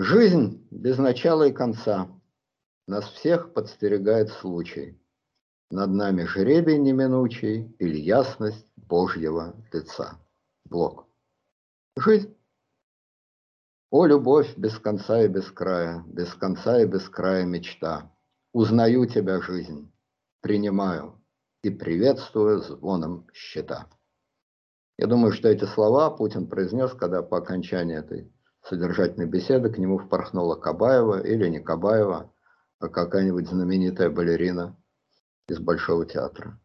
Жизнь без начала и конца. Нас всех подстерегает случай. Над нами жребий неминучий или ясность Божьего лица. Блок. Жизнь. О, любовь без конца и без края, без конца и без края мечта. Узнаю тебя, жизнь, принимаю и приветствую звоном счета. Я думаю, что эти слова Путин произнес, когда по окончании этой содержательной беседы к нему впорхнула Кабаева или не Кабаева, а какая-нибудь знаменитая балерина из Большого театра.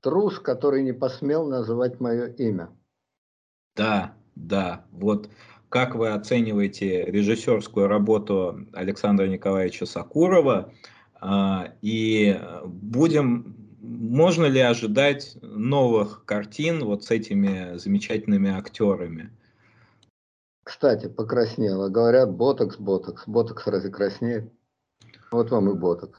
Трус, который не посмел называть мое имя. Да, да, вот как вы оцениваете режиссерскую работу Александра Николаевича Сакурова? А, и будем, можно ли ожидать новых картин вот с этими замечательными актерами? Кстати, покраснела. Говорят, ботокс, ботокс. Ботокс разве краснеет? Вот вам и ботокс.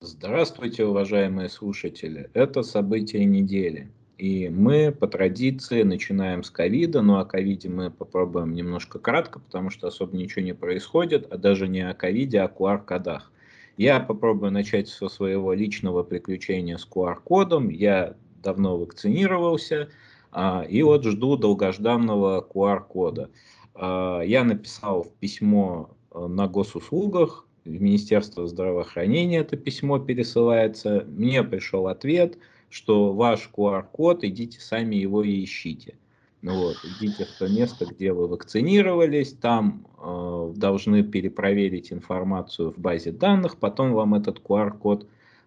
Здравствуйте, уважаемые слушатели. Это события недели. И мы по традиции начинаем с ковида, но о ковиде мы попробуем немножко кратко, потому что особо ничего не происходит, а даже не о ковиде, а о QR-кодах. Я попробую начать со своего личного приключения с QR-кодом. Я давно вакцинировался, а, и вот жду долгожданного QR-кода. А, я написал письмо э, на госуслугах, в Министерство здравоохранения это письмо пересылается. Мне пришел ответ, что ваш QR-код, идите сами его и ищите. Ну вот, идите в то место, где вы вакцинировались, там э, должны перепроверить информацию в базе данных, потом вам этот QR-код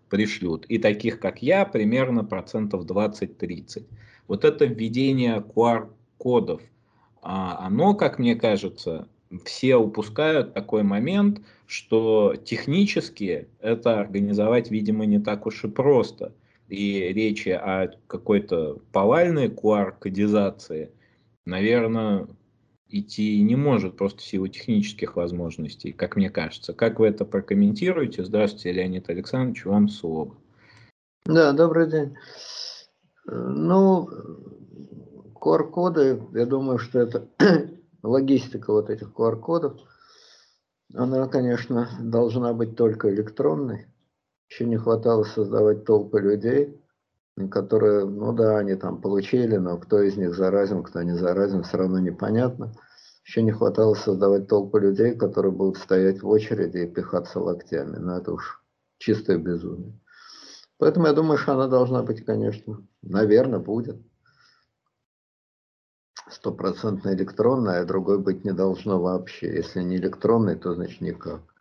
пришлют. И таких, как я, примерно процентов 20-30. Вот это введение QR-кодов, а, оно, как мне кажется, все упускают такой момент, что технически это организовать, видимо, не так уж и просто. И речи о какой-то повальной QR-кодизации, наверное, идти не может просто в силу технических возможностей, как мне кажется. Как вы это прокомментируете? Здравствуйте, Леонид Александрович, вам слово. Да, добрый день. Ну, QR-коды, я думаю, что это логистика вот этих QR-кодов, она, конечно, должна быть только электронной. Еще не хватало создавать толпы людей, которые, ну да, они там получили, но кто из них заразен, кто не заразен, все равно непонятно. Еще не хватало создавать толпы людей, которые будут стоять в очереди и пихаться локтями. Но это уж чистое безумие. Поэтому я думаю, что она должна быть, конечно, наверное, будет стопроцентно электронной, а другой быть не должно вообще. Если не электронный, то значит никак.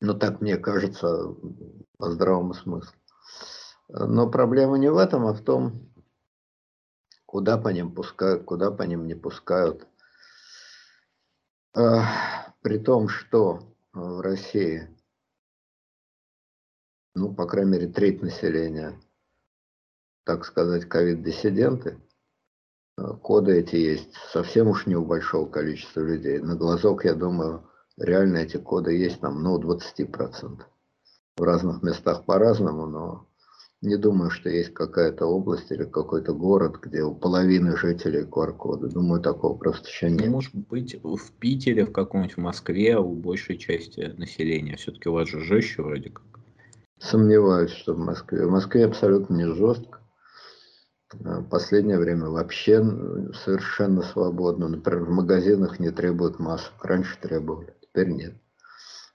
Ну, так мне кажется, по здравому смыслу. Но проблема не в этом, а в том, куда по ним пускают, куда по ним не пускают. При том, что в России, ну, по крайней мере, треть населения, так сказать, ковид-диссиденты – коды эти есть совсем уж не у большого количества людей. На глазок, я думаю, реально эти коды есть там, ну, 20%. В разных местах по-разному, но не думаю, что есть какая-то область или какой-то город, где у половины жителей QR-коды. Думаю, такого просто еще нет. Может быть, в Питере, в каком-нибудь в Москве у большей части населения. Все-таки у вас же жестче вроде как. Сомневаюсь, что в Москве. В Москве абсолютно не жестко. В последнее время вообще совершенно свободно. Например, в магазинах не требуют масок. Раньше требовали, теперь нет.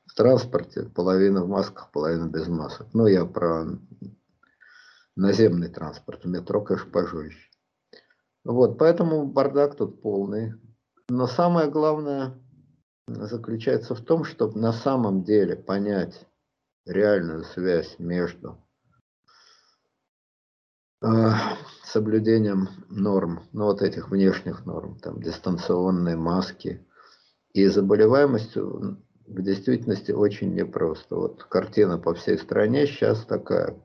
В транспорте половина в масках, половина без масок. Ну, я про наземный транспорт. Метро, конечно, пожестче. Вот, поэтому бардак тут полный. Но самое главное заключается в том, чтобы на самом деле понять реальную связь между соблюдением норм, ну вот этих внешних норм, там дистанционные маски. И заболеваемостью в действительности очень непросто. Вот картина по всей стране сейчас такая,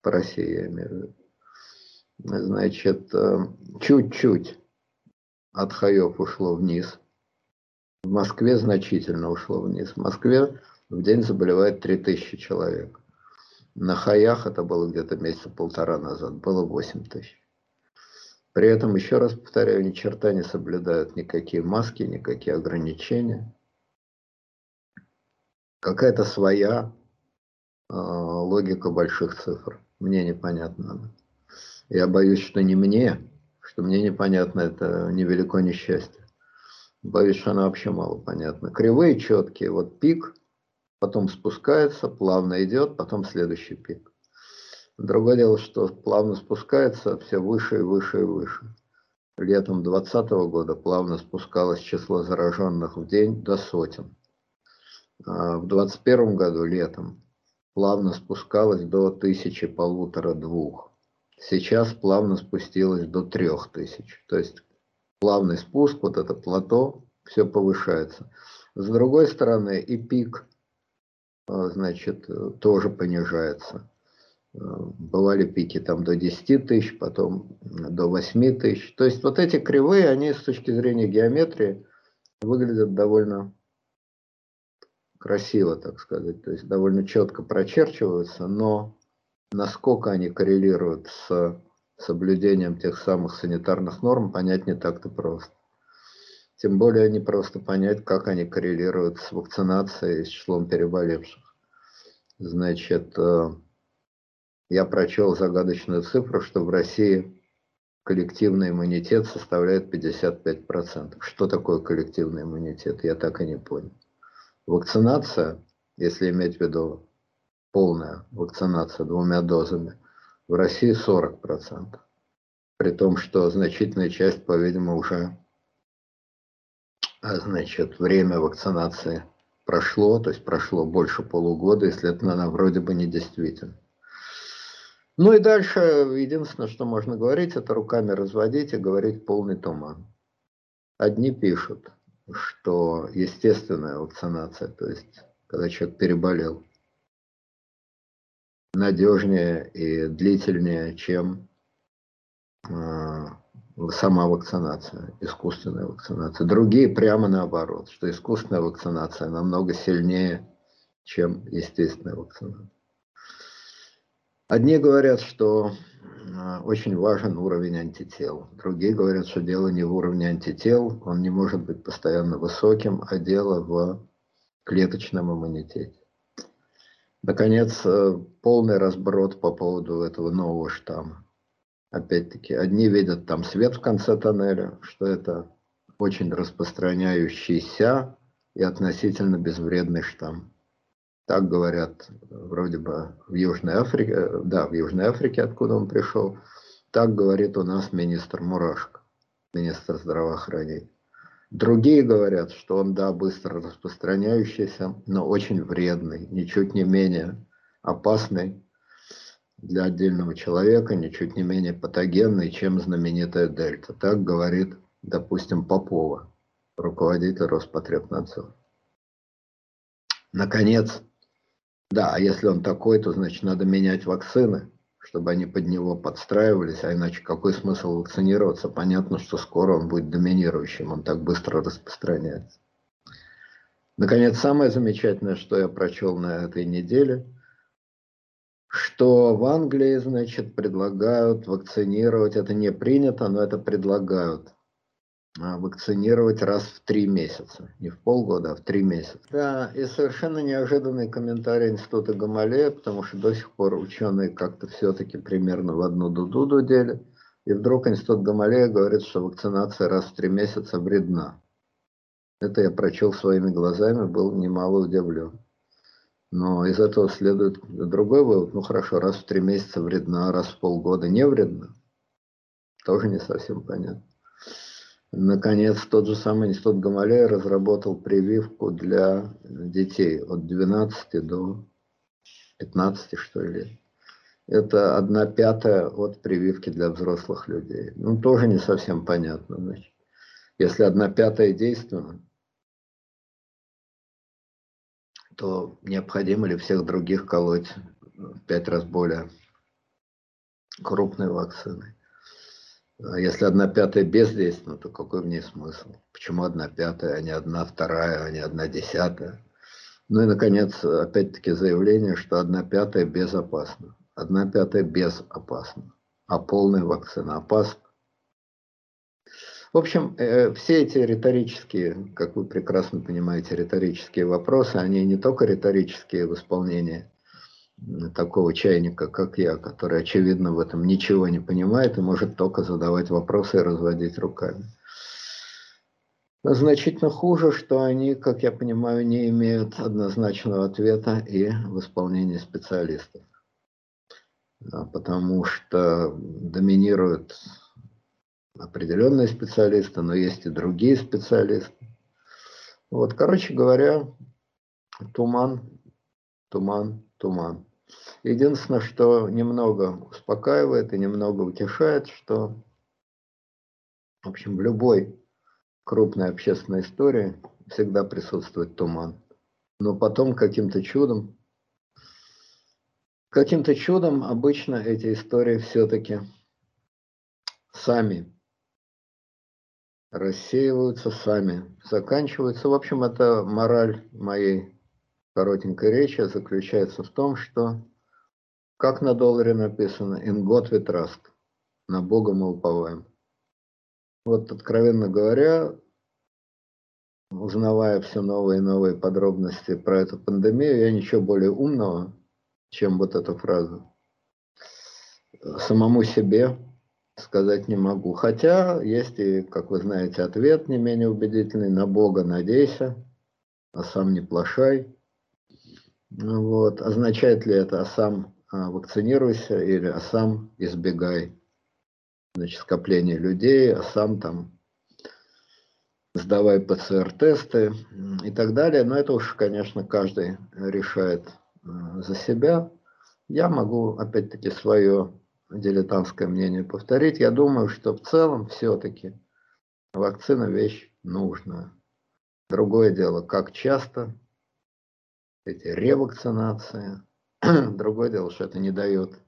по России я имею в виду. Значит, э, чуть-чуть от хаев ушло вниз. В Москве значительно ушло вниз. В Москве в день заболевает 3000 человек. На хаях это было где-то месяца полтора назад, было 8 тысяч. При этом, еще раз повторяю, ни черта не соблюдают никакие маски, никакие ограничения. Какая-то своя э, логика больших цифр. Мне непонятно. Я боюсь, что не мне, что мне непонятно, это невелико несчастье. Боюсь, что она вообще мало понятна. Кривые четкие, вот пик, потом спускается, плавно идет, потом следующий пик. Другое дело, что плавно спускается все выше и выше и выше. Летом 2020 года плавно спускалось число зараженных в день до сотен. А в 2021 году летом плавно спускалось до тысячи, полутора, двух. Сейчас плавно спустилось до трех тысяч. То есть плавный спуск, вот это плато, все повышается. С другой стороны, и пик, а, значит, тоже понижается. Бывали пики там до 10 тысяч, потом до 8 тысяч. То есть вот эти кривые, они с точки зрения геометрии выглядят довольно красиво, так сказать. То есть довольно четко прочерчиваются, но насколько они коррелируют с соблюдением тех самых санитарных норм, понять не так-то просто. Тем более не просто понять, как они коррелируют с вакцинацией, с числом переболевших. Значит, э, я прочел загадочную цифру, что в России коллективный иммунитет составляет 55%. Что такое коллективный иммунитет, я так и не понял. Вакцинация, если иметь в виду полная вакцинация двумя дозами, в России 40%. При том, что значительная часть, по-видимому, уже а, значит, время вакцинации прошло, то есть прошло больше полугода, и, следовательно, она вроде бы не действительна. Ну и дальше единственное, что можно говорить, это руками разводить и говорить полный туман. Одни пишут, что естественная вакцинация, то есть когда человек переболел, надежнее и длительнее, чем э, сама вакцинация, искусственная вакцинация. Другие прямо наоборот, что искусственная вакцинация намного сильнее, чем естественная вакцинация. Одни говорят, что а, очень важен уровень антител. Другие говорят, что дело не в уровне антител, он не может быть постоянно высоким, а дело в клеточном иммунитете. Наконец, э, полный разброд по поводу этого нового штамма. Опять-таки, одни видят там свет в конце тоннеля, что это очень распространяющийся и относительно безвредный штамм. Так говорят вроде бы в Южной Африке, да, в Южной Африке, откуда он пришел. Так говорит у нас министр Мурашко, министр здравоохранения. Другие говорят, что он, да, быстро распространяющийся, но очень вредный, ничуть не менее опасный для отдельного человека, ничуть не менее патогенный, чем знаменитая дельта. Так говорит, допустим, Попова, руководитель Роспотребнадзора. Наконец, да, а если он такой, то значит надо менять вакцины, чтобы они под него подстраивались, а иначе какой смысл вакцинироваться? Понятно, что скоро он будет доминирующим, он так быстро распространяется. Наконец, самое замечательное, что я прочел на этой неделе, что в Англии, значит, предлагают вакцинировать, это не принято, но это предлагают вакцинировать раз в три месяца. Не в полгода, а в три месяца. Да, и совершенно неожиданный комментарий Института Гамалея, потому что до сих пор ученые как-то все-таки примерно в одну дуду дудели. И вдруг Институт Гамалея говорит, что вакцинация раз в три месяца вредна. Это я прочел своими глазами, был немало удивлен. Но из этого следует другой вывод. Ну хорошо, раз в три месяца вредна, раз в полгода не вредна. Тоже не совсем понятно. Наконец, тот же самый институт Гамалея разработал прививку для детей от 12 до 15, что ли. Это одна пятая от прививки для взрослых людей. Ну, тоже не совсем понятно. Значит. Если одна пятая действенна, то необходимо ли всех других колоть в пять раз более крупной вакциной? А если одна пятая бездейственна, то какой в ней смысл? Почему одна пятая, а не одна вторая, а не одна десятая? Ну и, наконец, опять-таки заявление, что одна пятая безопасна. Одна пятая безопасна, а полная вакцина опасна. В общем, э, все эти риторические, как вы прекрасно понимаете, риторические вопросы, они не только риторические в исполнении такого чайника, как я, который, очевидно, в этом ничего не понимает и может только задавать вопросы и разводить руками. Значительно хуже, что они, как я понимаю, не имеют однозначного ответа и в исполнении специалистов. Потому что доминируют определенные специалисты, но есть и другие специалисты. Вот, короче говоря, туман, туман, туман. Единственное, что немного успокаивает и немного утешает, что, в общем, в любой крупной общественной истории всегда присутствует туман. Но потом каким-то чудом, каким-то чудом обычно эти истории все-таки сами рассеиваются сами, заканчиваются. В общем, это мораль моей коротенькой речи заключается в том, что, как на долларе написано, in God we trust, на Бога мы уповаем. Вот, откровенно говоря, узнавая все новые и новые подробности про эту пандемию, я ничего более умного, чем вот эту фразу, самому себе сказать не могу. Хотя есть и, как вы знаете, ответ не менее убедительный. На Бога надейся, а сам не плашай. Вот. Означает ли это, а сам а, вакцинируйся или а сам избегай значит, скопления людей, а сам там сдавай ПЦР-тесты и так далее. Но это уж, конечно, каждый решает а, за себя. Я могу, опять-таки, свое дилетантское мнение повторить. Я думаю, что в целом все-таки вакцина вещь нужная. Другое дело, как часто эти ревакцинации. Другое дело, что это не дает,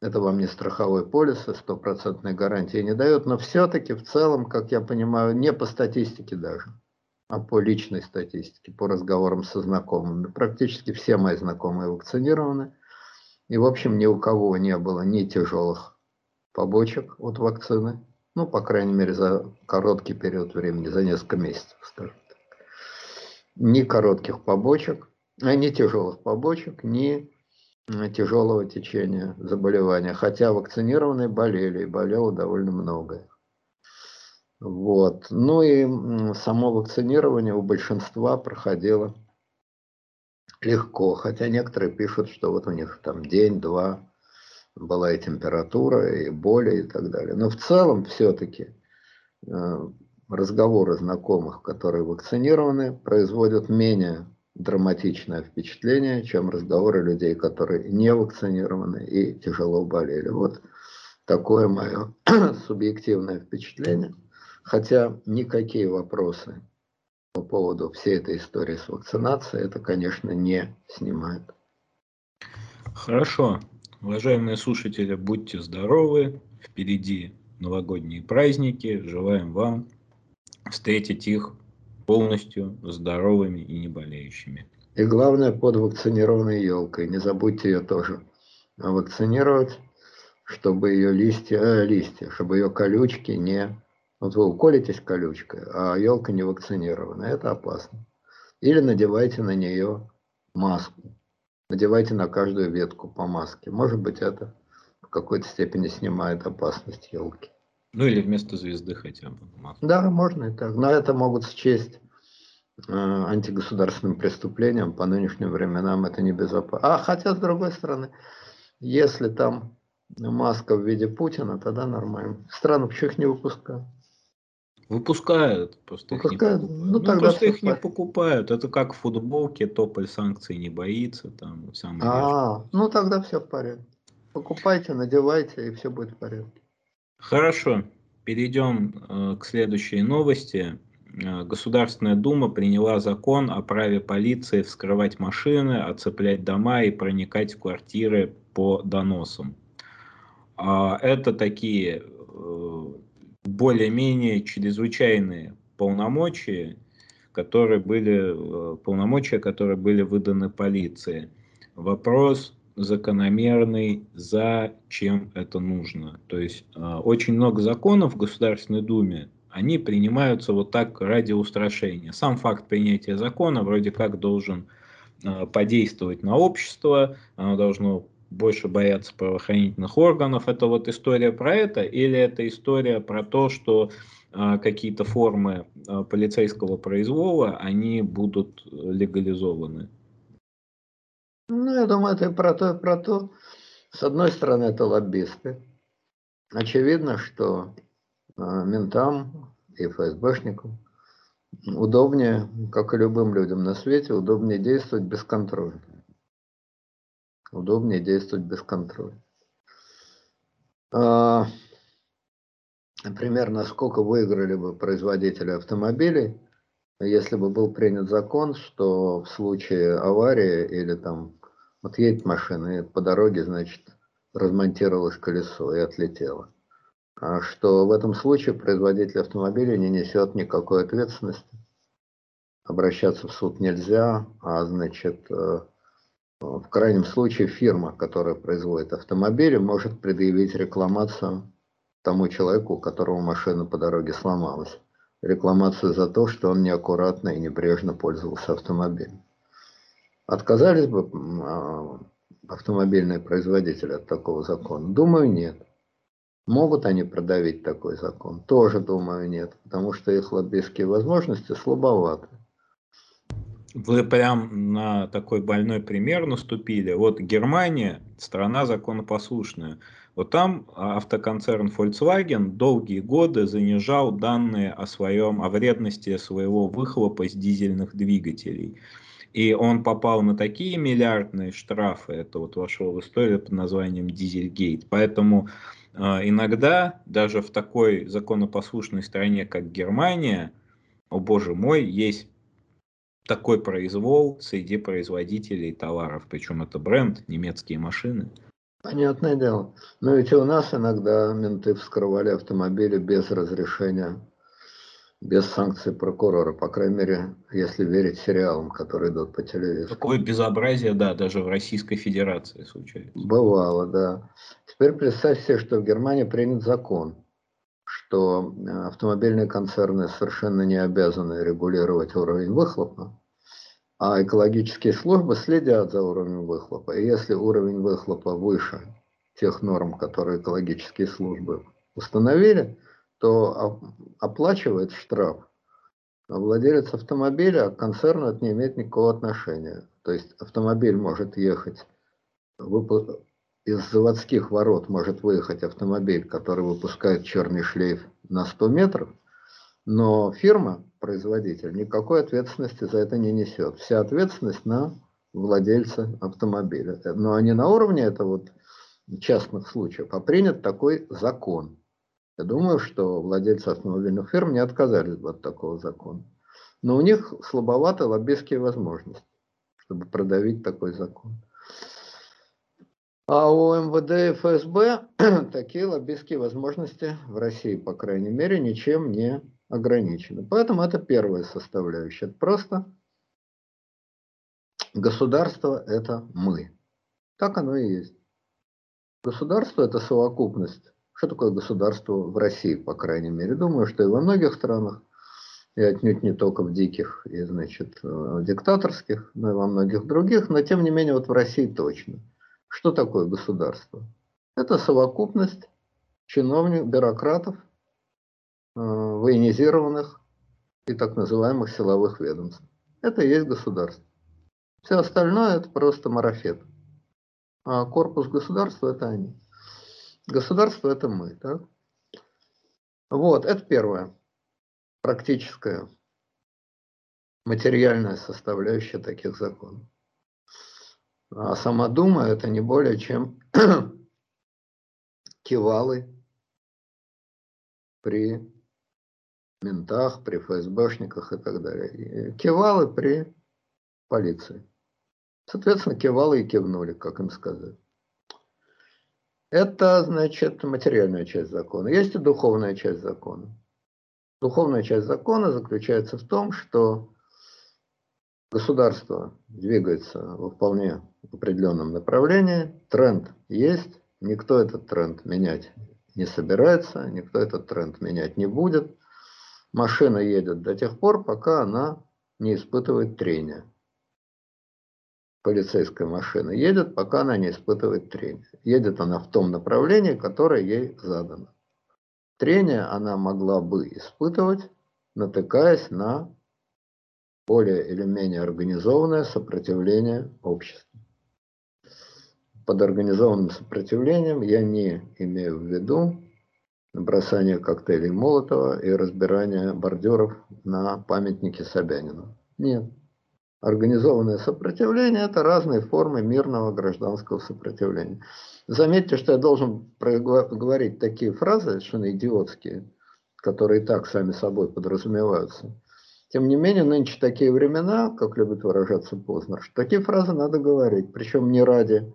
это вам не страховой полис, стопроцентной гарантии не дает, но все-таки в целом, как я понимаю, не по статистике даже, а по личной статистике, по разговорам со знакомыми. Практически все мои знакомые вакцинированы. И, в общем, ни у кого не было ни тяжелых побочек от вакцины, ну, по крайней мере, за короткий период времени, за несколько месяцев, скажем так. Ни коротких побочек, ни тяжелых побочек, ни тяжелого течения заболевания. Хотя вакцинированные болели, и болело довольно много. Вот. Ну и само вакцинирование у большинства проходило легко, хотя некоторые пишут, что вот у них там день-два была и температура, и боли, и так далее. Но в целом все-таки э, разговоры знакомых, которые вакцинированы, производят менее драматичное впечатление, чем разговоры людей, которые не вакцинированы и тяжело болели. Вот такое мое субъективное впечатление. Хотя никакие вопросы по поводу всей этой истории с вакцинацией, это, конечно, не снимает. Хорошо. Уважаемые слушатели, будьте здоровы. Впереди новогодние праздники. Желаем вам встретить их полностью здоровыми и не болеющими. И главное, под вакцинированной елкой. Не забудьте ее тоже вакцинировать, чтобы ее листья, э, листья, чтобы ее колючки не вот вы уколитесь колючкой, а елка не вакцинирована. Это опасно. Или надевайте на нее маску. Надевайте на каждую ветку по маске. Может быть, это в какой-то степени снимает опасность елки. Ну или вместо звезды хотя бы. Маску. Да, можно и так. Но это могут счесть антигосударственным преступлением. По нынешним временам это небезопасно. А хотя, с другой стороны, если там маска в виде Путина, тогда нормально. Странно, почему их не выпускают? Выпускают, просто выпускают? их не покупают. Ну, ну просто их не покупают. Это как в футболке, тополь санкций не боится. Там, сам а, ну тогда все в порядке. Покупайте, надевайте, и все будет в порядке. Хорошо. Перейдем э, к следующей новости. Э, Государственная Дума приняла закон о праве полиции вскрывать машины, оцеплять дома и проникать в квартиры по доносам. А это такие э, более-менее чрезвычайные полномочия, которые были, полномочия, которые были выданы полиции. Вопрос закономерный, зачем это нужно. То есть очень много законов в Государственной Думе, они принимаются вот так ради устрашения. Сам факт принятия закона вроде как должен подействовать на общество, оно должно больше боятся правоохранительных органов. Это вот история про это или это история про то, что а, какие-то формы а, полицейского произвола, они будут легализованы? Ну, я думаю, это про то, про то. С одной стороны, это лоббисты. Очевидно, что э, ментам и ФСБшникам удобнее, как и любым людям на свете, удобнее действовать без контроля удобнее действовать без контроля. А, например, насколько выиграли бы производители автомобилей, если бы был принят закон, что в случае аварии или там вот едет машина и по дороге, значит, размонтировалось колесо и отлетело. А что в этом случае производитель автомобиля не несет никакой ответственности. Обращаться в суд нельзя, а значит, э, в крайнем случае фирма, которая производит автомобили, может предъявить рекламацию тому человеку, у которого машина по дороге сломалась. Рекламацию за то, что он неаккуратно и небрежно пользовался автомобилем. Отказались бы а, автомобильные производители от такого закона? Думаю, нет. Могут они продавить такой закон? Тоже думаю, нет, потому что их лоббистские возможности слабоваты. Вы прям на такой больной пример наступили. Вот Германия, страна законопослушная. Вот там автоконцерн Volkswagen долгие годы занижал данные о своем, о вредности своего выхлопа из дизельных двигателей. И он попал на такие миллиардные штрафы, это вот вошло в историю под названием Дизельгейт. Поэтому иногда даже в такой законопослушной стране, как Германия, о боже мой, есть такой произвол среди производителей товаров, причем это бренд, немецкие машины. Понятное дело. Но ведь и у нас иногда менты вскрывали автомобили без разрешения, без санкций прокурора, по крайней мере, если верить сериалам, которые идут по телевизору. Такое безобразие, да, даже в Российской Федерации случается. Бывало, да. Теперь представь себе, что в Германии принят закон, что э, автомобильные концерны совершенно не обязаны регулировать уровень выхлопа, а экологические службы следят за уровнем выхлопа. И если уровень выхлопа выше тех норм, которые экологические службы установили, то оплачивает штраф владелец автомобиля, а к концерну не имеет никакого отношения. То есть автомобиль может ехать, из заводских ворот может выехать автомобиль, который выпускает черный шлейф на 100 метров, но фирма, производитель, никакой ответственности за это не несет. Вся ответственность на владельца автомобиля. Но не на уровне это вот частных случаев, а принят такой закон. Я думаю, что владельцы автомобильных фирм не отказались бы от такого закона. Но у них слабоваты лоббистские возможности, чтобы продавить такой закон. А у МВД и ФСБ такие лоббистские возможности в России, по крайней мере, ничем не ограничены. Поэтому это первая составляющая. Это просто государство – это мы. Так оно и есть. Государство – это совокупность. Что такое государство в России, по крайней мере? Думаю, что и во многих странах, и отнюдь не только в диких и, значит, э, диктаторских, но и во многих других, но тем не менее вот в России точно. Что такое государство? Это совокупность чиновников, бюрократов – Э, военизированных и так называемых силовых ведомств. Это и есть государство. Все остальное это просто марафет. А корпус государства это они. Государство это мы. Так? Вот, это первое. Практическая, материальная составляющая таких законов. А сама дума это не более чем кивалы при ментах, при ФСБшниках и так далее. И кивалы при полиции. Соответственно, кивалы и кивнули, как им сказать. Это, значит, материальная часть закона. Есть и духовная часть закона. Духовная часть закона заключается в том, что Государство двигается во вполне определенном направлении, тренд есть, никто этот тренд менять не собирается, никто этот тренд менять не будет. Машина едет до тех пор, пока она не испытывает трения. Полицейская машина едет, пока она не испытывает трения. Едет она в том направлении, которое ей задано. Трение она могла бы испытывать, натыкаясь на более или менее организованное сопротивление общества. Под организованным сопротивлением я не имею в виду бросание коктейлей Молотова и разбирание бордюров на памятнике Собянину. Нет. Организованное сопротивление – это разные формы мирного гражданского сопротивления. Заметьте, что я должен говорить такие фразы, совершенно идиотские, которые и так сами собой подразумеваются. Тем не менее, нынче такие времена, как любит выражаться Познер, что такие фразы надо говорить, причем не ради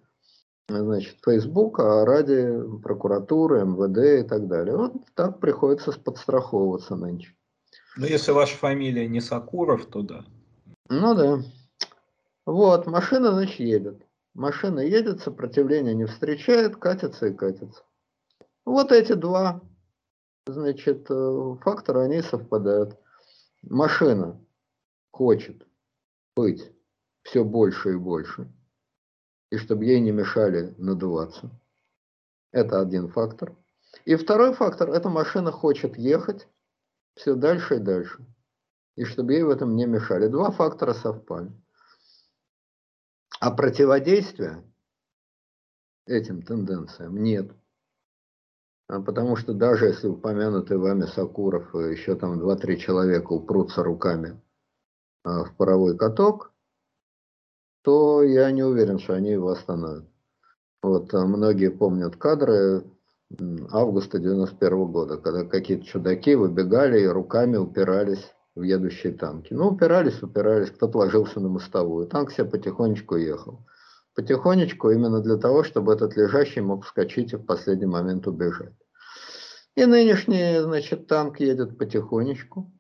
значит, Facebook, а ради прокуратуры, МВД и так далее. Вот так приходится подстраховываться нынче. Ну, если ваша фамилия не Сакуров, то да. Ну да. Вот, машина, значит, едет. Машина едет, сопротивления не встречает, катится и катится. Вот эти два, значит, э, фактора, они совпадают. Машина хочет быть все больше и больше и чтобы ей не мешали надуваться. Это один фактор. И второй фактор – это машина хочет ехать все дальше и дальше. И чтобы ей в этом не мешали. Два фактора совпали. А противодействия этим тенденциям нет. А потому что даже если упомянутый вами Сакуров еще там 2-3 человека упрутся руками а, в паровой каток, то я не уверен, что они его остановят. Вот а многие помнят кадры августа 91 года, когда какие-то чудаки выбегали и руками упирались в едущие танки. Ну, упирались, упирались, кто-то ложился на мостовую. Танк себе потихонечку ехал. Потихонечку именно для того, чтобы этот лежащий мог вскочить и в последний момент убежать. И нынешний, значит, танк едет потихонечку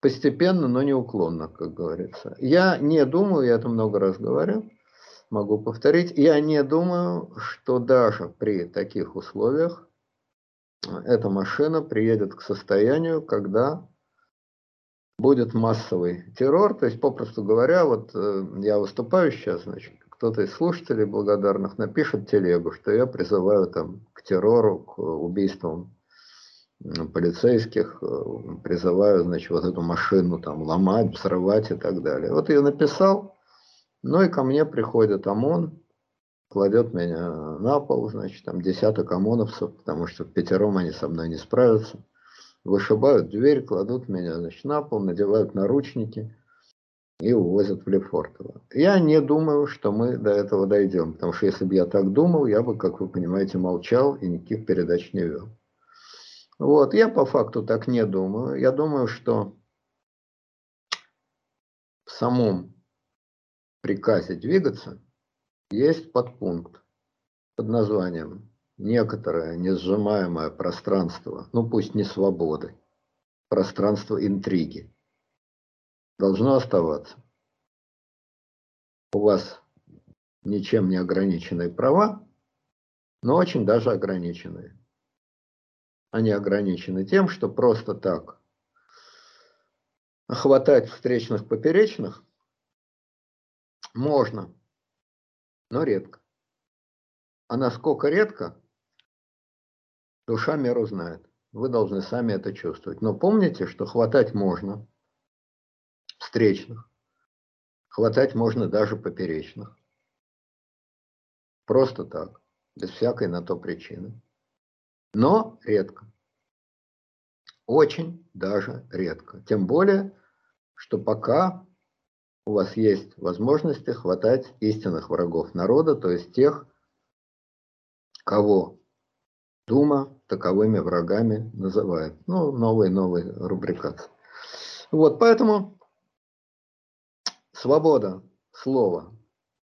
постепенно, но неуклонно, как говорится. Я не думаю, я это много раз говорю, могу повторить, я не думаю, что даже при таких условиях эта машина приедет к состоянию, когда будет массовый террор. То есть, попросту говоря, вот э, я выступаю сейчас, значит, кто-то из слушателей благодарных напишет телегу, что я призываю там к террору, к убийствам полицейских, э, призываю, значит, вот эту машину там ломать, взрывать и так далее. Вот я написал, ну и ко мне приходит ОМОН, кладет меня на пол, значит, там десяток ОМОНовцев, потому что пятером они со мной не справятся, вышибают дверь, кладут меня, значит, на пол, надевают наручники и увозят в Лефортово. Я не думаю, что мы до этого дойдем, потому что если бы я так думал, я бы, как вы понимаете, молчал и никаких передач не вел. Вот, я по факту так не думаю. Я думаю, что в самом приказе двигаться есть подпункт под названием некоторое несжимаемое пространство, ну пусть не свободы, пространство интриги, должно оставаться. У вас ничем не ограниченные права, но очень даже ограниченные они ограничены тем, что просто так хватать встречных поперечных можно, но редко. А насколько редко, душа меру знает. Вы должны сами это чувствовать. Но помните, что хватать можно встречных, хватать можно даже поперечных. Просто так, без всякой на то причины но редко. Очень даже редко. Тем более, что пока у вас есть возможности хватать истинных врагов народа, то есть тех, кого Дума таковыми врагами называет. Ну, новые, новые рубрикации. Вот, поэтому свобода слова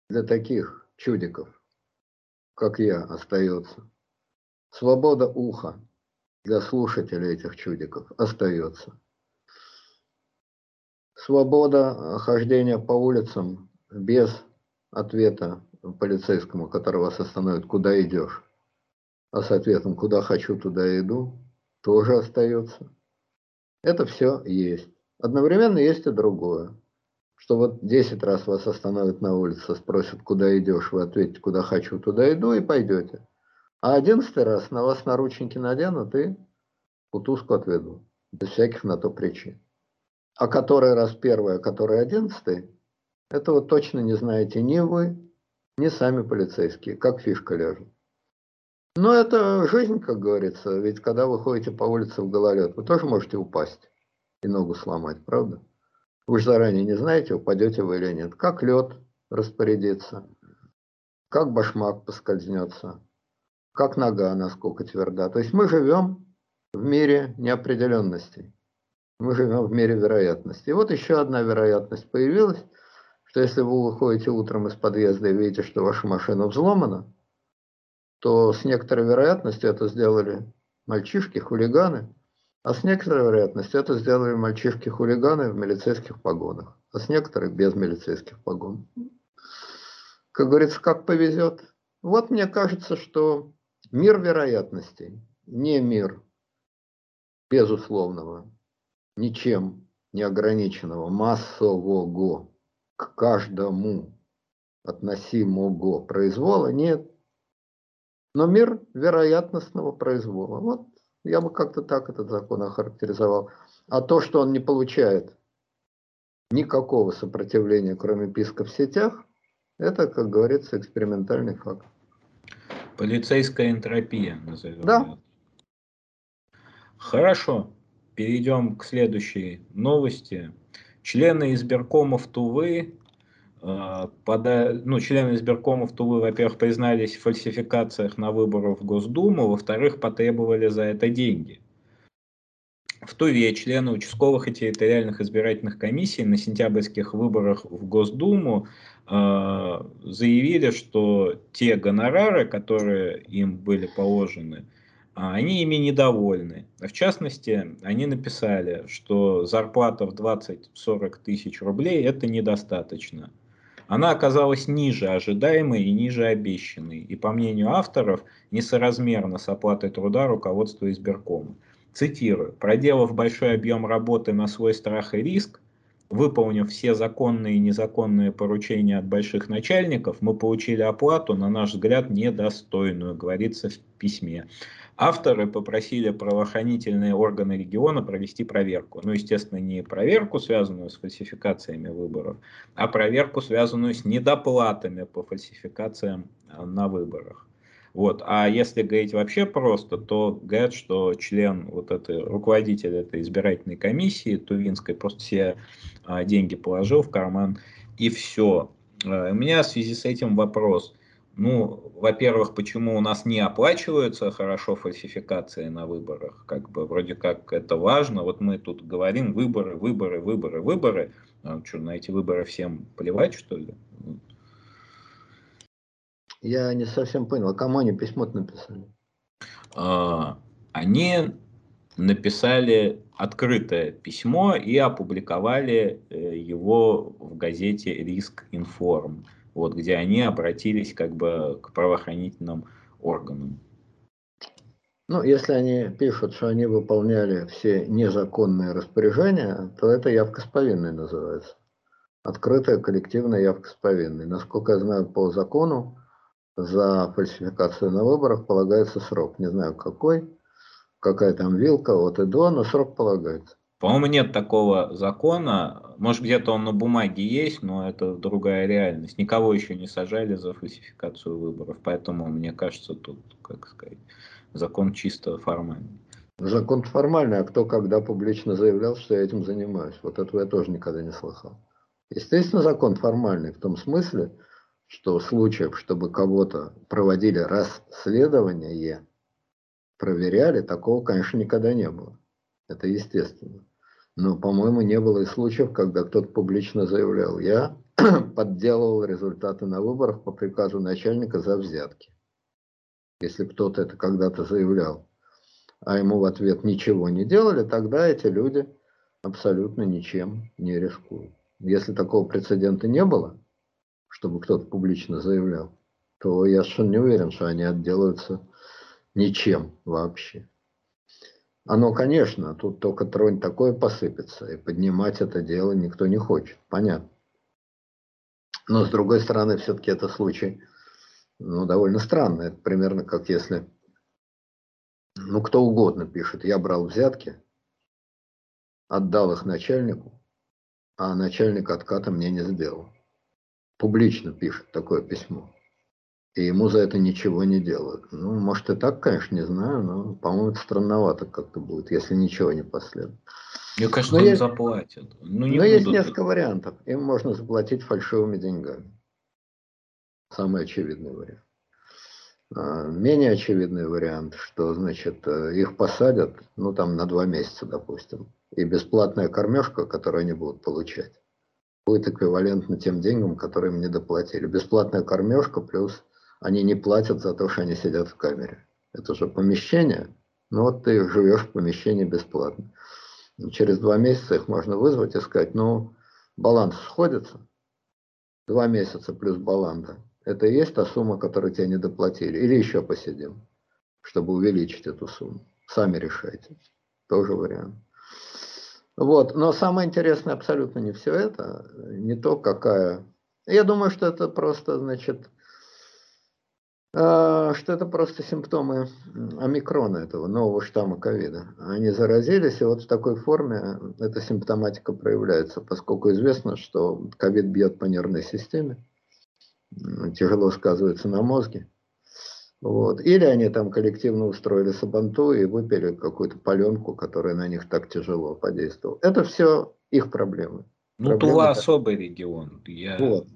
для таких чудиков, как я, остается Свобода уха для слушателей этих чудиков остается. свобода хождения по улицам без ответа полицейскому, который вас остановит, куда идешь, а с ответом, куда хочу, туда иду, тоже остается. Это все есть. Одновременно есть и другое. Что вот 10 раз вас остановят на улице, спросят, куда идешь, вы ответите, куда хочу, туда иду, и пойдете. А одиннадцатый раз на вас наручники наденут и кутузку отведу. Без всяких на то причин. А который раз первый, а который одиннадцатый, этого точно не знаете ни вы, ни сами полицейские, как фишка ляжет. Но это жизнь, как говорится, ведь когда вы ходите по улице в гололед, вы тоже можете упасть и ногу сломать, правда? Вы же заранее не знаете, упадете вы или нет. Как лед распорядится, как башмак поскользнется, как нога насколько тверда. То есть мы живем в мире неопределенностей. Мы живем в мире вероятностей. И вот еще одна вероятность появилась – что если вы выходите утром из подъезда и видите, что ваша машина взломана, то с некоторой вероятностью это сделали мальчишки, хулиганы, а с некоторой вероятностью это сделали мальчишки-хулиганы в милицейских погонах, а с некоторых без милицейских погон. Как говорится, как повезет. Вот мне кажется, что мир вероятностей, не мир безусловного, ничем не ограниченного, массового, к каждому относимого произвола нет. Но мир вероятностного произвола. Вот я бы как-то так этот закон охарактеризовал. А то, что он не получает никакого сопротивления, кроме писка в сетях, это, как говорится, экспериментальный факт. Полицейская энтропия, назовем. Да. Хорошо. Перейдем к следующей новости. Члены избиркомов Тувы, пода... ну, члены избиркомов Тувы, во-первых, признались в фальсификациях на выборах в Госдуму, во-вторых, потребовали за это деньги. В Туве члены участковых и территориальных избирательных комиссий на сентябрьских выборах в Госдуму э, заявили, что те гонорары, которые им были положены, а они ими недовольны. В частности, они написали, что зарплата в 20-40 тысяч рублей это недостаточно. Она оказалась ниже ожидаемой и ниже обещанной, и, по мнению авторов, несоразмерно с оплатой труда руководства избиркома. Цитирую. «Проделав большой объем работы на свой страх и риск, выполнив все законные и незаконные поручения от больших начальников, мы получили оплату, на наш взгляд, недостойную, говорится в письме. Авторы попросили правоохранительные органы региона провести проверку. Ну, естественно, не проверку, связанную с фальсификациями выборов, а проверку, связанную с недоплатами по фальсификациям э, на выборах. Вот. А если говорить вообще просто, то говорят, что член, вот этой, руководитель этой избирательной комиссии Тувинской просто все а, деньги положил в карман и все. А, у меня в связи с этим вопрос. Ну, во-первых, почему у нас не оплачиваются хорошо фальсификации на выборах? Как бы вроде как это важно. Вот мы тут говорим выборы, выборы, выборы, выборы. А что, на эти выборы всем плевать, что ли? Я не совсем понял, а кому они письмо написали? А, они написали открытое письмо и опубликовали э, его в газете «Риск Информ» вот, где они обратились как бы к правоохранительным органам. Ну, если они пишут, что они выполняли все незаконные распоряжения, то это явка с повинной называется. Открытая коллективная явка с повинной. Насколько я знаю, по закону за фальсификацию на выборах полагается срок. Не знаю какой, какая там вилка от и до, но срок полагается. По-моему, нет такого закона. Может, где-то он на бумаге есть, но это другая реальность. Никого еще не сажали за фальсификацию выборов. Поэтому, мне кажется, тут, как сказать, закон чисто формальный. Закон формальный, а кто когда публично заявлял, что я этим занимаюсь? Вот этого я тоже никогда не слыхал. Естественно, закон формальный в том смысле, что случаев, чтобы кого-то проводили расследование, проверяли, такого, конечно, никогда не было. Это естественно. Но, по-моему, не было и случаев, когда кто-то публично заявлял, я подделывал результаты на выборах по приказу начальника за взятки. Если кто-то это когда-то заявлял, а ему в ответ ничего не делали, тогда эти люди абсолютно ничем не рискуют. Если такого прецедента не было, чтобы кто-то публично заявлял, то я совершенно не уверен, что они отделаются ничем вообще. Оно, конечно, тут только тронь такое посыпется, и поднимать это дело никто не хочет, понятно. Но с другой стороны, все-таки это случай, ну, довольно странный. Это примерно как если, ну, кто угодно пишет, я брал взятки, отдал их начальнику, а начальник отката мне не сделал. Публично пишет такое письмо. И ему за это ничего не делают. Ну, может и так, конечно, не знаю, но, по-моему, это странновато как-то будет, если ничего не последует. Мне кажется, но им есть, заплатят. Ну, не но есть несколько вариантов. Им можно заплатить фальшивыми деньгами. Самый очевидный вариант. А, менее очевидный вариант, что, значит, э, их посадят, ну, там, на два месяца, допустим, и бесплатная кормежка, которую они будут получать, будет эквивалентна тем деньгам, которые им не доплатили. Бесплатная кормежка плюс они не платят за то, что они сидят в камере. Это же помещение, ну вот ты живешь в помещении бесплатно. Через два месяца их можно вызвать и сказать, ну, баланс сходится, два месяца плюс баланда. Это и есть та сумма, которую тебе не доплатили. Или еще посидим, чтобы увеличить эту сумму. Сами решайте. Тоже вариант. Вот. Но самое интересное абсолютно не все это, не то, какая... Я думаю, что это просто, значит, что это просто симптомы омикрона, этого нового штамма ковида. Они заразились, и вот в такой форме эта симптоматика проявляется, поскольку известно, что ковид бьет по нервной системе, тяжело сказывается на мозге. Вот. Или они там коллективно устроили сабанту и выпили какую-то паленку, которая на них так тяжело подействовала. Это все их проблемы. Ну, проблемы Тула особый регион. Я... Вот.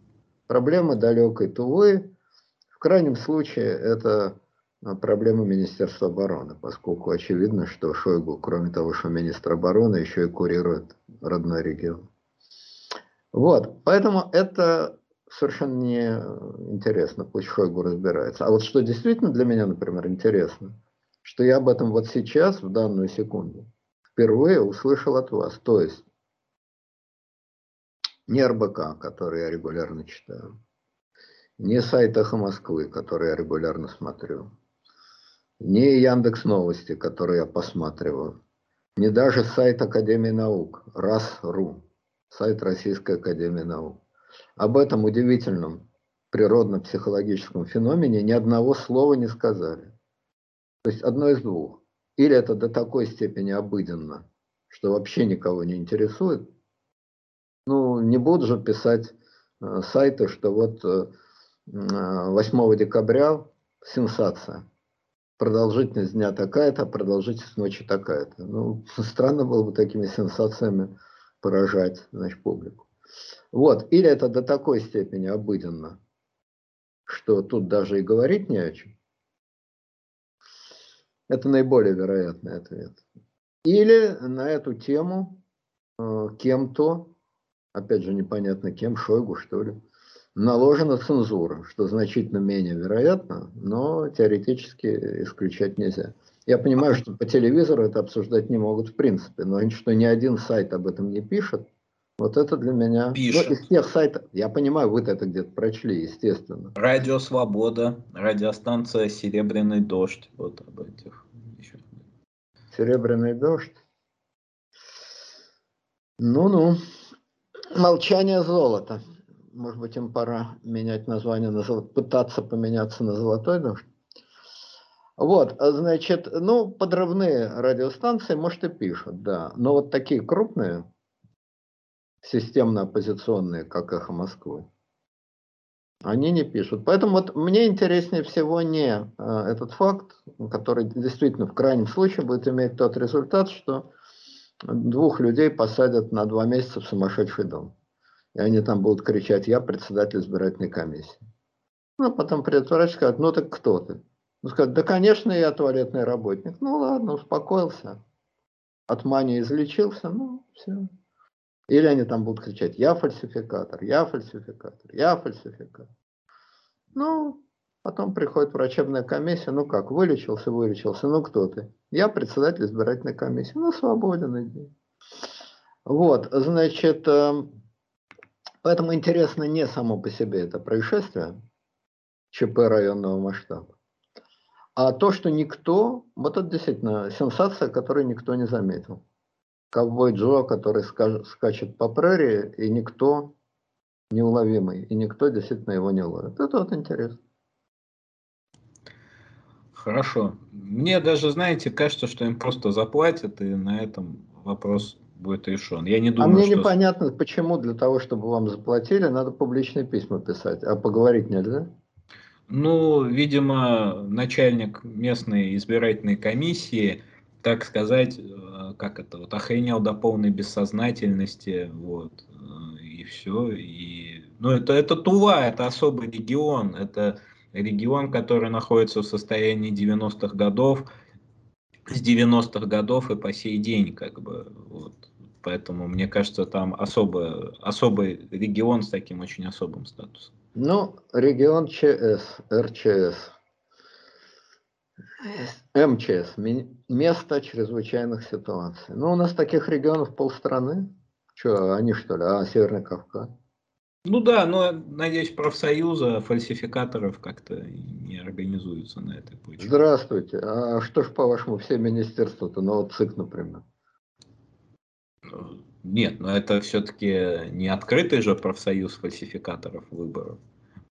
Проблемы далекой Тувы, крайнем случае это а, проблема Министерства обороны, поскольку очевидно, что Шойгу, кроме того, что министр обороны, еще и курирует родной регион. Вот, поэтому это совершенно не интересно, пусть Шойгу разбирается. А вот что действительно для меня, например, интересно, что я об этом вот сейчас, в данную секунду, впервые услышал от вас. То есть не РБК, который я регулярно читаю, не сайт «Эхо Москвы», который я регулярно смотрю, не Яндекс Новости, которые я посматриваю, не даже сайт Академии наук, РАС.ру, сайт Российской Академии наук. Об этом удивительном природно-психологическом феномене ни одного слова не сказали. То есть одно из двух. Или это до такой степени обыденно, что вообще никого не интересует. Ну, не буду же писать э, сайты, что вот э, 8 декабря сенсация. Продолжительность дня такая-то, продолжительность ночи такая-то. Ну, странно было бы такими сенсациями поражать значит, публику. Вот. Или это до такой степени обыденно, что тут даже и говорить не о чем. Это наиболее вероятный ответ. Или на эту тему э, кем-то, опять же непонятно кем, Шойгу что ли, наложена цензура, что значительно менее вероятно, но теоретически исключать нельзя. Я понимаю, что по телевизору это обсуждать не могут в принципе, но что ни один сайт об этом не пишет, вот это для меня... Пишет. Ну, из тех сайтов, я понимаю, вы это где-то прочли, естественно. Радио Свобода, радиостанция Серебряный дождь, вот об этих еще. Серебряный дождь. Ну-ну. Молчание золота может быть, им пора менять название, на, пытаться поменяться на «Золотой дождь». Вот, значит, ну, подрывные радиостанции, может, и пишут, да. Но вот такие крупные, системно-оппозиционные, как «Эхо Москвы», они не пишут. Поэтому вот мне интереснее всего не а, этот факт, который действительно в крайнем случае будет иметь тот результат, что двух людей посадят на два месяца в сумасшедший дом. И они там будут кричать, я председатель избирательной комиссии. Ну, а потом придет врач и скажет, ну так кто ты? Ну, скажет, да, конечно, я туалетный работник. Ну, ладно, успокоился. От мании излечился, ну, все. Или они там будут кричать, я фальсификатор, я фальсификатор, я фальсификатор. Ну, потом приходит врачебная комиссия, ну как, вылечился, вылечился, ну кто ты? Я председатель избирательной комиссии, ну свободен иди. Вот, значит, эм, поэтому интересно не само по себе это происшествие, ЧП районного масштаба, а то, что никто, вот это действительно сенсация, которую никто не заметил. Ковбой Джо, который скачет по прерии, и никто неуловимый, и никто действительно его не ловит. Это вот интересно. Хорошо. Мне даже, знаете, кажется, что им просто заплатят, и на этом вопрос будет решен. Я не а думаю, а мне что... непонятно, почему для того, чтобы вам заплатили, надо публичные письма писать, а поговорить нельзя? Ну, видимо, начальник местной избирательной комиссии, так сказать, э, как это, вот охренел до полной бессознательности, вот, э, и все, и, ну, это, это Тува, это особый регион, это регион, который находится в состоянии 90-х годов, с 90-х годов и по сей день, как бы, вот. Поэтому, мне кажется, там особо, особый регион с таким очень особым статусом. Ну, регион ЧС, РЧС, МЧС, место чрезвычайных ситуаций. Ну, у нас таких регионов полстраны. Что, они что ли? А, Северный Кавказ. Ну да, но, надеюсь, профсоюза фальсификаторов как-то не организуются на этой почве. Здравствуйте. А что ж, по-вашему, все министерства-то, ну вот ЦИК, например? Нет, но это все-таки не открытый же профсоюз фальсификаторов выборов.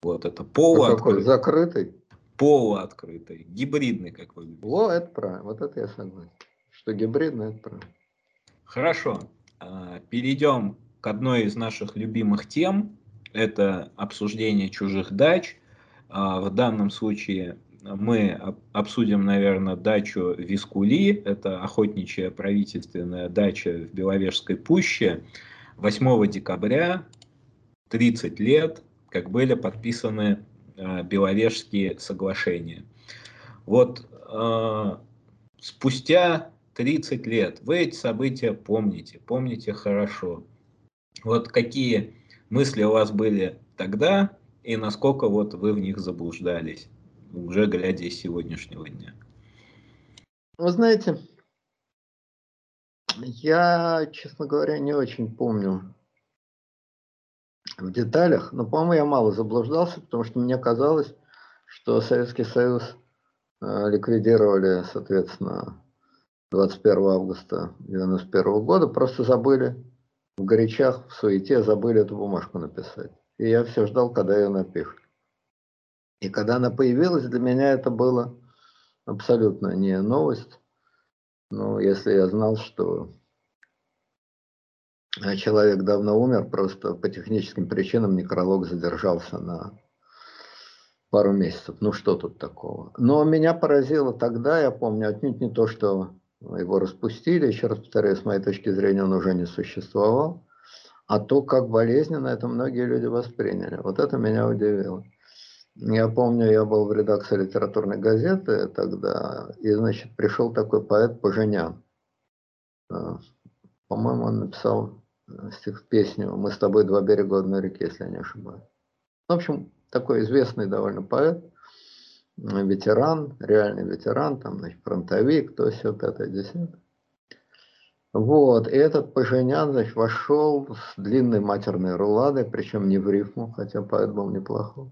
Вот это полуоткрытый. А закрытый? Полуоткрытый, гибридный, как вы говорите. Во, это правильно, вот это я согласен. Что гибридный, это правильно. Хорошо, а, перейдем к одной из наших любимых тем, это обсуждение чужих дач. А, в данном случае мы обсудим, наверное, дачу Вискули. Это охотничья правительственная дача в Беловежской пуще. 8 декабря, 30 лет, как были подписаны а, Беловежские соглашения. Вот э, спустя 30 лет вы эти события помните, помните хорошо. Вот какие мысли у вас были тогда и насколько вот вы в них заблуждались, уже глядя из сегодняшнего дня? Вы знаете, я, честно говоря, не очень помню в деталях, но, по-моему, я мало заблуждался, потому что мне казалось, что Советский Союз э, ликвидировали, соответственно, 21 августа 1991 года, просто забыли в горячах, в суете забыли эту бумажку написать. И я все ждал, когда ее напишут. И когда она появилась, для меня это было абсолютно не новость. Ну, если я знал, что человек давно умер, просто по техническим причинам некролог задержался на пару месяцев. Ну, что тут такого? Но меня поразило тогда, я помню, отнюдь не то, что его распустили, еще раз повторяю, с моей точки зрения он уже не существовал, а то, как болезненно это многие люди восприняли. Вот это меня удивило. Я помню, я был в редакции литературной газеты тогда, и, значит, пришел такой поэт Поженян. А, по-моему, он написал э, стих песню «Мы с тобой два берега одной реки», если я не ошибаюсь. В общем, такой известный довольно поэт – ветеран, реальный ветеран, там, значит, фронтовик, то все, пятое, десятое. Вот, и этот Паженян, значит, вошел с длинной матерной руладой, причем не в рифму, хотя поэт был неплохой.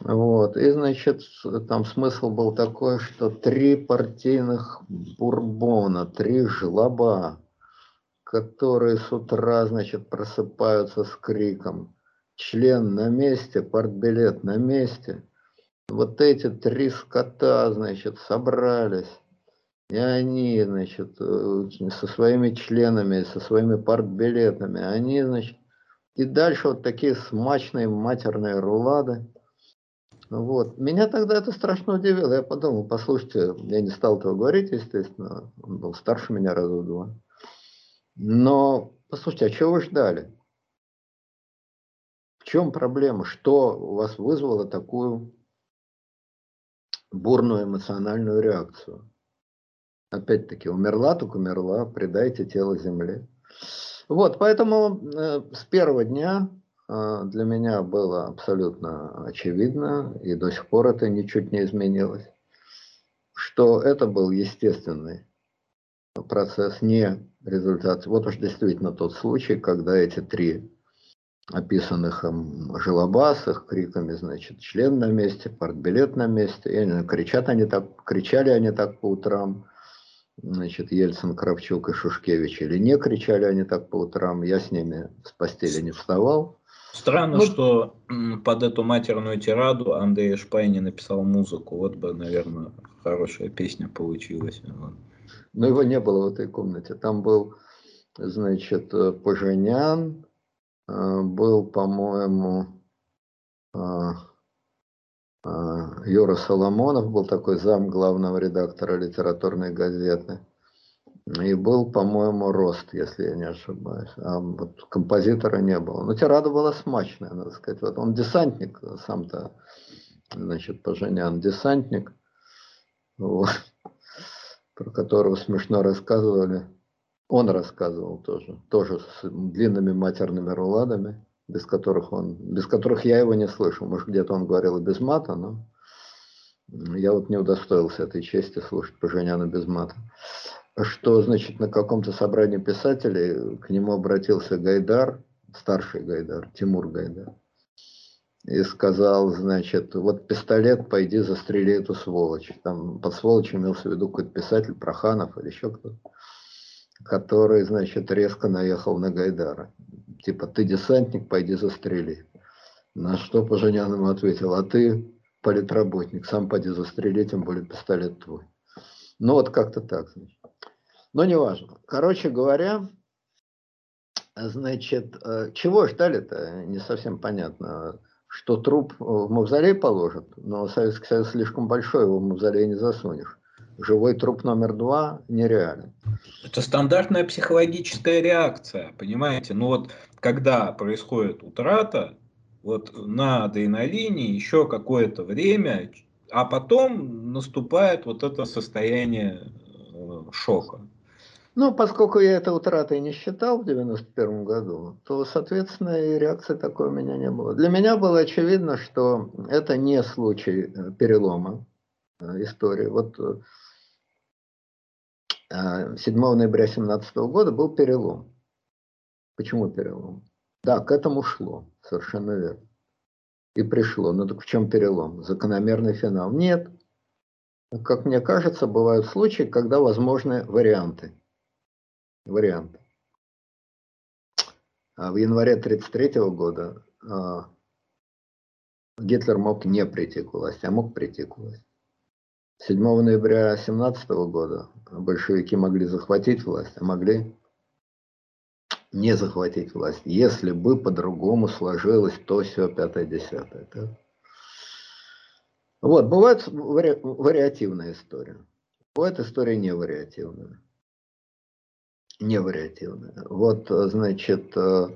Вот, и, значит, там смысл был такой, что три партийных бурбона, три жлоба, которые с утра, значит, просыпаются с криком «Член на месте, партбилет на месте», вот эти три скота, значит, собрались, и они, значит, э, со своими членами, со своими партбилетами, они, значит, и дальше вот такие смачные матерные рулады. Вот. Меня тогда это страшно удивило. Я подумал, послушайте, я не стал этого говорить, естественно, он был старше меня раза два. Но, послушайте, а чего вы ждали? В чем проблема? Что у вас вызвало такую бурную эмоциональную реакцию. Опять-таки, умерла, так умерла, предайте тело земле. Вот, поэтому э, с первого дня для меня было абсолютно очевидно, и до сих пор это ничуть не изменилось, что это был естественный процесс, не результат. Вот уж действительно тот случай, когда эти три описанных им криками, значит, член на месте, партбилет на месте, и они, кричат они так, кричали они так по утрам, значит, Ельцин, Кравчук и Шушкевич, или не кричали они так по утрам, я с ними с постели не вставал. Странно, ну, что под эту матерную тираду Андрей Шпайни написал музыку. Вот бы, наверное, хорошая песня получилась. Но его не было в этой комнате. Там был, значит, Поженян, э, был, по-моему, э, э, Юра Соломонов, был такой зам главного редактора литературной газеты. И был, по-моему, рост, если я не ошибаюсь. А вот композитора не было. Но тирада была смачная, надо сказать. Вот он десантник, сам-то, значит, Поженян десантник, вот, про которого смешно рассказывали. Он рассказывал тоже, тоже с длинными матерными руладами, без которых он, без которых я его не слышал. Может, где-то он говорил и без мата, но я вот не удостоился этой чести слушать Поженяна без мата что, значит, на каком-то собрании писателей к нему обратился Гайдар, старший Гайдар, Тимур Гайдар, и сказал, значит, вот пистолет, пойди застрели эту сволочь. Там под сволочью имелся в виду какой-то писатель, Проханов или еще кто-то, который, значит, резко наехал на Гайдара. Типа, ты десантник, пойди застрели. На что Поженян ему ответил, а ты политработник, сам пойди застрели, тем более пистолет твой. Ну вот как-то так, значит. Но не важно. Короче говоря, значит, э, чего ждали-то, не совсем понятно. Что труп в мавзолей положат, но Советский Союз слишком большой, его в мавзолей не засунешь. Живой труп номер два нереален. Это стандартная психологическая реакция, понимаете? Ну вот, когда происходит утрата, вот на адреналине еще какое-то время, а потом наступает вот это состояние э, шока. Ну, поскольку я это утратой не считал в 91 году, то, соответственно, и реакции такой у меня не было. Для меня было очевидно, что это не случай э, перелома э, истории. Вот 7 э, ноября 2017 года был перелом. Почему перелом? Да, к этому шло, совершенно верно. И пришло. Ну так в чем перелом? Закономерный финал? Нет. Как мне кажется, бывают случаи, когда возможны варианты варианты. А в январе 1933 года а, Гитлер мог не прийти к власти, а мог прийти к власти. 7 ноября 1917 года большевики могли захватить власть, а могли не захватить власть, если бы по-другому сложилось то, все, пятое, десятое. Да? Вот, бывает вари вариативная история. Бывает история невариативная невариативная. Вот, э, значит, э,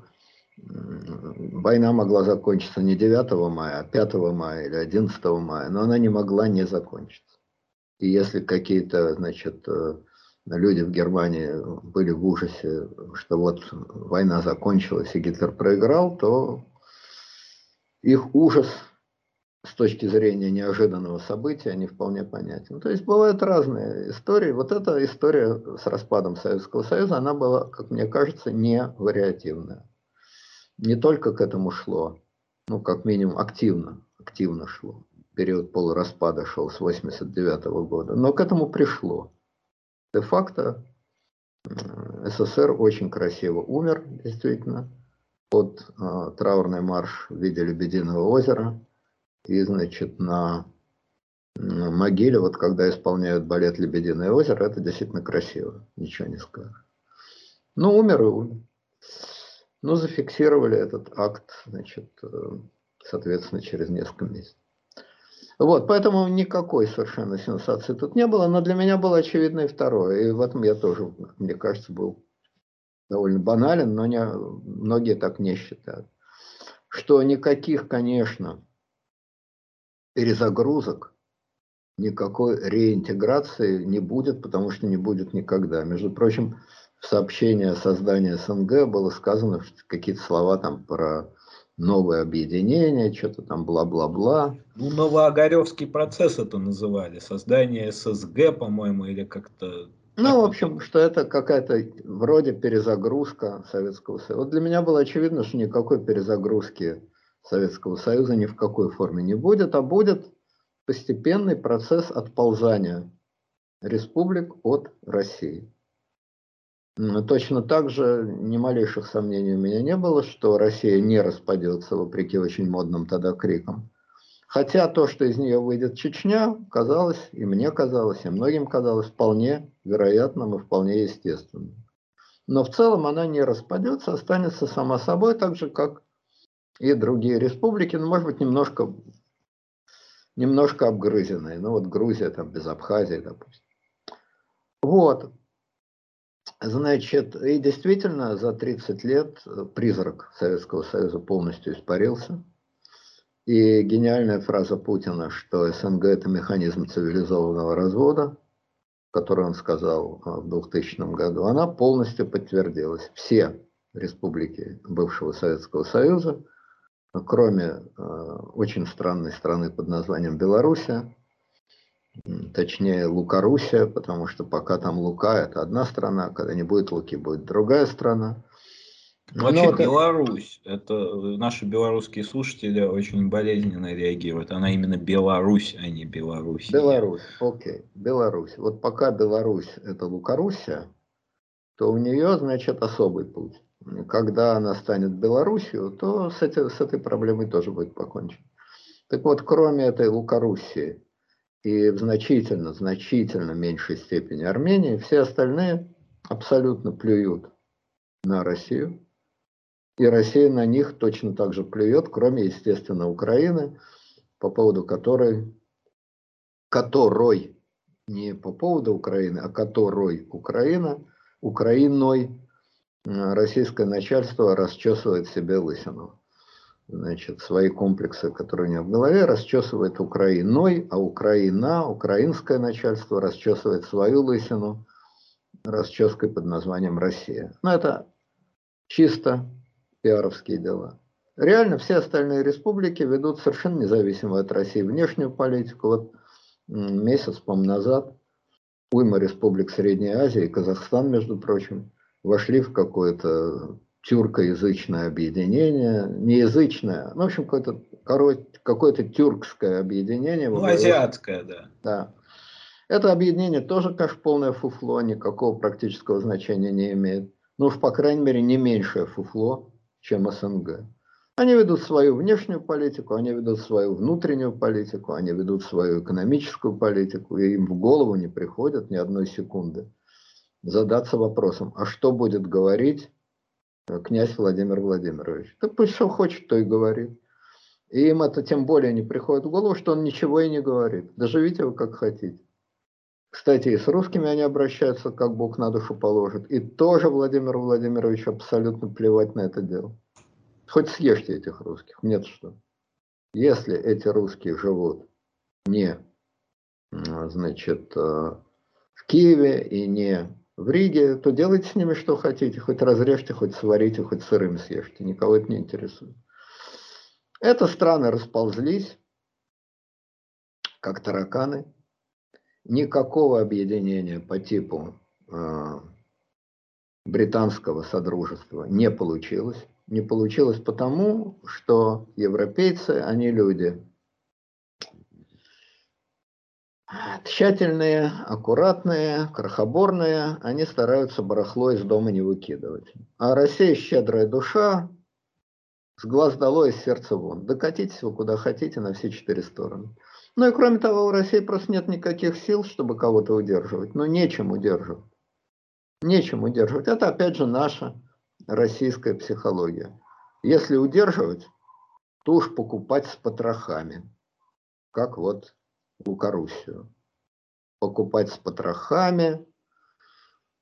война могла закончиться не 9 мая, а 5 мая или 11 мая, но она не могла не закончиться. И если какие-то, значит, э, люди в Германии были в ужасе, что вот война закончилась и Гитлер проиграл, то их ужас с точки зрения неожиданного события не вполне понятен. То есть бывают разные истории. Вот эта история с распадом Советского Союза, она была, как мне кажется, не вариативная. Не только к этому шло, ну, как минимум, активно, активно шло. Период полураспада шел с 89 -го года, но к этому пришло. Де-факто СССР очень красиво умер, действительно, под э, траурный марш в виде Лебединого озера – и, значит, на могиле, вот когда исполняют балет «Лебединое озеро», это действительно красиво, ничего не скажешь. Ну, умер и умер. Ну, зафиксировали этот акт, значит, э, соответственно, через несколько месяцев. Вот, поэтому никакой совершенно сенсации тут не было, но для меня было очевидно и второе. И в этом я тоже, мне кажется, был довольно банален, но не, многие так не считают. Что никаких, конечно, перезагрузок, никакой реинтеграции не будет, потому что не будет никогда. Между прочим, в сообщении о создании СНГ было сказано какие-то слова там про новое объединение, что-то там бла-бла-бла. Ну, Новоогаревский процесс это называли, создание ССГ, по-моему, или как-то Ну, в общем, что это какая-то вроде перезагрузка Советского Союза. Вот для меня было очевидно, что никакой перезагрузки Советского Союза ни в какой форме не будет, а будет постепенный процесс отползания республик от России. Точно так же ни малейших сомнений у меня не было, что Россия не распадется, вопреки очень модным тогда крикам. Хотя то, что из нее выйдет Чечня, казалось, и мне казалось, и многим казалось вполне вероятным и вполне естественным. Но в целом она не распадется, останется сама собой, так же, как и другие республики, но, может быть, немножко, немножко обгрызенные. Ну, вот Грузия там без Абхазии, допустим. Вот. Значит, и действительно за 30 лет призрак Советского Союза полностью испарился. И гениальная фраза Путина, что СНГ – это механизм цивилизованного развода, который он сказал в 2000 году, она полностью подтвердилась. Все республики бывшего Советского Союза, кроме э, очень странной страны под названием Белоруссия, точнее Лукаруссия, потому что пока там Лука – это одна страна, когда не будет Луки, будет другая страна. Вообще ну, Беларусь, это... это наши белорусские слушатели очень болезненно реагируют. Она именно Беларусь, а не Беларусь. Беларусь, окей, Беларусь. Вот пока Беларусь это Лукаруссия, то у нее, значит, особый путь. Когда она станет Белоруссию, то с, эти, с этой проблемой тоже будет покончено. Так вот, кроме этой Лукоруссии и в значительно, значительно меньшей степени Армении, все остальные абсолютно плюют на Россию и Россия на них точно так же плюет, кроме, естественно, Украины, по поводу которой, которой, не по поводу Украины, а которой Украина, Украиной российское начальство расчесывает себе лысину. Значит, свои комплексы, которые у него в голове, расчесывает Украиной, а Украина, украинское начальство расчесывает свою лысину расческой под названием Россия. Но это чисто пиаровские дела. Реально все остальные республики ведут совершенно независимую от России внешнюю политику. Вот месяц, по назад уйма республик Средней Азии, Казахстан, между прочим, вошли в какое-то тюркоязычное объединение, не язычное, ну, в общем, какое-то какое-то тюркское объединение. Ну, азиатское, да. Да. Это объединение тоже, конечно, полное фуфло, никакого практического значения не имеет. Ну уж, по крайней мере, не меньшее фуфло, чем СНГ. Они ведут свою внешнюю политику, они ведут свою внутреннюю политику, они ведут свою экономическую политику, и им в голову не приходит ни одной секунды задаться вопросом, а что будет говорить э, князь Владимир Владимирович? Так пусть что хочет, то и говорит. И им это тем более не приходит в голову, что он ничего и не говорит. Доживите вы как хотите. Кстати, и с русскими они обращаются, как Бог на душу положит. И тоже Владимир Владимирович абсолютно плевать на это дело. Хоть съешьте этих русских, нет что. Если эти русские живут не значит, э, в Киеве и не в Риге, то делайте с ними что хотите. Хоть разрежьте, хоть сварите, хоть сырым съешьте. Никого это не интересует. Это страны расползлись, как тараканы никакого объединения по типу э, британского содружества не получилось. Не получилось потому, что европейцы, они люди тщательные, аккуратные, крохоборные, они стараются барахло из дома не выкидывать. А Россия щедрая душа, с глаз долой, из сердца вон. Докатитесь вы куда хотите на все четыре стороны. Ну и кроме того, у России просто нет никаких сил, чтобы кого-то удерживать. Ну нечем удерживать. Нечем удерживать. Это опять же наша российская психология. Если удерживать, то уж покупать с потрохами. Как вот Лукоруссию. Покупать с потрохами,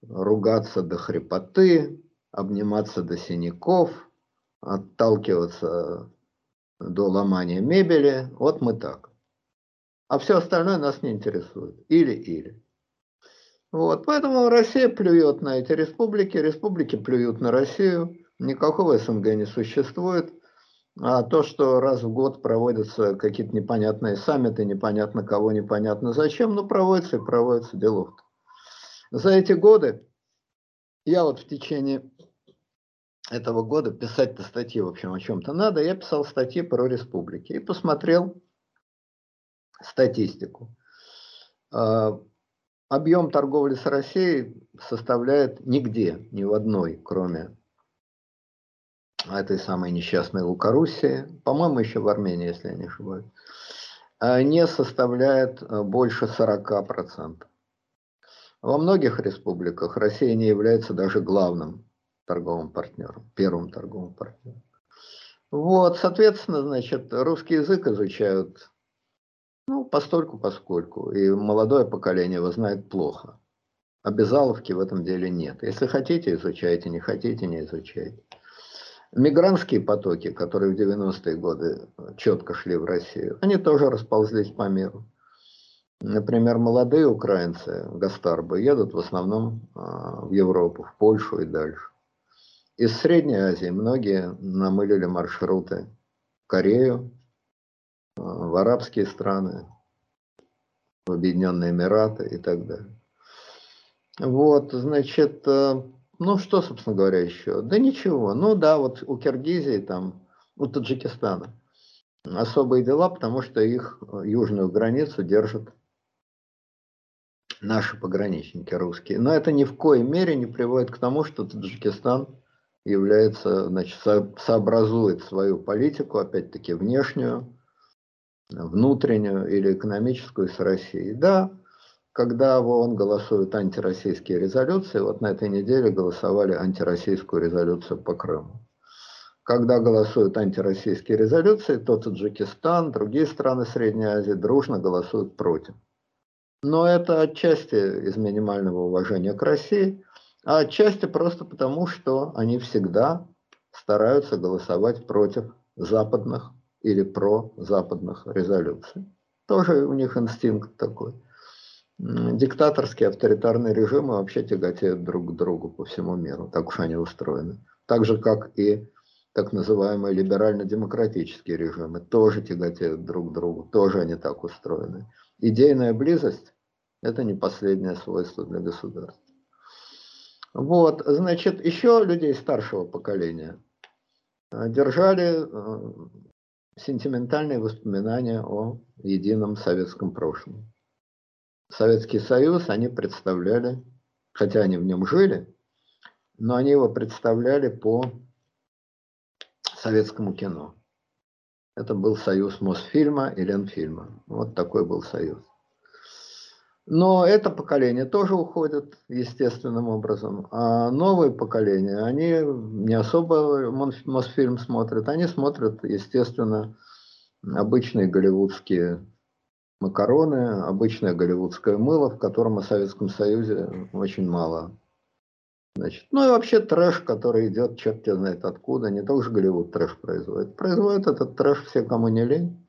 ругаться до хрипоты, обниматься до синяков, отталкиваться до ломания мебели. Вот мы так а все остальное нас не интересует. Или-или. Вот, поэтому Россия плюет на эти республики, республики плюют на Россию, никакого СНГ не существует. А то, что раз в год проводятся какие-то непонятные саммиты, непонятно кого, непонятно зачем, ну проводятся и проводятся делов. За эти годы я вот в течение этого года писать-то статьи, в общем, о чем-то надо, я писал статьи про республики и посмотрел статистику. А, объем торговли с Россией составляет нигде, ни в одной, кроме этой самой несчастной Лукоруссии, по-моему, еще в Армении, если я не ошибаюсь, а, не составляет а, больше 40%. Во многих республиках Россия не является даже главным торговым партнером, первым торговым партнером. Вот, соответственно, значит, русский язык изучают, ну, постольку поскольку, и молодое поколение его знает плохо. Обязаловки в этом деле нет. Если хотите, изучайте, не хотите, не изучайте. Мигрантские потоки, которые в 90-е годы четко шли в Россию, они тоже расползлись по миру. Например, молодые украинцы, гастарбы, едут в основном а, в Европу, в Польшу и дальше. Из Средней Азии многие намылили маршруты в Корею, а, в арабские страны, в Объединенные Эмираты и так далее. Вот, значит, э, ну что, собственно говоря, еще? Да ничего. Ну да, вот у Киргизии, там, у Таджикистана особые дела, потому что их э, южную границу держат наши пограничники русские. Но это ни в коей мере не приводит к тому, что Таджикистан является, значит, сообразует свою политику, опять-таки внешнюю, внутреннюю или экономическую с Россией. Да, когда в ООН голосуют антироссийские резолюции, вот на этой неделе голосовали антироссийскую резолюцию по Крыму. Когда голосуют антироссийские резолюции, то Таджикистан, другие страны Средней Азии дружно голосуют против. Но это отчасти из минимального уважения к России, а отчасти просто потому, что они всегда стараются голосовать против западных или про западных резолюций. Тоже у них инстинкт такой. Диктаторские авторитарные режимы вообще тяготеют друг к другу по всему миру, так уж они устроены. Так же, как и так называемые либерально-демократические режимы тоже тяготеют друг к другу, тоже они так устроены. Идейная близость – это не последнее свойство для государства. Вот, значит, еще людей старшего поколения э, держали э, сентиментальные воспоминания о едином советском прошлом. Советский Союз они представляли, хотя они в нем жили, но они его представляли по советскому кино. Это был союз Мосфильма и Ленфильма. Вот такой был союз. Но это поколение тоже уходит естественным образом. А новые поколения, они не особо Мосфильм смотрят, они смотрят, естественно, обычные голливудские макароны, обычное голливудское мыло, в котором о Советском Союзе очень мало. Значит, ну и вообще трэш, который идет, черт тебя знает откуда, не только же Голливуд трэш производит. Производит этот трэш все, кому не лень.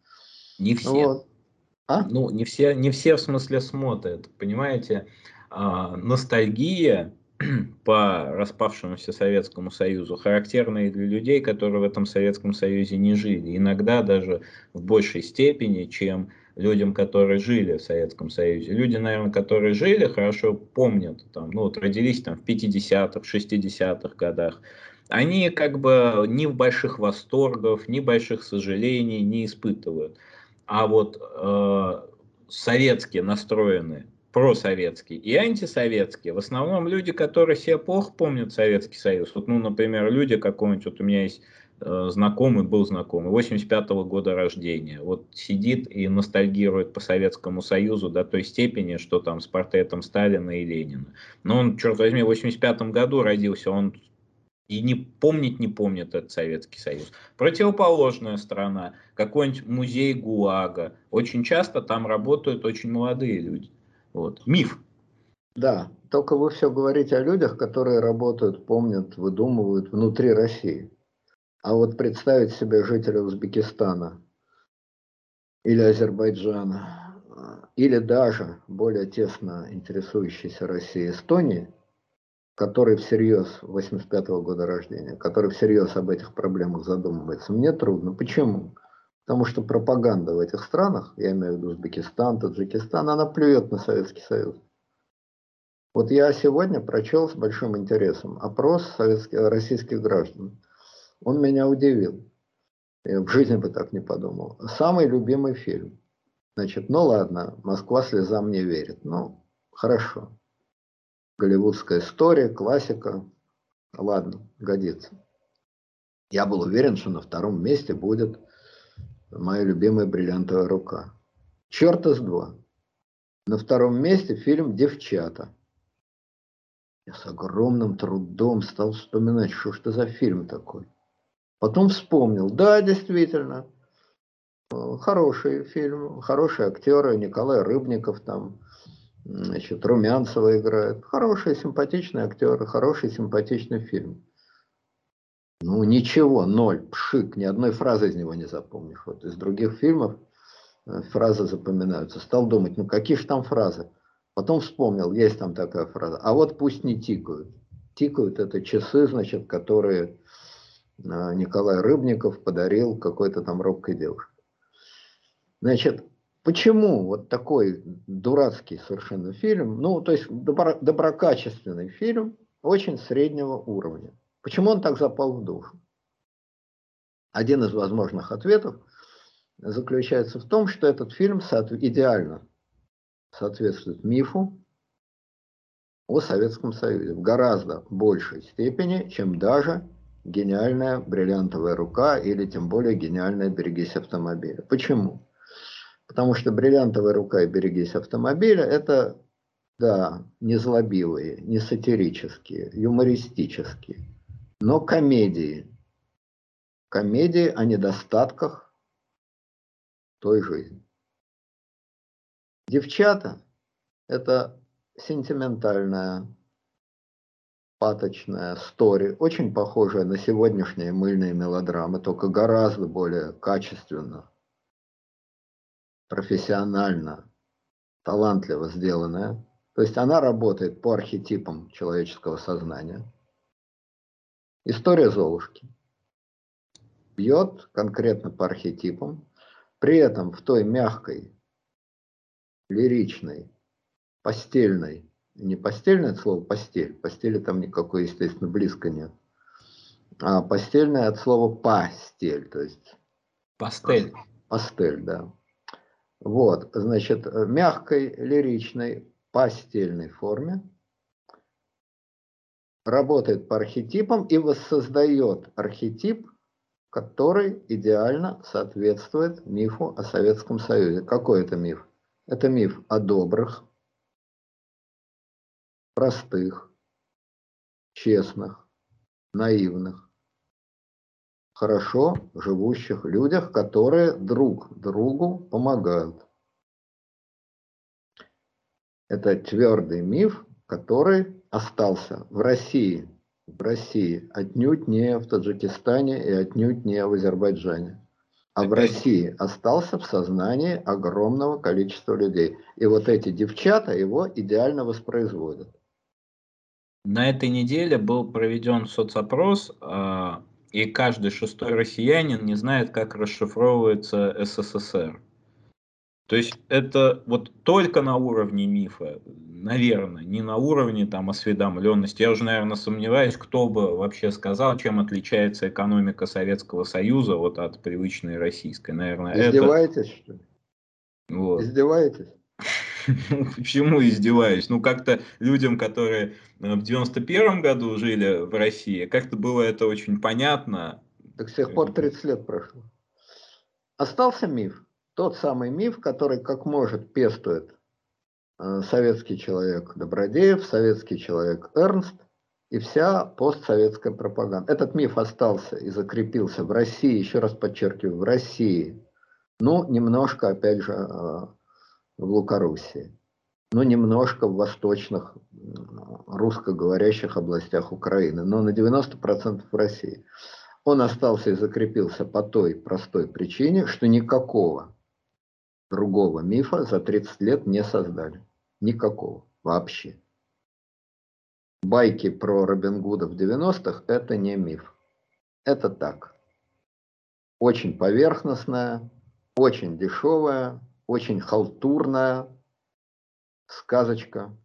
Не все. Вот. А? Ну, не все, не все в смысле смотрят, понимаете, а, ностальгия по распавшемуся Советскому Союзу характерна и для людей, которые в этом Советском Союзе не жили. Иногда даже в большей степени, чем людям, которые жили в Советском Союзе. Люди, наверное, которые жили, хорошо помнят, там, ну, вот родились там в 50-х, 60-х годах. Они как бы ни в больших восторгов, ни больших сожалений не испытывают. А вот э, советские настроенные, просоветские и антисоветские, в основном люди, которые себе плохо помнят Советский Союз. Вот, ну, например, люди какого-нибудь, вот у меня есть знакомый, был знакомый, 85 -го года рождения. Вот сидит и ностальгирует по Советскому Союзу до той степени, что там с портретом Сталина и Ленина. Но он, черт возьми, в 85 году родился, он и не помнить не помнит этот Советский Союз. Противоположная страна, какой-нибудь музей ГУАГа. Очень часто там работают очень молодые люди. Вот. Миф. Да, только вы все говорите о людях, которые работают, помнят, выдумывают внутри России. А вот представить себе жителя Узбекистана или Азербайджана, или даже более тесно интересующейся Россией Эстонии, который всерьез 85 -го года рождения, который всерьез об этих проблемах задумывается, мне трудно. Почему? Потому что пропаганда в этих странах, я имею в виду Узбекистан, Таджикистан, она плюет на Советский Союз. Вот я сегодня прочел с большим интересом опрос советских, российских граждан. Он меня удивил. Я в жизни бы так не подумал. Самый любимый фильм. Значит, ну ладно, Москва слезам не верит. Ну, хорошо. Голливудская история, классика. Ладно, годится. Я был уверен, что на втором месте будет моя любимая бриллиантовая рука. Черта с два. На втором месте фильм «Девчата». Я с огромным трудом стал вспоминать, что ж это за фильм такой. Потом вспомнил, да, действительно, э, хороший фильм, хорошие актеры, Николай Рыбников там, значит, Румянцева играет. Хорошие, симпатичные актеры, хороший, симпатичный фильм. Ну, ничего, ноль, пшик, ни одной фразы из него не запомнишь. Вот из других фильмов э, фразы запоминаются. Стал думать, ну какие же там фразы? Потом вспомнил, есть там такая фраза. А вот пусть не тикают. Тикают это часы, значит, которые Николай Рыбников подарил какой-то там робкой девушке. Значит, почему вот такой дурацкий совершенно фильм, ну, то есть добро, доброкачественный фильм, очень среднего уровня. Почему он так запал в душу? Один из возможных ответов заключается в том, что этот фильм идеально соответствует мифу о Советском Союзе в гораздо большей степени, чем даже гениальная бриллиантовая рука или тем более гениальная берегись автомобиля. Почему? Потому что бриллиантовая рука и берегись автомобиля это, да, не злобивые, не сатирические, юмористические, но комедии. Комедии о недостатках той жизни. Девчата – это сентиментальная, паточная стори, очень похожая на сегодняшние мыльные мелодрамы, только гораздо более качественно, профессионально, талантливо сделанная. То есть она работает по архетипам человеческого сознания – История Золушки. Бьет конкретно по архетипам, при этом в той мягкой, лиричной, постельной, не постельное слово постель, постели там никакой, естественно, близко нет, а постельное от слова постель, то есть... Пастель. Пастель, да. Вот, значит, мягкой, лиричной, постельной форме работает по архетипам и воссоздает архетип, который идеально соответствует мифу о Советском Союзе. Какой это миф? Это миф о добрых, простых, честных, наивных, хорошо живущих людях, которые друг другу помогают. Это твердый миф, который остался в России, в России, отнюдь не в Таджикистане и отнюдь не в Азербайджане, а в России остался в сознании огромного количества людей. И вот эти девчата его идеально воспроизводят. На этой неделе был проведен соцопрос, а, и каждый шестой россиянин не знает, как расшифровывается СССР. То есть это вот только на уровне мифа, наверное, не на уровне там осведомленности. Я уже, наверное, сомневаюсь, кто бы вообще сказал, чем отличается экономика Советского Союза вот от привычной российской. Наверное, Издеваетесь, это... что ли? Вот. Издеваетесь? Почему издеваюсь? Ну, как-то людям, которые э, в 91 году жили в России, как-то было это очень понятно. Так с тех пор 30 лет прошло. Остался миф тот самый миф, который как может пестует э, советский человек Добродеев, советский человек Эрнст и вся постсоветская пропаганда. Этот миф остался и закрепился в России, еще раз подчеркиваю, в России. Ну, немножко, опять же, э, в Лукоруссии. Ну, немножко в восточных русскоговорящих областях Украины, но на 90% в России. Он остался и закрепился по той простой причине, что никакого другого мифа за 30 лет не создали. Никакого вообще. Байки про Робин Гуда в 90-х – это не миф. Это так. Очень поверхностная, очень дешевая, очень халтурная сказочка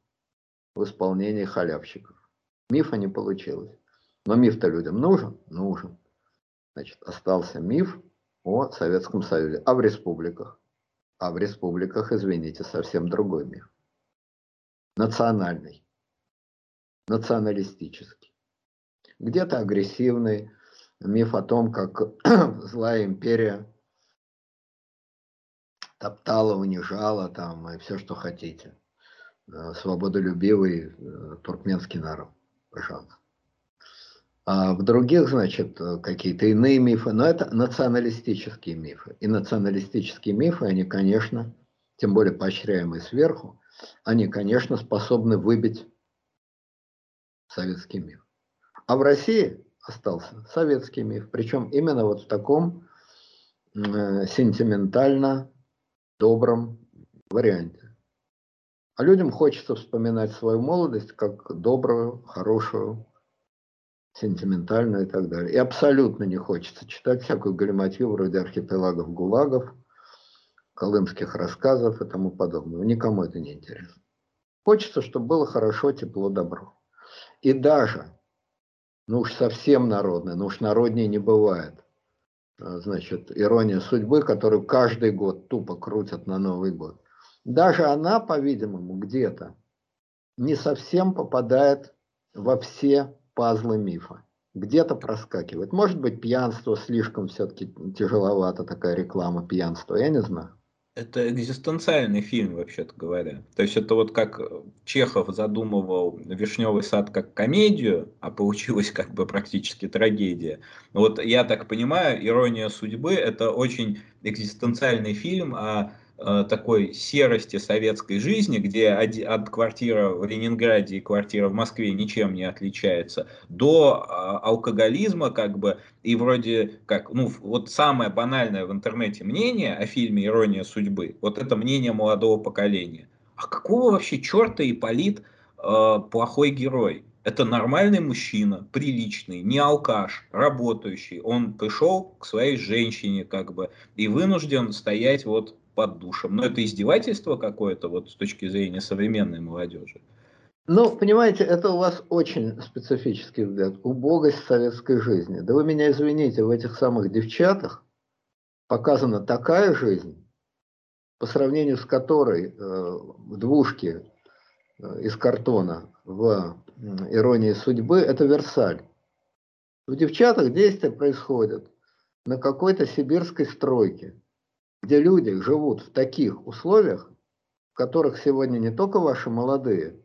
в исполнении халявщиков. Мифа не получилось. Но миф-то людям нужен? Нужен. Значит, остался миф о Советском Союзе. А в республиках? А в республиках, извините, совсем другой миф. Национальный. Националистический. Где-то агрессивный миф о том, как злая империя топтала, унижала там и все, что хотите. Э, свободолюбивый э, туркменский народ. Пожалуйста. А в других, значит, какие-то иные мифы, но это националистические мифы. И националистические мифы, они, конечно, тем более поощряемые сверху, они, конечно, способны выбить советский миф. А в России остался советский миф, причем именно вот в таком э, сентиментально добром варианте. А людям хочется вспоминать свою молодость как добрую, хорошую, сентиментальную и так далее. И абсолютно не хочется читать всякую галиматью вроде архипелагов ГУЛАГов, колымских рассказов и тому подобного. Никому это не интересно. Хочется, чтобы было хорошо, тепло, добро. И даже, ну уж совсем народное, ну уж народнее не бывает, значит, ирония судьбы, которую каждый год тупо крутят на Новый год. Даже она, по-видимому, где-то не совсем попадает во все пазлы мифа. Где-то проскакивает. Может быть, пьянство слишком все-таки тяжеловато, такая реклама пьянства, я не знаю. Это экзистенциальный фильм, вообще-то говоря. То есть это вот как Чехов задумывал «Вишневый сад» как комедию, а получилась как бы практически трагедия. Вот я так понимаю, «Ирония судьбы» — это очень экзистенциальный фильм о Э, такой серости советской жизни, где от квартира в Ленинграде и квартира в Москве ничем не отличается, до а, алкоголизма, как бы, и вроде как, ну, вот самое банальное в интернете мнение о фильме «Ирония судьбы», вот это мнение молодого поколения. А какого вообще черта Ипполит э, плохой герой? Это нормальный мужчина, приличный, не алкаш, работающий. Он пришел к своей женщине, как бы, и вынужден стоять вот под душем. Но это издевательство какое-то вот с точки зрения современной молодежи. Ну, понимаете, это у вас очень специфический взгляд. Убогость советской жизни. Да вы меня извините, в этих самых девчатах показана такая жизнь, по сравнению с которой э, в э, из картона в э, «Иронии судьбы» это Версаль. В девчатах действия происходят на какой-то сибирской стройке где люди живут в таких условиях, в которых сегодня не только ваши молодые,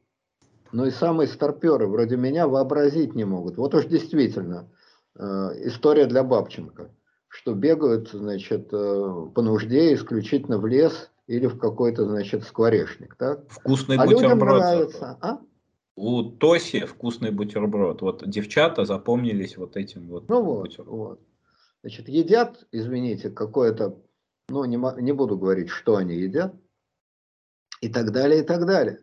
но и самые старперы вроде меня вообразить не могут. Вот уж действительно э, история для Бабченко, что бегают, значит, э, по нужде исключительно в лес или в какой-то, значит, скворечник, так? Вкусный а. Людям нравится, а? У Тоси вкусный бутерброд. Вот девчата запомнились вот этим вот. Ну вот, вот. Значит, едят, извините, какое-то ну, не, не буду говорить, что они едят, и так далее, и так далее.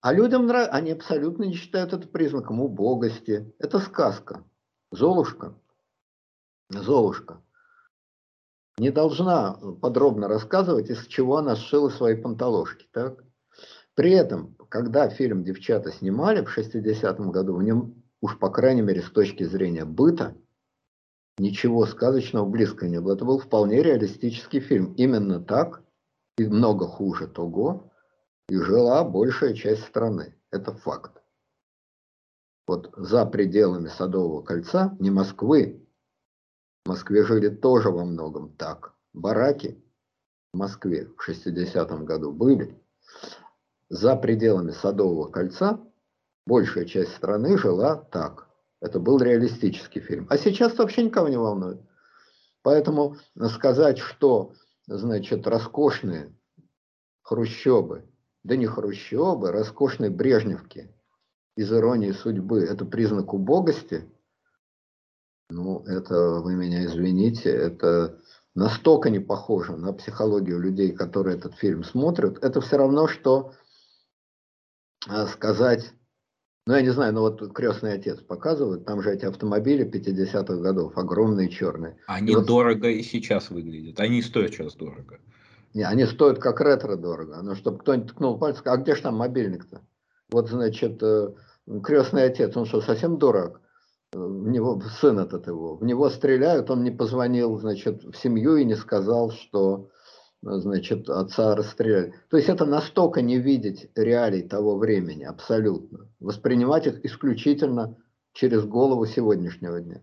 А людям нравится, они абсолютно не считают это признаком убогости. Это сказка. Золушка. Золушка не должна подробно рассказывать, из чего она сшила свои панталошки. Так? При этом, когда фильм «Девчата» снимали в 60-м году, в нем, уж по крайней мере с точки зрения быта, ничего сказочного близко не было. Это был вполне реалистический фильм. Именно так, и много хуже того, и жила большая часть страны. Это факт. Вот за пределами Садового кольца, не Москвы, в Москве жили тоже во многом так. Бараки в Москве в 60-м году были. За пределами Садового кольца большая часть страны жила так. Это был реалистический фильм. А сейчас вообще никого не волнует. Поэтому сказать, что, значит, роскошные хрущебы, да не хрущебы, роскошные брежневки из иронии судьбы, это признак убогости, ну, это, вы меня извините, это настолько не похоже на психологию людей, которые этот фильм смотрят. Это все равно, что а, сказать ну, я не знаю, но вот крестный отец показывают, там же эти автомобили 50-х годов, огромные черные. Они и вот... дорого и сейчас выглядят, они стоят сейчас дорого. Не, они стоят как ретро дорого, но чтобы кто-нибудь ткнул пальцем, а где же там мобильник-то? Вот, значит, э, крестный отец, он что, совсем дурак? В него, сын этот его, в него стреляют, он не позвонил, значит, в семью и не сказал, что, значит, отца расстреляли. То есть это настолько не видеть реалий того времени, абсолютно. Воспринимать их исключительно через голову сегодняшнего дня.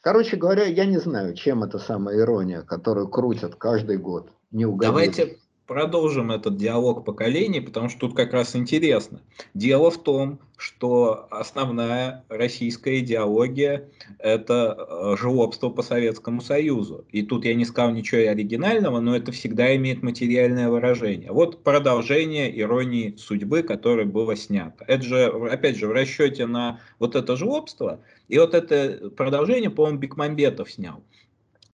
Короче говоря, я не знаю, чем эта самая ирония, которую крутят каждый год. Не угодит. Давайте продолжим этот диалог поколений, потому что тут как раз интересно. Дело в том, что основная российская идеология – это э, жлобство по Советскому Союзу. И тут я не сказал ничего оригинального, но это всегда имеет материальное выражение. Вот продолжение иронии судьбы, которое было снято. Это же, опять же, в расчете на вот это жлобство. И вот это продолжение, по-моему, Бекмамбетов снял.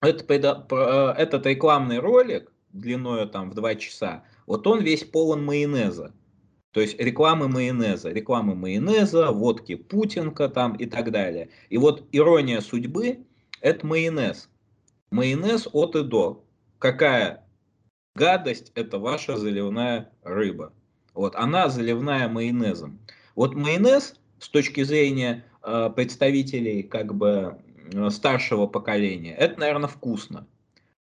Это, э, этот рекламный ролик, длиной там в 2 часа, вот он весь полон майонеза. То есть рекламы майонеза, рекламы майонеза, водки Путинка там и так далее. И вот ирония судьбы – это майонез. Майонез от и до. Какая гадость – это ваша заливная рыба. Вот, она заливная майонезом. Вот майонез с точки зрения э, представителей как бы э, старшего поколения, это, наверное, вкусно.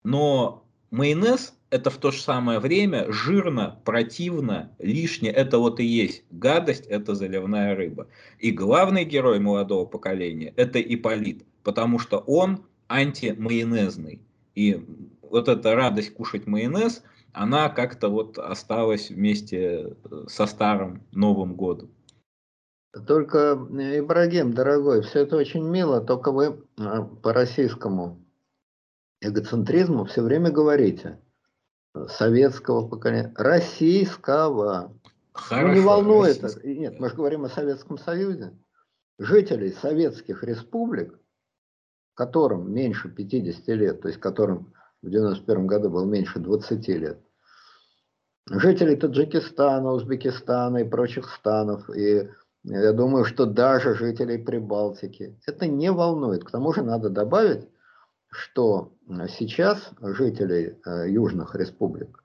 Но майонез это в то же самое время жирно, противно, лишнее. Это вот и есть гадость, это заливная рыба. И главный герой молодого поколения – это Иполит, потому что он антимайонезный. И вот эта радость кушать майонез, она как-то вот осталась вместе э, со старым Новым годом. Только, э, Ибрагим, дорогой, все это очень мило, только вы э, по российскому эгоцентризму все время говорите – советского поколения, российского. Хорошо, ну, не волнует это. Нет, мы же говорим о Советском Союзе. Жителей советских республик, которым меньше 50 лет, то есть которым в 91 году было меньше 20 лет, жителей Таджикистана, Узбекистана и прочих станов, и я думаю, что даже жителей Прибалтики, это не волнует. К тому же надо добавить, что сейчас жителей э, южных республик,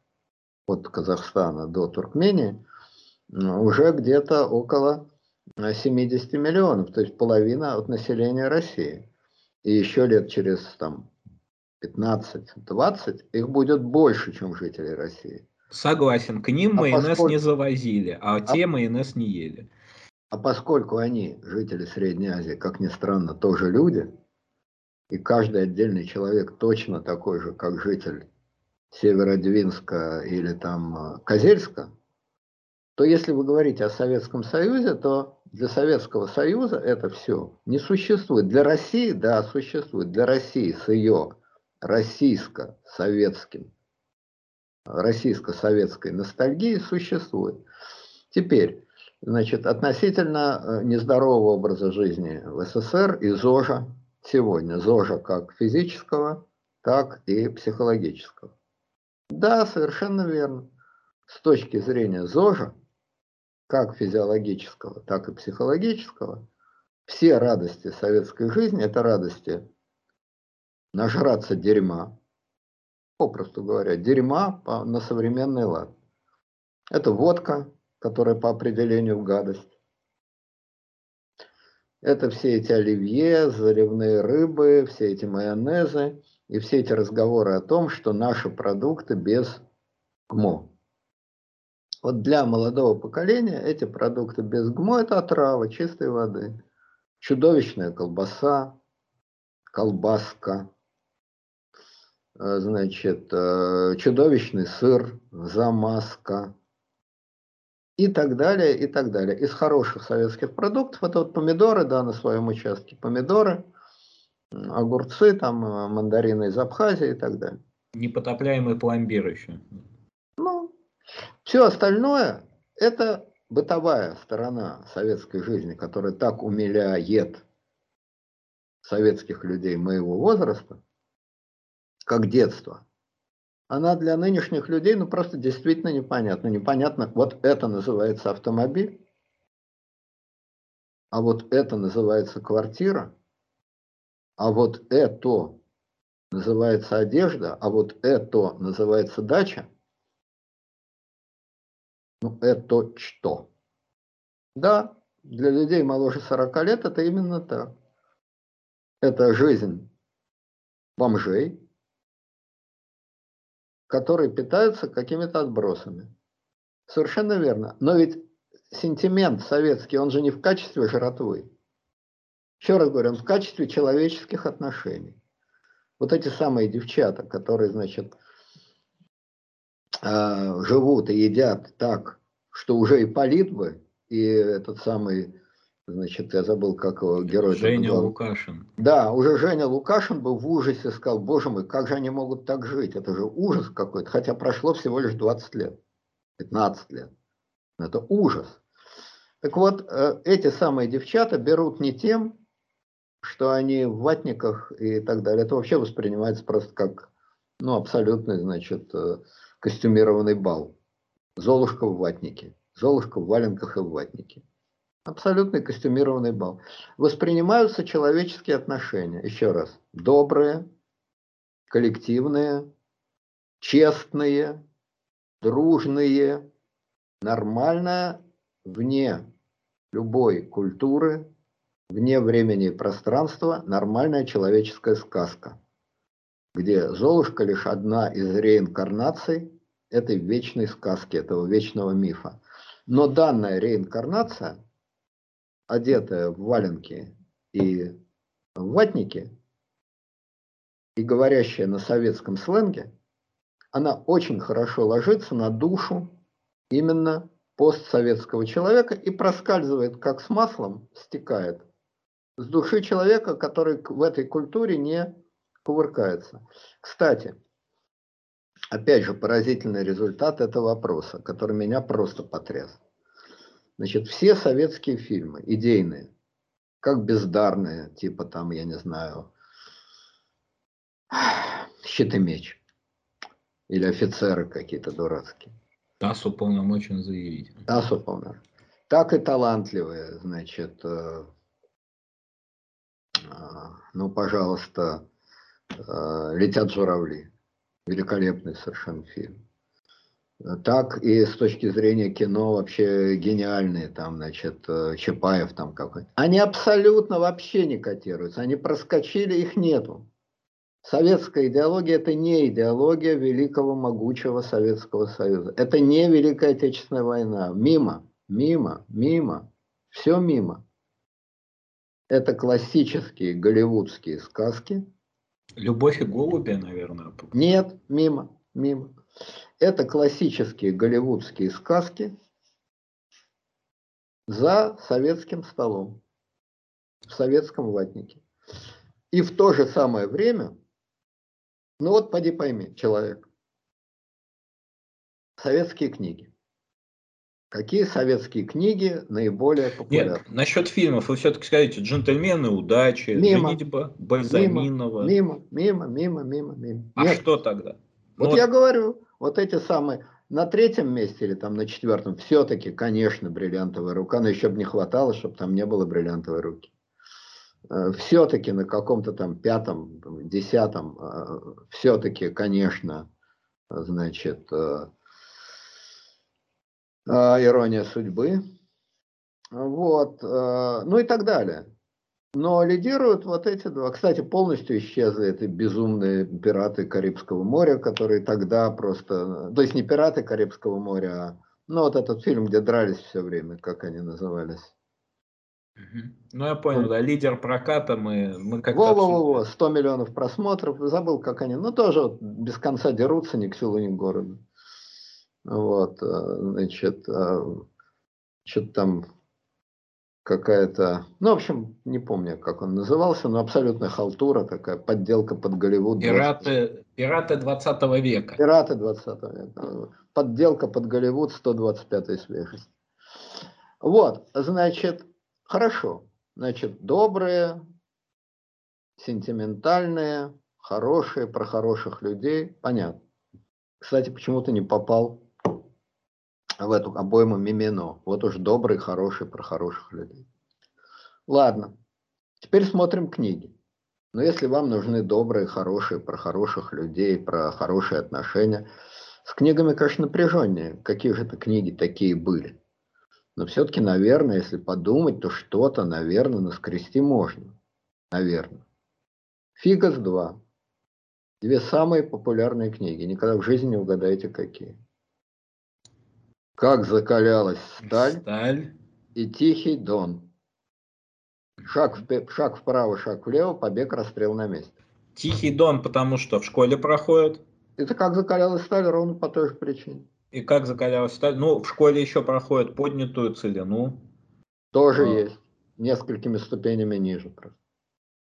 от Казахстана до Туркмении, уже где-то около 70 миллионов, то есть половина от населения России. И еще лет через там, 15-20 их будет больше, чем жителей России. Согласен, к ним а майонез поскольку... не завозили, а, а те майонез не ели. А поскольку они, жители Средней Азии, как ни странно, тоже люди, и каждый отдельный человек точно такой же, как житель Северодвинска или там э, Козельска, то если вы говорите о Советском Союзе, то для Советского Союза это все не существует. Для России, да, существует. Для России с ее российско-советским, российско-советской ностальгией существует. Теперь, значит, относительно э, нездорового образа жизни в СССР и ЗОЖа, сегодня ЗОЖа как физического, так и психологического. Да, совершенно верно. С точки зрения ЗОЖа, как физиологического, так и психологического, все радости советской жизни – это радости нажраться дерьма, попросту говоря, дерьма на современный лад. Это водка, которая по определению гадость. Это все эти оливье, заливные рыбы, все эти майонезы и все эти разговоры о том, что наши продукты без ГМО. Вот для молодого поколения эти продукты без ГМО – это отрава чистой воды. Чудовищная колбаса, колбаска, э, значит, э, чудовищный сыр, замазка, и так далее, и так далее. Из хороших советских продуктов это вот помидоры, да, на своем участке, помидоры, огурцы, там, э, мандарины из Абхазии и так далее. Непотопляемый пломбир еще. Ну, все остальное это бытовая сторона советской жизни, которая так умиляет советских людей моего возраста, как детство она для нынешних людей ну просто действительно непонятна. Непонятно, вот это называется автомобиль, а вот это называется квартира, а вот это называется одежда, а вот это называется дача. Ну это что? Да, для людей моложе 40 лет это именно так. Это жизнь бомжей, которые питаются какими-то отбросами. Совершенно верно. Но ведь сентимент советский, он же не в качестве жратвы. Еще раз говорю, он в качестве человеческих отношений. Вот эти самые девчата, которые, значит, э, живут и едят так, что уже и полит бы, и этот самый, значит, я забыл, как его герой. Женя был. Лукашин. Да, уже Женя Лукашин был в ужасе, сказал, боже мой, как же они могут так жить? Это же ужас какой-то, хотя прошло всего лишь 20 лет, 15 лет. Это ужас. Так вот, э, эти самые девчата берут не тем, что они в ватниках и так далее. Это вообще воспринимается просто как ну, абсолютный, значит, э, костюмированный бал. Золушка в ватнике. Золушка в валенках и в ватнике. Абсолютный костюмированный бал. Воспринимаются человеческие отношения. Еще раз. Добрые, коллективные, честные, дружные, нормальная, вне любой культуры, вне времени и пространства нормальная человеческая сказка, где Золушка лишь одна из реинкарнаций этой вечной сказки, этого вечного мифа. Но данная реинкарнация, одетая в валенки и ватники, и говорящая на советском сленге, она очень хорошо ложится на душу именно постсоветского человека и проскальзывает, как с маслом стекает с души человека, который в этой культуре не кувыркается. Кстати, опять же, поразительный результат этого вопроса, который меня просто потряс. Значит, все советские фильмы, идейные, как бездарные, типа там, я не знаю, щит и меч, или офицеры какие-то дурацкие. ТАСС уполномочен заявить. ТАСС уполномочен. Так и талантливые, значит, э, а, ну, пожалуйста, э, «Летят журавли». Великолепный совершенно фильм. Так и с точки зрения кино вообще гениальные, там, значит, э, Чапаев там какой-то. Они абсолютно вообще не котируются, они проскочили, их нету. Советская идеология – это не идеология великого могучего Советского Союза. Это не Великая Отечественная война. Мимо, мимо, мимо. Все мимо. Это классические голливудские сказки. Любовь и голуби, наверное. Нет, мимо, мимо. Это классические голливудские сказки за советским столом, в советском ватнике. И в то же самое время, ну вот поди пойми, человек, советские книги. Какие советские книги наиболее популярны? Нет, насчет фильмов вы все-таки скажите «Джентльмены удачи», мимо, «Женитьба Бальзаминова». Мимо, мимо, мимо, мимо, мимо. А Нет. что тогда? Вот ну, я говорю, вот эти самые, на третьем месте или там на четвертом, все-таки, конечно, бриллиантовая рука, но еще бы не хватало, чтобы там не было бриллиантовой руки. Э, все-таки на каком-то там пятом, десятом, э, все-таки, конечно, значит, э, ирония судьбы, вот, ну и так далее. Но лидируют вот эти два. Кстати, полностью исчезли эти безумные пираты Карибского моря, которые тогда просто... То есть не пираты Карибского моря, а ну, вот этот фильм, где дрались все время, как они назывались. Ну, я понял, да, лидер проката мы, мы как-то... Во-во-во, 100 миллионов просмотров, забыл, как они, ну, тоже вот без конца дерутся ни к селу, ни к городу. Вот, э, значит, э, что-то там какая-то, ну, в общем, не помню, как он назывался, но абсолютная халтура такая, подделка под Голливуд. Пираты, пираты 20 века. Пираты 20 века. Подделка под Голливуд 125 свежесть. Вот, значит, хорошо. Значит, добрые, сентиментальные, хорошие, про хороших людей, понятно. Кстати, почему-то не попал в эту обойму Мимино. Вот уж добрый, хороший, про хороших людей. Ладно, теперь смотрим книги. Но если вам нужны добрые, хорошие, про хороших людей, про хорошие отношения, с книгами, конечно, напряженнее. Какие же это книги такие были? Но все-таки, наверное, если подумать, то что-то, наверное, наскрести можно. Наверное. Фигас 2. Две самые популярные книги. Никогда в жизни не угадаете, какие. Как закалялась сталь, Сталь. и Тихий Дон. Шаг, впе- шаг вправо, шаг влево, побег, расстрел на месте. Тихий Дон, потому что в школе проходит. Это как закалялась сталь ровно по той же причине. И как закалялась сталь. Ну, в школе еще проходит поднятую целину. Тоже А. есть. Несколькими ступенями ниже. просто.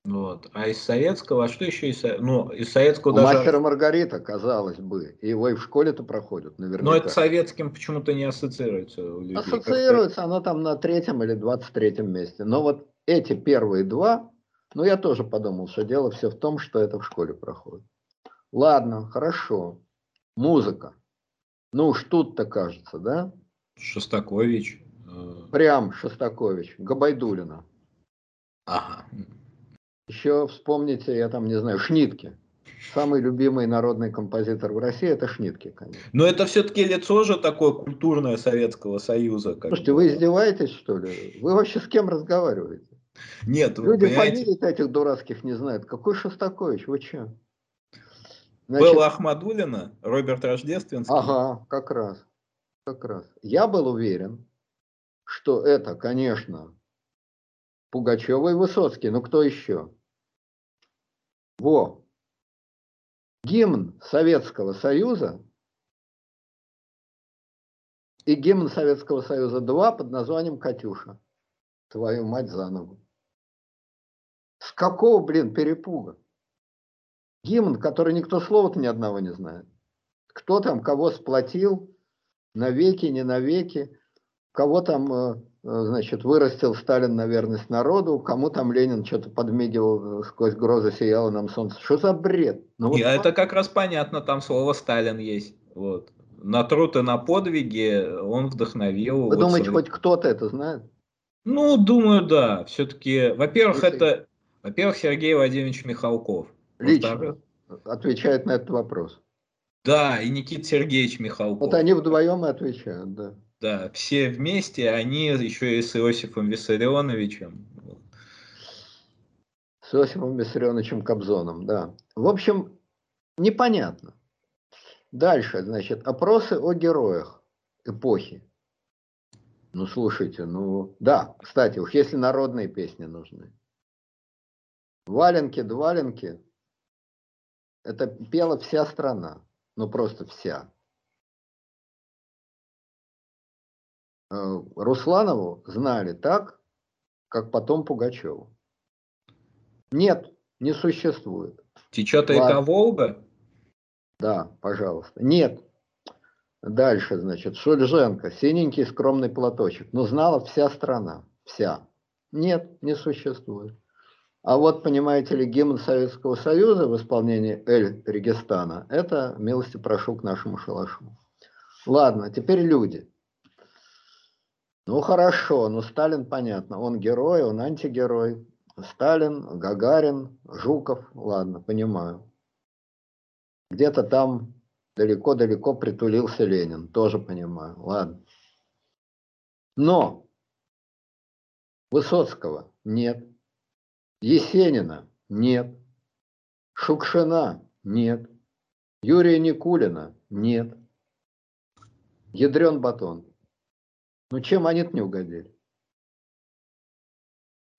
Вот. А из советского, а что еще из, ну, из советского У даже... мастера Маргарита, казалось бы, его и в школе-то проходят наверняка. Но это советским почему-то не ассоциируется у людей. Ассоциируется оно там на третьем или двадцать третьем месте. Но вот эти первые два, ну я тоже подумал, что дело все в том, что это в школе проходит. Ладно, хорошо. Музыка. Ну уж тут-то кажется, да? Шостакович. э, Прям Шостакович, Габайдулина. Ага. Еще вспомните, я там не знаю, Шнитке. Самый любимый народный композитор в России это Шнитке, конечно. Но это все-таки лицо же такое культурное Советского Союза. как Слушайте, бы. вы издеваетесь, что ли? Вы вообще с кем разговариваете? Нет, вы Люди понимаете, фамилий этих дурацких не знают. Какой Шостакович? Вы че? Белла Ахмадулина, Роберт Рождественский. Ага, как раз. Как раз. Я был уверен, что это, конечно, Пугачева и Высоцкий. Ну кто еще? Во. Гимн Советского Союза и гимн Советского Союза 2 под названием «Катюша». Твою мать заново. С какого, блин, перепуга? Гимн, который никто слова-то ни одного не знает. Кто там кого сплотил, навеки, не навеки, кого там, э, значит, вырастил Сталин на верность народу, кому там Ленин что-то подмигивал, э, сквозь грозы сияло нам солнце. Что за бред? Ну, вот И это как раз понятно, там слово Сталин есть. Вот. На труд и на подвиги он вдохновил. Вы вот думаете, свои- хоть кто-то это знает? Ну, думаю, да. Все-таки, во-первых, Если- это, во-первых, Сергей Владимирович Михалков. Лично отвечает на этот вопрос. Да, и Никита Сергеевич Михалков. Вот они вдвоем и отвечают, да. Да, все вместе, они еще и с Иосифом Виссарионовичем. С Иосифом Виссарионовичем Кобзоном, да. В общем, непонятно. Дальше, значит, опросы о героях эпохи. Ну, слушайте, ну, да, кстати, уж если народные песни нужны. Валенки, дваленки, это пела вся страна, ну, просто вся. Русланову знали так, как потом Пугачеву. Нет, не существует. Течет река Волга? Да, пожалуйста. Нет. Дальше, значит, Шульженко, синенький скромный платочек. Ну, знала вся страна. Вся. Нет, не существует. А вот, понимаете ли, гимн Советского Союза в исполнении Эль Регистана, это, милости прошу, к нашему шалашу. Ладно, теперь люди. Ну, хорошо, ну, Сталин, понятно, он герой, он антигерой. Сталин, Гагарин, Жуков, ладно, понимаю. Где-то там далеко-далеко притулился Ленин, тоже понимаю, ладно. Но Высоцкого нет, Есенина нет, Шукшина нет, Юрия Никулина нет. Ядрен батон. Ну чем они-то не угодили?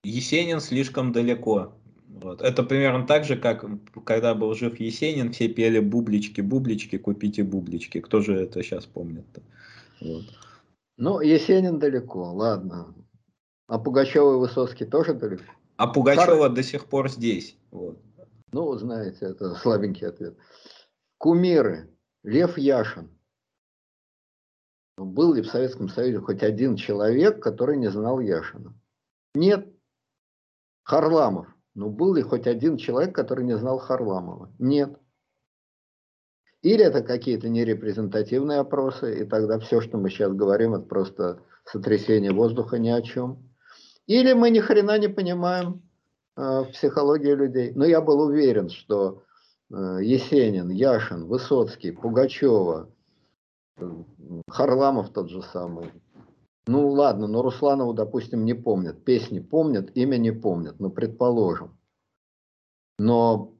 Есенин слишком далеко. Вот. Это примерно так же, как когда был жив Есенин, все пели бублички, бублички, купите бублички. Кто же это сейчас помнит-то? Вот. Ну, Есенин далеко, ладно. А Пугачева и Высоцкий тоже далеко? А Пугачева до сих пор здесь. Вот. Ну, знаете, это слабенький ответ. Кумиры. Лев Яшин. Ну, Был ли в Советском Союзе хоть один человек, который не знал Яшина? Нет. Харламов. Ну, был ли хоть один человек, который не знал Харламова? Нет. Или это какие-то нерепрезентативные опросы, и тогда все, что мы сейчас говорим, это просто сотрясение воздуха ни о чем. Или мы ни хрена не понимаем э, психологию людей. Но я был уверен, что э, Есенин, Яшин, Высоцкий, Пугачева, Харламов тот же самый, Ну ладно, но Русланову, допустим, не помнят, песни помнят, имя не помнят, ну предположим. Но...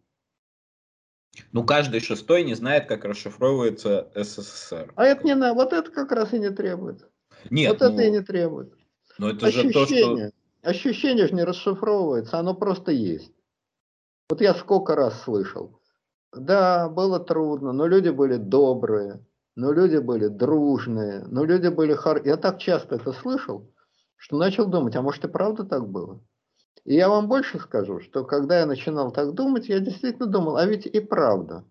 Ну каждый шестой не знает, как расшифровывается СССР. А это не надо, вот это как раз и не требует. Нет, вот ну, это и не требует. Но это ощущение, же то, что... ощущение же не расшифровывается, оно просто есть. Вот я сколько раз слышал. Да, было трудно, но люди были добрые, но люди были дружные, но люди были хор... Я так часто это слышал, что начал думать, а может и правда так было? И я вам больше скажу, что когда я начинал так думать, я действительно думал, а ведь и правда.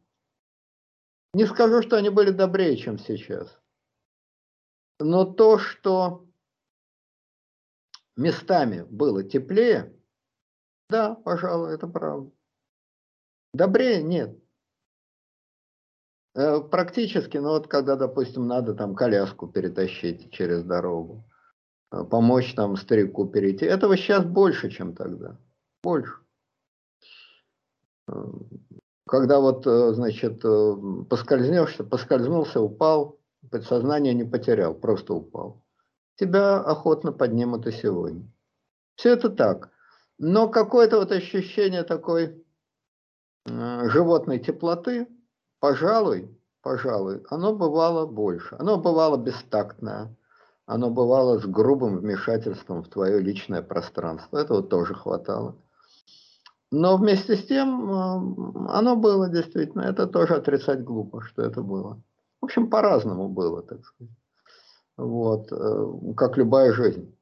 Не скажу, что они были добрее, чем сейчас. Но то, что местами было теплее, да, пожалуй, это правда. Добрее нет. Э, практически, ну вот когда, допустим, надо там коляску перетащить через дорогу, э, помочь там старику перейти, этого сейчас больше, чем тогда. Больше. Э, когда вот, значит, поскользнешься, поскользнулся, упал, подсознание не потерял, просто упал. Тебя охотно поднимут и сегодня. Все это так. Но какое-то вот ощущение такой животной теплоты, Пожалуй, пожалуй, оно бывало больше. Оно бывало бестактное, оно бывало с грубым вмешательством в твое личное пространство. Этого тоже хватало. Но вместе с тем оно было действительно. Это тоже отрицать глупо, что это было. В общем, по-разному было, так сказать. Вот, э, как любая жизнь.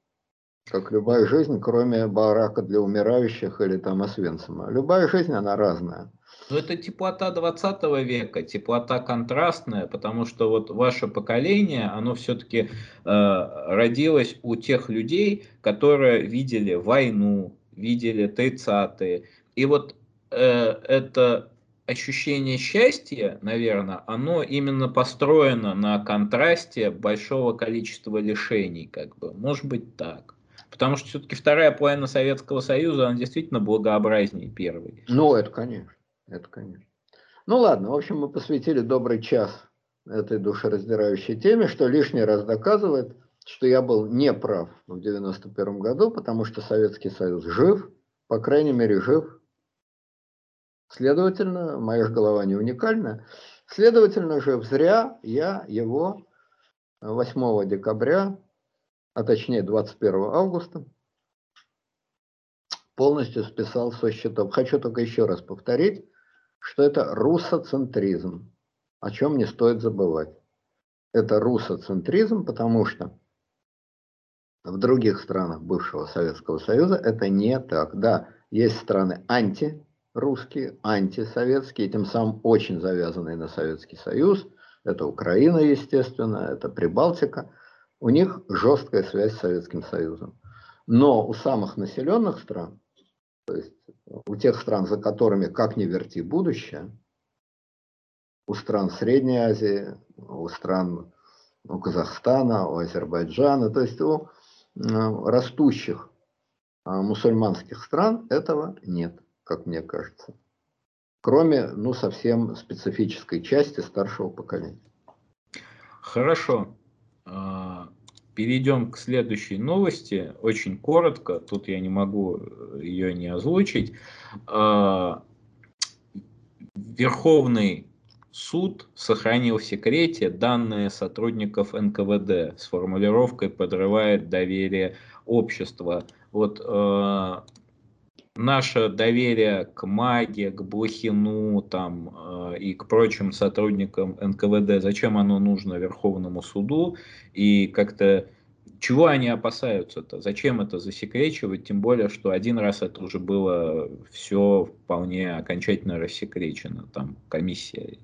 Как любая жизнь, кроме барака для умирающих или там Освенцима. Любая жизнь, она разная. Ну, это теплота 20 века, теплота контрастная, потому что вот ваше поколение, оно все-таки э, родилось у тех людей, которые видели войну, видели 30-е. И вот э, это ощущение счастья, наверное, оно именно построено на контрасте большого количества лишений, как бы, может быть так. Потому что все-таки вторая половина Советского Союза, она действительно благообразнее первой. Ну, это конечно. Это конечно. Ну ладно, в общем, мы посвятили добрый час этой душераздирающей теме, что лишний раз доказывает, что я был не прав в 91 году, потому что Советский Союз жив, по крайней мере, жив. Следовательно, моя же голова не уникальна. Следовательно, жив зря я его 8 декабря, а точнее 21 августа, полностью списал со счетов. Хочу только еще раз повторить, что это русоцентризм, о чем не стоит забывать. Это русоцентризм, потому что в других странах бывшего Советского Союза это не так. Да, есть страны антирусские, антисоветские, тем самым очень завязанные на Советский Союз. Это Украина, естественно, это Прибалтика. У них жесткая связь с Советским Союзом. Но у самых населенных стран, то есть у тех стран, за которыми, как ни верти, будущее, у стран Средней Азии, у стран у Казахстана, у Азербайджана, то есть у растущих а, мусульманских стран этого нет, как мне кажется. Кроме, ну, совсем специфической части старшего поколения. Хорошо. А, Перейдем к следующей новости, очень коротко, тут я не могу э, ее не озвучить. А, Верховный суд сохранил в секрете данные сотрудников НКВД с формулировкой «подрывает доверие общества». Вот э, наше доверие к Маге, к Блохину там, э, и к прочим сотрудникам НКВД, зачем оно нужно Верховному суду, и как-то чего они опасаются-то, зачем это засекречивать, тем более, что один раз это уже было все вполне окончательно рассекречено, там комиссия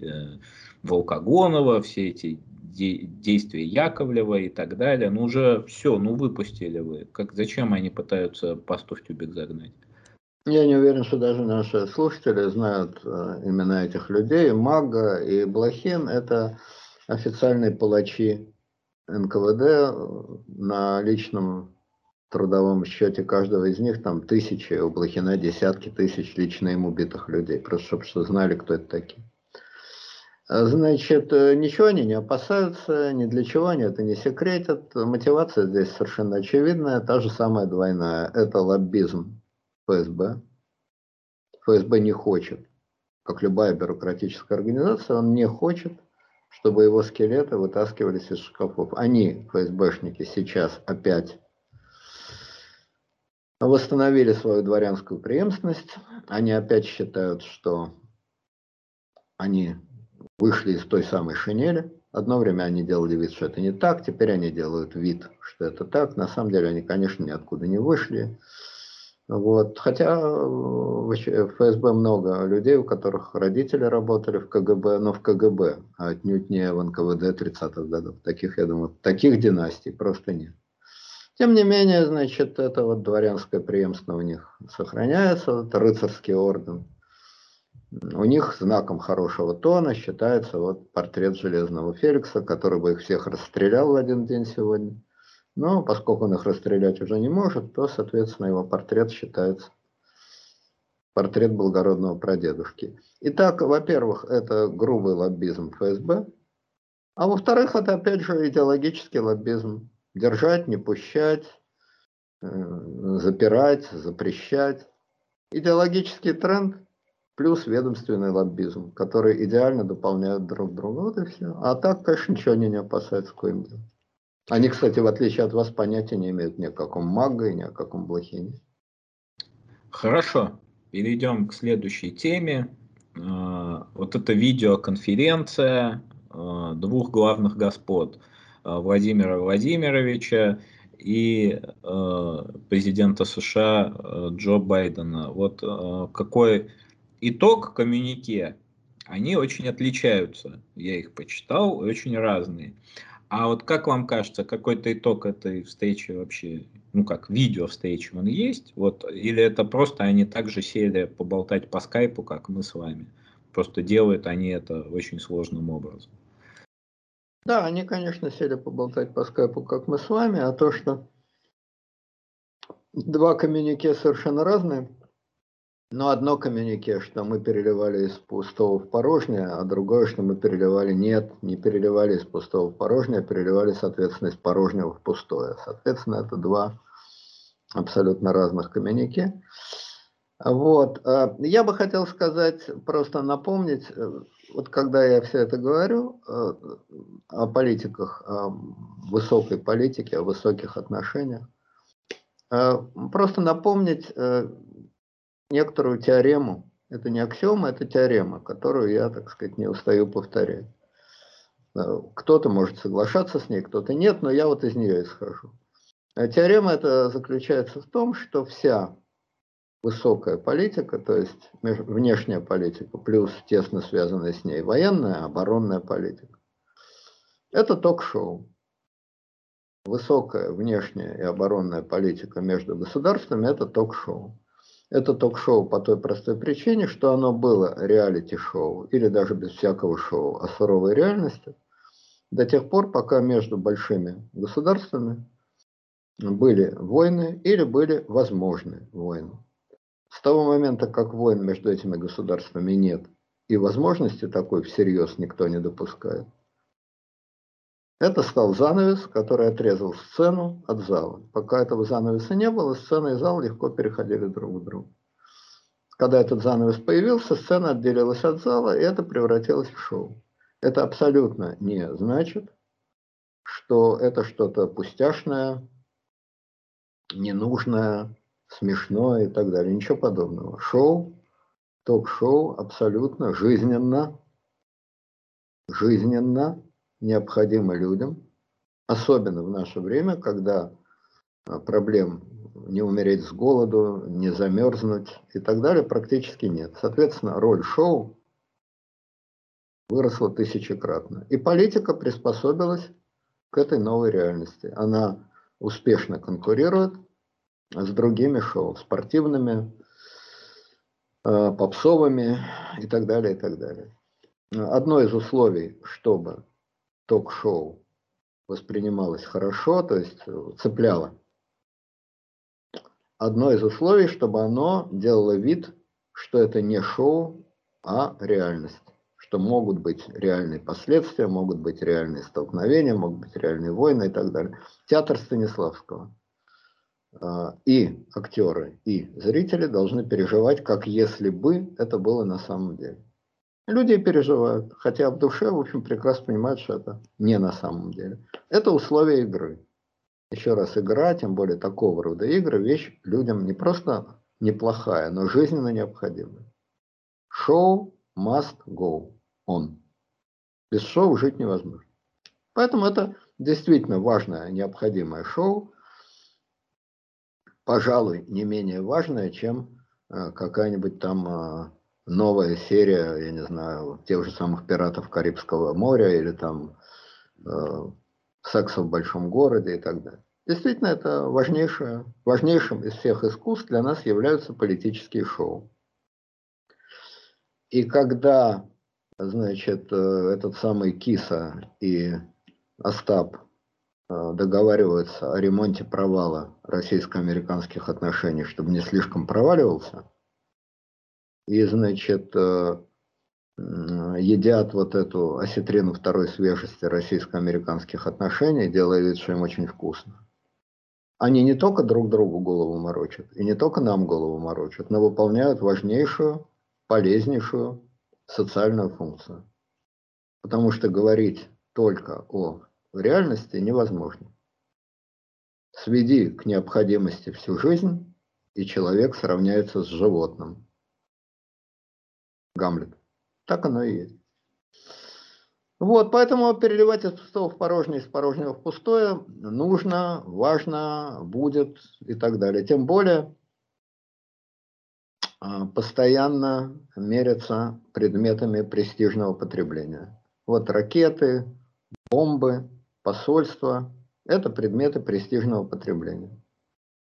э, Волкогонова, все эти действия Яковлева и так далее. Ну уже все, ну выпустили вы. Как, зачем они пытаются пасту в тюбик загнать? Я не уверен, что даже наши слушатели знают э, имена этих людей. Мага и Блохин – это официальные палачи НКВД. Э, на личном трудовом счете каждого из них там тысячи, у Блохина десятки тысяч лично им убитых людей. Просто чтобы что знали, кто это такие. Значит, э, ничего они не опасаются, ни для чего они это не секретят. Мотивация здесь совершенно очевидная, та же самая двойная. Это лоббизм ФСБ. ФСБ не хочет, как любая бюрократическая организация, он не хочет, чтобы его скелеты вытаскивались из шкафов. Они, ФСБшники, сейчас опять восстановили свою дворянскую преемственность. Они опять считают, что они вышли из той самой шинели. Одно время они делали вид, что это не так, теперь они делают вид, что это так. На самом деле они, конечно, ниоткуда не вышли. Вот. Хотя в ФСБ много людей, у которых родители работали в КГБ, но в КГБ, а отнюдь не в НКВД 30-х годов. Таких, я думаю, таких династий просто нет. Тем не менее, значит, это вот дворянское преемство у них сохраняется, это рыцарский орден. У них знаком хорошего тона считается вот портрет Железного Феликса, который бы их всех расстрелял в один день сегодня. Но поскольку он их расстрелять уже не может, то, соответственно, его портрет считается портрет благородного прадедушки. Итак, во-первых, это грубый лоббизм ФСБ, а во-вторых, это опять же идеологический лоббизм. Держать, не пущать, э, запирать, запрещать. Идеологический тренд плюс ведомственный лоббизм, который идеально дополняют друг друга. Вот и все. А так, конечно, ничего они не опасаются коим делом. Они, кстати, в отличие от вас, понятия не имеют ни о каком маго и ни о каком блохине. Хорошо, перейдем к следующей теме. А, вот это видеоконференция а, двух главных господ а, Владимира Владимировича и президента США Джо Байдена. Вот какой итог коммюнике, они очень отличаются. Я их почитал, очень разные. А вот как вам кажется, какой-то итог этой встречи вообще, ну как, видео встречи он есть? Вот, или это просто они также сели поболтать по скайпу, как мы с вами? Просто делают они это очень сложным образом. Да, они, конечно, сели поболтать по скайпу, как мы с вами, а то, что два коммюнике совершенно разные, но одно коммюнике, что мы переливали из пустого в порожнее, а другое, что мы переливали, нет, не переливали из пустого в порожнее, а переливали, соответственно, из порожнего в пустое. Соответственно, это два абсолютно разных коммюнике. Вот. А, я бы хотел сказать, просто напомнить, э, вот когда я все это говорю э, о политиках, о высокой политике, о высоких отношениях, э, просто напомнить некоторую теорему. Это не аксиома, это теорема, которую я, так сказать, не устаю повторять. Э, кто-то может соглашаться с ней, кто-то нет, но я вот из нее исхожу. А теорема это заключается в том, что вся высокая политика, то есть внешняя политика, плюс тесно связанная с ней военная, оборонная политика, это ток-шоу. Высокая внешняя и оборонная политика между государствами – это ток-шоу. Это ток-шоу по той простой причине, что оно было реалити-шоу, или даже без всякого шоу, а суровой реальностью, до тех пор, пока между большими государствами были войны или были возможны войны. С того момента, как войн между этими государствами нет, и возможности такой всерьез никто не допускает, это стал занавес, который отрезал сцену от зала. Пока этого занавеса не было, сцена и зал легко переходили друг к другу. Когда этот занавес появился, сцена отделилась от зала, и это превратилось в шоу. Это абсолютно не значит, что это что-то пустяшное, ненужное, смешное и так далее. Ничего подобного. Шоу, ток-шоу абсолютно жизненно, жизненно необходимо людям, особенно в наше время, когда а, проблем не умереть с голоду, не замерзнуть и так далее практически нет. Соответственно, роль шоу выросла тысячекратно. И политика приспособилась к этой новой реальности. Она успешно конкурирует с другими шоу, спортивными, а, попсовыми и так далее, и так далее. Одно из условий, чтобы ток-шоу воспринималось хорошо, то есть э, цепляло. Одно из условий, чтобы оно делало вид, что это не шоу, а реальность, что могут быть реальные последствия, могут быть реальные столкновения, могут быть реальные войны и так далее. Театр Станиславского. А, и актеры, и зрители должны переживать, как если бы это было на самом деле. Люди переживают, хотя в душе, в общем, прекрасно понимают, что это не на самом деле. Это условия игры. Еще раз, игра, тем более такого рода игры, вещь людям не просто неплохая, но жизненно необходимая. Шоу must go on. Без шоу жить невозможно. Поэтому это действительно важное, необходимое шоу. Пожалуй, не менее важное, чем э, какая-нибудь там э, новая серия, я не знаю, тех же самых пиратов Карибского моря или там э, секса в большом городе и так далее. Действительно, это важнейшее, важнейшим из всех искусств для нас являются политические шоу. И когда, значит, э, этот самый Киса и Остап э, договариваются о ремонте провала российско-американских отношений, чтобы не слишком проваливался, и, значит, э, едят вот эту осетрину второй свежести российско-американских отношений, делая вид, что им очень вкусно. Они не только друг другу голову морочат, и не только нам голову морочат, но выполняют важнейшую, полезнейшую социальную функцию. Потому что говорить только о реальности невозможно. Сведи к необходимости всю жизнь, и человек сравняется с животным. Гамлет. Так оно и есть. Вот, поэтому переливать из пустого в порожнее, из порожнего в пустое нужно, важно, будет и так далее. Тем более а, постоянно мерятся предметами престижного потребления. Вот ракеты, бомбы, посольства – это предметы престижного потребления.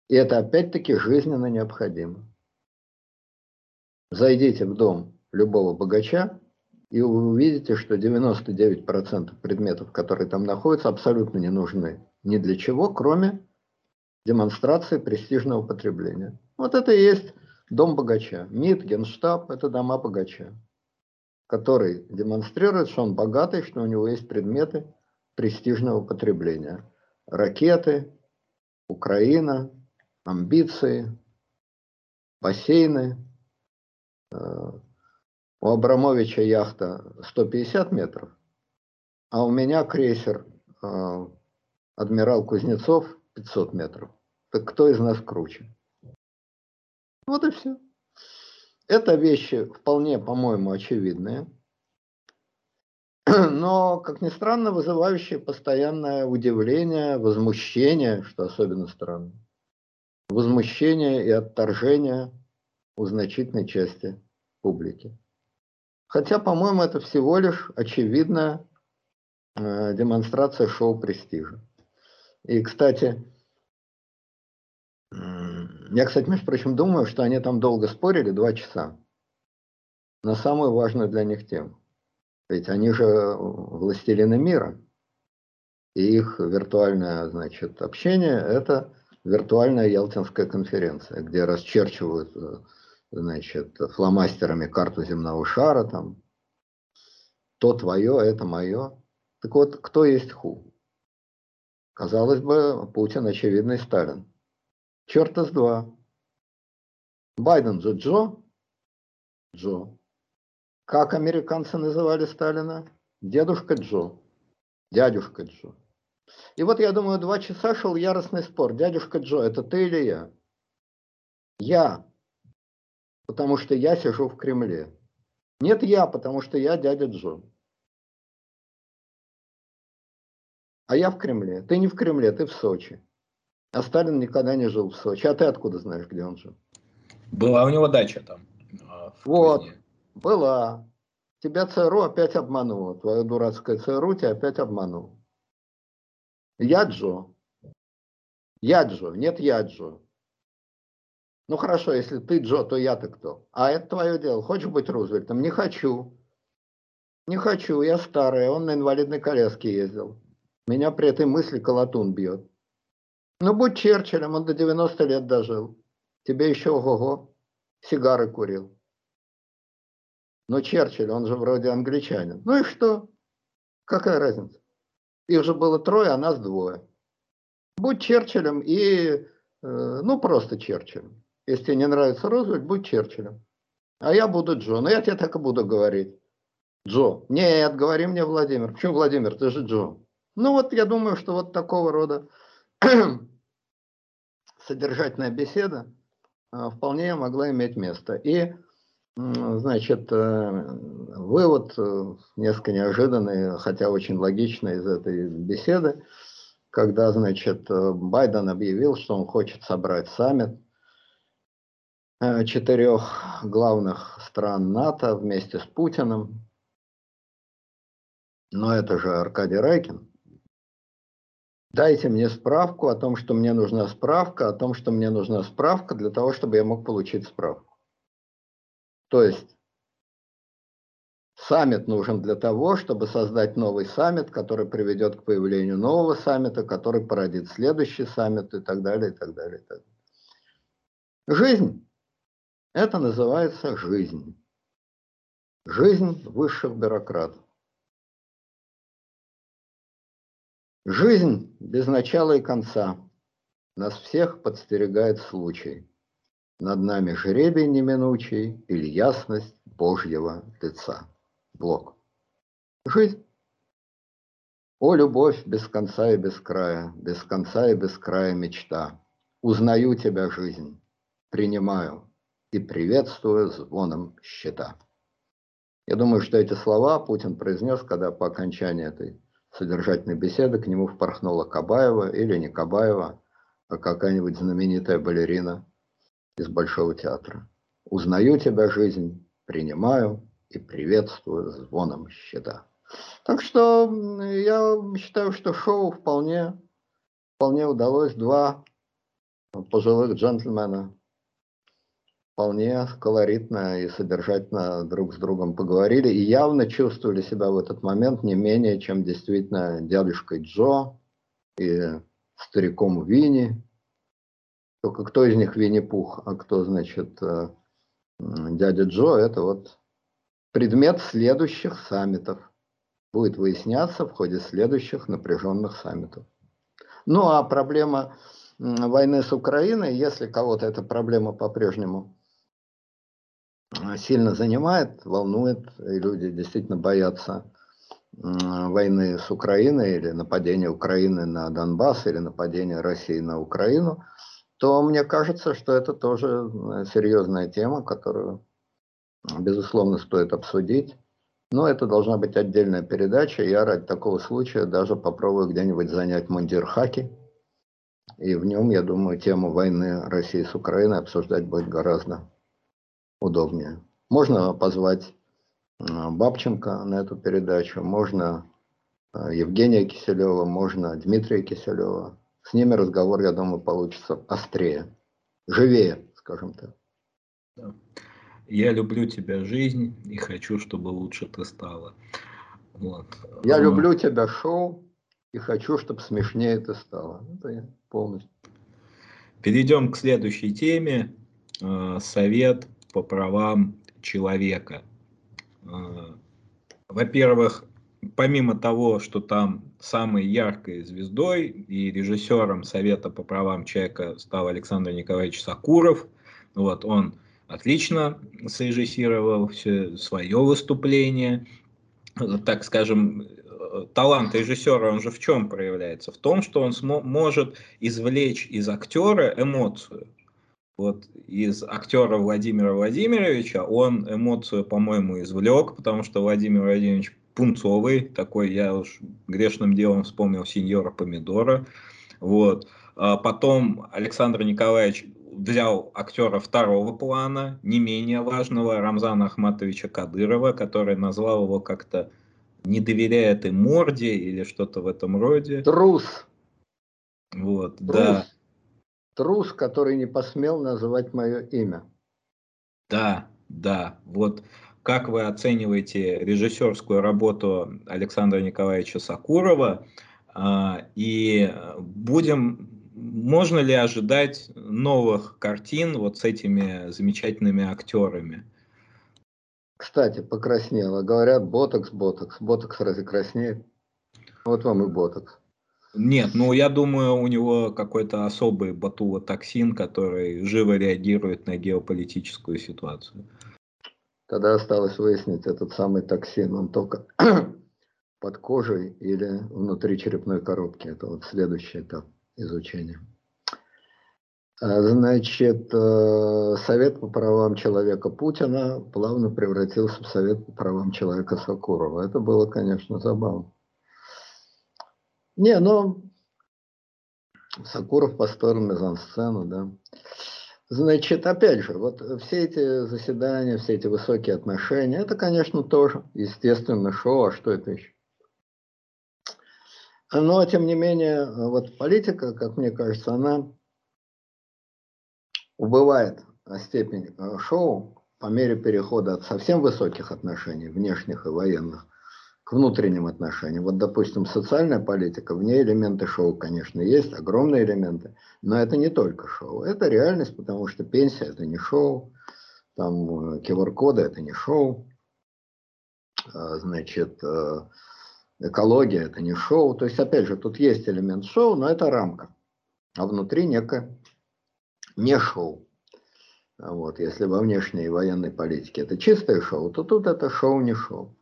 И это опять-таки жизненно необходимо. Зайдите в дом любого богача, и вы увидите, что 99% предметов, которые там находятся, абсолютно не нужны ни для чего, кроме демонстрации престижного потребления. Вот это и есть дом богача. МИД, Генштаб – это дома богача, который демонстрирует, что он богатый, что у него есть предметы престижного потребления. Ракеты, Украина, амбиции, бассейны, э, у Абрамовича яхта 150 метров, а у меня крейсер э, адмирал Кузнецов 500 метров. Так кто из нас круче? Вот и все. Это вещи вполне, по-моему, очевидные, но, как ни странно, вызывающие постоянное удивление, возмущение, что особенно странно, возмущение и отторжение у значительной части публики. Хотя, по-моему, это всего лишь очевидная э, демонстрация шоу престижа. И, кстати, я, кстати, между прочим, думаю, что они там долго спорили, два часа, на самую важную для них тему. Ведь они же властелины мира. И их виртуальное, значит, общение – это виртуальная Ялтинская конференция, где расчерчивают э, значит, фломастерами карту земного шара, там, то твое, это мое. Так вот, кто есть ху? Казалось бы, Путин очевидный Сталин. Черт из два. Байден же Джо? Джо. Как американцы называли Сталина? Дедушка Джо. Дядюшка Джо. И вот я думаю, два часа шел яростный спор. Дядюшка Джо, это ты или я? Я потому что я сижу в Кремле. Нет я, потому что я дядя Джо. А я в Кремле. Ты не в Кремле, ты в Сочи. А Сталин никогда не жил в Сочи. А ты откуда знаешь, где он жил? Была у него дача там. А, вот, Кузне. была. Тебя ЦРУ опять обманула. Твое дурацкое ЦРУ тебя опять обманул. Я Джо. Я Джо. Нет, я Джо. Ну хорошо, если ты Джо, то я-то кто? А это твое дело. Хочешь быть Рузвельтом? Не хочу. Не хочу, я старый, он на инвалидной коляске ездил. Меня при этой мысли колотун бьет. Ну будь Черчиллем, он до 90 лет дожил. Тебе еще ого-го, сигары курил. Но Черчилль, он же вроде англичанин. Ну и что? Какая разница? Их же было трое, а нас двое. Будь Черчиллем и, э, ну просто Черчиллем. Если тебе не нравится Рузвельт, будь Черчиллем. А я буду Джо. Ну я тебе так и буду говорить. Джо. Нет, говори мне Владимир. Почему Владимир? Ты же Джо. Ну вот я думаю, что вот такого рода содержательная беседа а, вполне могла иметь место. И, значит, э, вывод э, несколько неожиданный, хотя очень логичный из этой беседы, когда, значит, э, Байден объявил, что он хочет собрать саммит четырех главных стран НАТО вместе с Путиным. Но это же Аркадий Райкин. Дайте мне справку о том, что мне нужна справка, о том, что мне нужна справка для того, чтобы я мог получить справку. То есть саммит нужен для того, чтобы создать новый саммит, который приведет к появлению нового саммита, который породит следующий саммит и так далее, и так далее. И так далее. Жизнь. Это называется жизнь. Жизнь высших бюрократов. Жизнь без начала и конца. Нас всех подстерегает случай. Над нами жребий неминучий или ясность Божьего лица. Блок. Жизнь. О, любовь без конца и без края, без конца и без края мечта. Узнаю тебя, жизнь, принимаю и приветствую звоном щита. Я думаю, что эти слова Путин произнес, когда по окончании этой содержательной беседы к нему впорхнула Кабаева или не Кабаева, а какая-нибудь знаменитая балерина из Большого театра. Узнаю тебя, жизнь, принимаю и приветствую звоном щита. Так что я считаю, что шоу вполне, вполне удалось. Два пожилых джентльмена вполне колоритно и содержательно друг с другом поговорили и явно чувствовали себя в этот момент не менее, чем действительно дядюшкой Джо и стариком Винни. Только кто из них Винни-Пух, а кто, значит, э, дядя Джо, это вот предмет следующих саммитов. Будет выясняться в ходе следующих напряженных саммитов. Ну а проблема войны с Украиной, если кого-то эта проблема по-прежнему сильно занимает, волнует, и люди действительно боятся войны с Украиной или нападения Украины на Донбасс или нападения России на Украину, то мне кажется, что это тоже э, серьезная тема, которую, безусловно, стоит обсудить. Но это должна быть отдельная передача. Я ради такого случая даже попробую где-нибудь занять мундир хаки. И в нем, я думаю, тему войны России с Украиной обсуждать будет гораздо удобнее. Можно позвать а, Бабченко на эту передачу, можно а, Евгения Киселева, можно Дмитрия Киселева. С ними разговор, я думаю, получится острее, живее, скажем так. Я люблю тебя, жизнь, и хочу, чтобы лучше ты стала. Вот. Я люблю тебя, шоу, и хочу, чтобы смешнее ты стала. Это я полностью. Перейдем к следующей теме. А, совет по правам человека. А, во-первых, помимо того, что там самой яркой звездой и режиссером Совета по правам человека стал Александр Николаевич Сакуров, вот он отлично срежиссировал все свое выступление, так скажем, талант режиссера, он же в чем проявляется? В том, что он может извлечь из актера эмоцию вот из актера Владимира Владимировича он эмоцию, по-моему, извлек, потому что Владимир Владимирович пунцовый, такой я уж грешным делом вспомнил сеньора Помидора. Вот. А потом Александр Николаевич взял актера второго плана, не менее важного, Рамзана Ахматовича Кадырова, который назвал его как-то «не доверяя этой морде» или что-то в этом роде. Трус. Вот, Трус. да трус, который не посмел называть мое имя. Да, да. Вот как вы оцениваете режиссерскую работу Александра Николаевича Сакурова? А, и будем, можно ли ожидать новых картин вот с этими замечательными актерами? Кстати, покраснела. Говорят, ботокс, ботокс. Ботокс разве краснеет? Вот вам и ботокс. Нет, ну я думаю, у него какой-то особый ботулотоксин, который живо реагирует на геополитическую ситуацию. Тогда осталось выяснить этот самый токсин, он только под кожей или внутри черепной коробки. Это вот следующий этап изучения. А, значит, э, Совет по правам человека Путина плавно превратился в Совет по правам человека Сакурова. Это было, конечно, забавно. Не, ну, Сакуров построил мизансцену, да. Значит, опять же, вот все эти заседания, все эти высокие отношения, это, конечно, тоже, естественно, шоу, а что это еще? Но, тем не менее, вот политика, как мне кажется, она убывает степень э, шоу по мере перехода от совсем высоких отношений, внешних и военных, к внутренним отношениям. Вот, допустим, социальная политика, в ней элементы шоу, конечно, есть, огромные элементы, но это не только шоу, это реальность, потому что пенсия это не шоу, там QR-коды э, это не шоу, а, значит, э, экология это не шоу. То есть, опять же, тут есть элемент шоу, но это рамка, а внутри некое не шоу. Вот, если во внешней военной политике это чистое шоу, то тут это шоу не шоу.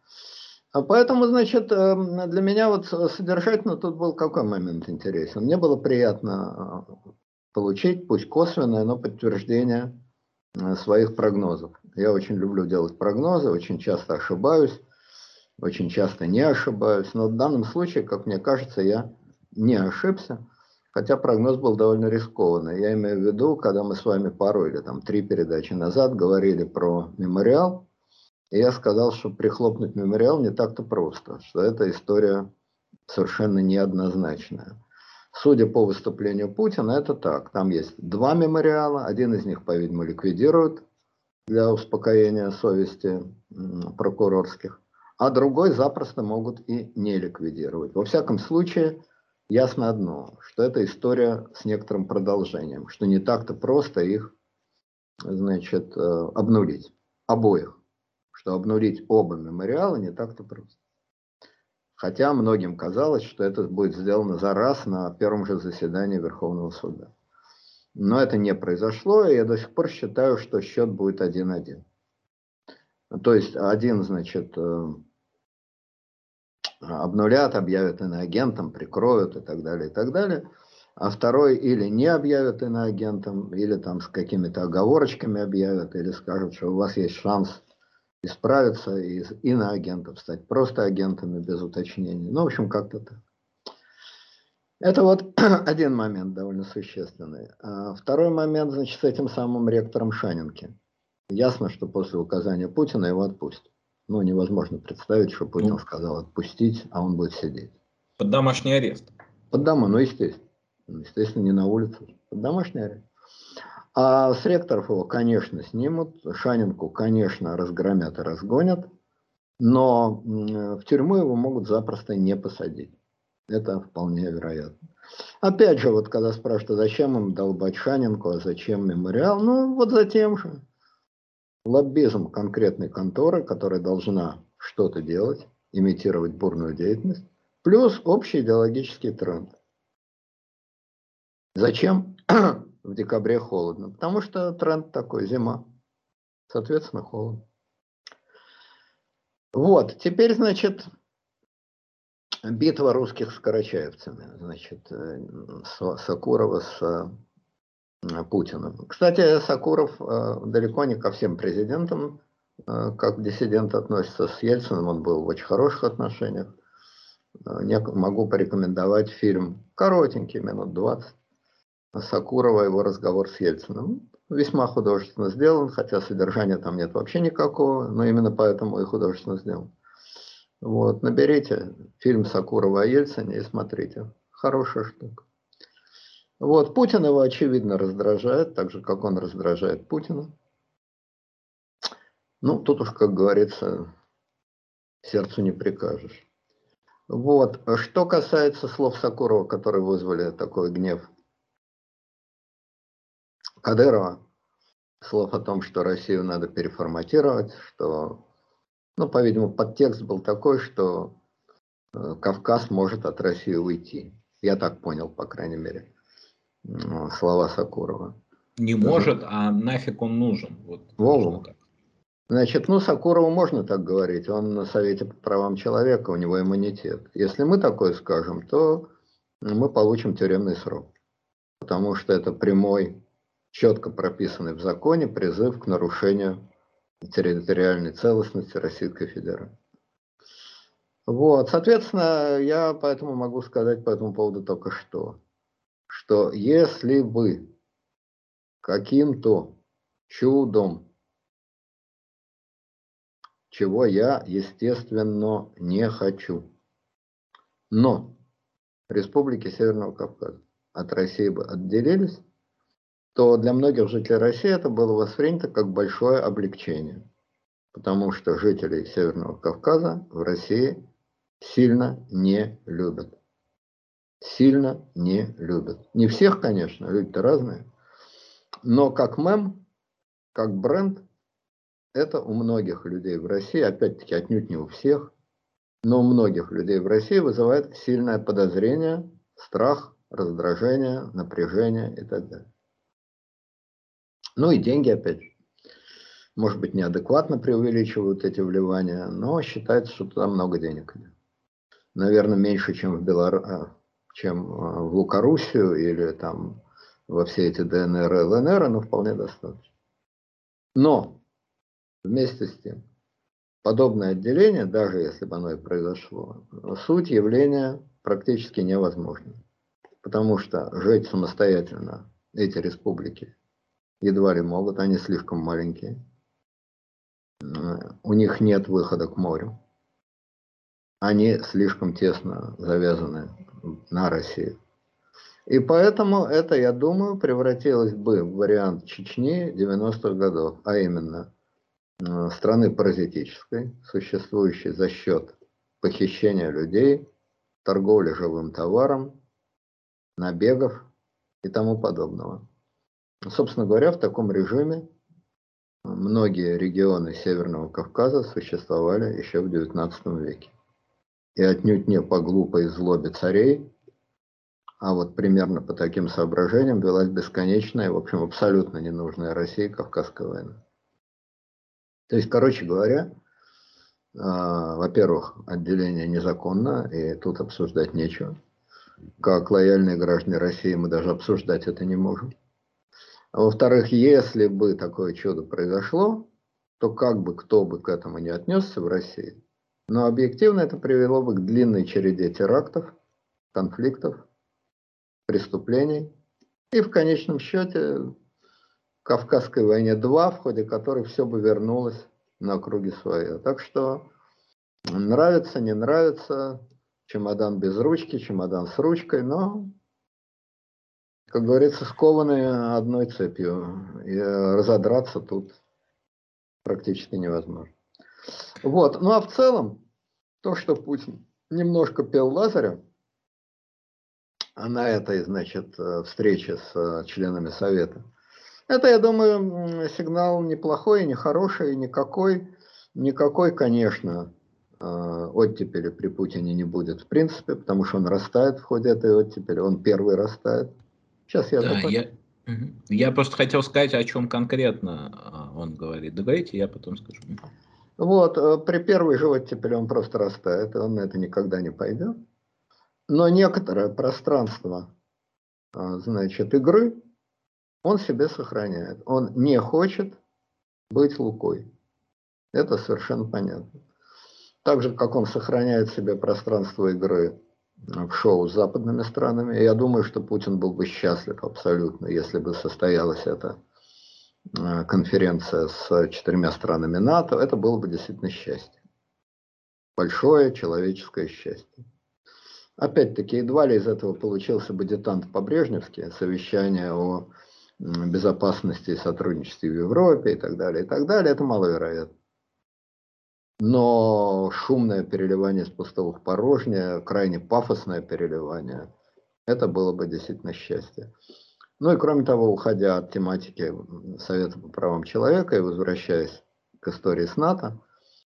А поэтому, значит, эм, для меня вот содержательно тут был какой момент интересен. Мне было приятно э, получить, пусть косвенное, но подтверждение э, своих прогнозов. Я очень люблю делать прогнозы, очень часто ошибаюсь, очень часто не ошибаюсь. Но в данном случае, как мне кажется, я не ошибся, хотя прогноз был довольно рискованный. Я имею в виду, когда мы с вами пару или там три передачи назад говорили про мемориал, и я сказал, что прихлопнуть мемориал не так-то просто, что эта история совершенно неоднозначная. Судя по выступлению Путина, это так. Там есть два мемориала, один из них, по-видимому, ликвидируют для успокоения совести прокурорских, а другой запросто могут и не ликвидировать. Во всяком случае, ясно одно, что это история с некоторым продолжением, что не так-то просто их значит, э, обнулить, обоих что обнулить оба мемориала не так-то просто. Хотя многим казалось, что это будет сделано за раз на первом же заседании Верховного суда. Но это не произошло, и я до сих пор считаю, что счет будет 1-1. То есть один, значит, э, обнулят, объявят иноагентом, прикроют и так далее, и так далее. А второй или не объявят иноагентом, или там с какими-то оговорочками объявят, или скажут, что у вас есть шанс исправиться из иноагентов, стать просто агентами без уточнений. Ну, в общем, как-то так. Это вот один момент довольно существенный. А второй момент, значит, с этим самым ректором Шанинки. Ясно, что после указания Путина его отпустят. Ну, невозможно представить, что Путин ну, сказал отпустить, а он будет сидеть. Под домашний арест. Под дома, ну, естественно. Ну, естественно, не на улице. Под домашний арест. А с ректоров его, конечно, снимут, Шанинку, конечно, разгромят и разгонят, но в тюрьму его могут запросто не посадить. Это вполне вероятно. Опять же, вот когда спрашивают, а зачем им долбать Шанинку, а зачем мемориал, ну вот за тем же. Лоббизм конкретной конторы, которая должна что-то делать, имитировать бурную деятельность, плюс общий идеологический тренд. Зачем? В декабре холодно, потому что тренд такой, зима. Соответственно, холодно. Вот, теперь, значит, битва русских с карачаевцами, значит, э, Сакурова с э, Путиным. Кстати, Сакуров э, далеко не ко всем президентам, как диссидент относится с Ельциным, он был в очень хороших отношениях. Могу порекомендовать фильм, коротенький, минут 20, Сакурова, его разговор с Ельциным. Весьма художественно сделан, хотя содержания там нет вообще никакого, но именно поэтому и художественно сделан. Вот, наберите фильм Сакурова о Ельцине и смотрите. Хорошая штука. Вот, Путин его, очевидно, раздражает, так же, как он раздражает Путина. Ну, тут уж, как говорится, сердцу не прикажешь. Вот. Что касается слов Сакурова, которые вызвали такой гнев Кадырова слов о том, что Россию надо переформатировать, что Ну, по-видимому, подтекст был такой, что э, Кавказ может от России уйти. Я так понял, по крайней мере, слова Сакурова. Не может, а нафиг он нужен. Вот, Вову. Значит, ну, Сакурову можно так говорить. Он на Совете по правам человека, у него иммунитет. Если мы такое скажем, то мы получим тюремный срок. Потому что это прямой, четко прописанный в законе призыв к нарушению территориальной целостности Российской Федерации. Вот, соответственно, я поэтому могу сказать по этому поводу только что, что если бы каким-то чудом, чего я, естественно, не хочу, но республики Северного Кавказа от России бы отделились, то для многих жителей России это было воспринято как большое облегчение, потому что жителей Северного Кавказа в России сильно не любят. Сильно не любят. Не всех, конечно, люди-то разные, но как мем, как бренд, это у многих людей в России, опять-таки отнюдь не у всех, но у многих людей в России вызывает сильное подозрение, страх, раздражение, напряжение и так далее. Ну и деньги, опять же. Может быть, неадекватно преувеличивают эти вливания, но считается, что туда много денег. Наверное, меньше, чем в, Белор... А, чем а, в Лукоруссию или там во все эти ДНР и ЛНР, но вполне достаточно. Но вместе с тем, подобное отделение, даже если бы оно и произошло, суть явления практически невозможна. Потому что жить самостоятельно эти республики едва ли могут, они слишком маленькие. У них нет выхода к морю. Они слишком тесно завязаны на Россию. И поэтому это, я думаю, превратилось бы в вариант Чечни 90-х годов, а именно страны паразитической, существующей за счет похищения людей, торговли живым товаром, набегов и тому подобного. Собственно говоря, в таком режиме многие регионы Северного Кавказа существовали еще в XIX веке. И отнюдь не по глупой злобе царей, а вот примерно по таким соображениям велась бесконечная, в общем, абсолютно ненужная России Кавказская война. То есть, короче говоря, а, во-первых, отделение незаконно, и тут обсуждать нечего. Как лояльные граждане России мы даже обсуждать это не можем. А во-вторых, если бы такое чудо произошло, то как бы кто бы к этому не отнесся в России, но объективно это привело бы к длинной череде терактов, конфликтов, преступлений и в конечном счете Кавказской войне 2, в ходе которой все бы вернулось на круги свои. Так что нравится, не нравится, чемодан без ручки, чемодан с ручкой, но как говорится, скованы одной цепью. И разодраться тут практически невозможно. Вот. Ну а в целом, то, что Путин немножко пел Лазаря, а на этой, значит, встрече с членами Совета, это, я думаю, сигнал неплохой, нехороший, никакой, никакой, конечно, э, оттепели при Путине не будет в принципе, потому что он растает в ходе этой оттепели, он первый растает. Сейчас я... Да, я, я просто хотел сказать, о чем конкретно а, он говорит. Договорите, я потом скажу. Вот, э, при первой же оттепели он просто растает, он на это никогда не пойдет. Но некоторое пространство, а, значит, игры он себе сохраняет. Он не хочет быть Лукой. Это совершенно понятно. Так же, как он сохраняет себе пространство игры в шоу с западными странами. Я думаю, что Путин был бы счастлив абсолютно, если бы состоялась эта э, конференция с четырьмя странами НАТО. Это было бы действительно счастье. Большое человеческое счастье. Опять-таки, едва ли из этого получился бы детант по-брежневски, совещание о безопасности и сотрудничестве в Европе и так далее, и так далее. Это маловероятно. Но шумное переливание с пустого в порожнее, крайне пафосное переливание, это было бы действительно счастье. Ну и кроме того, уходя от тематики Совета по правам человека и возвращаясь к истории с НАТО,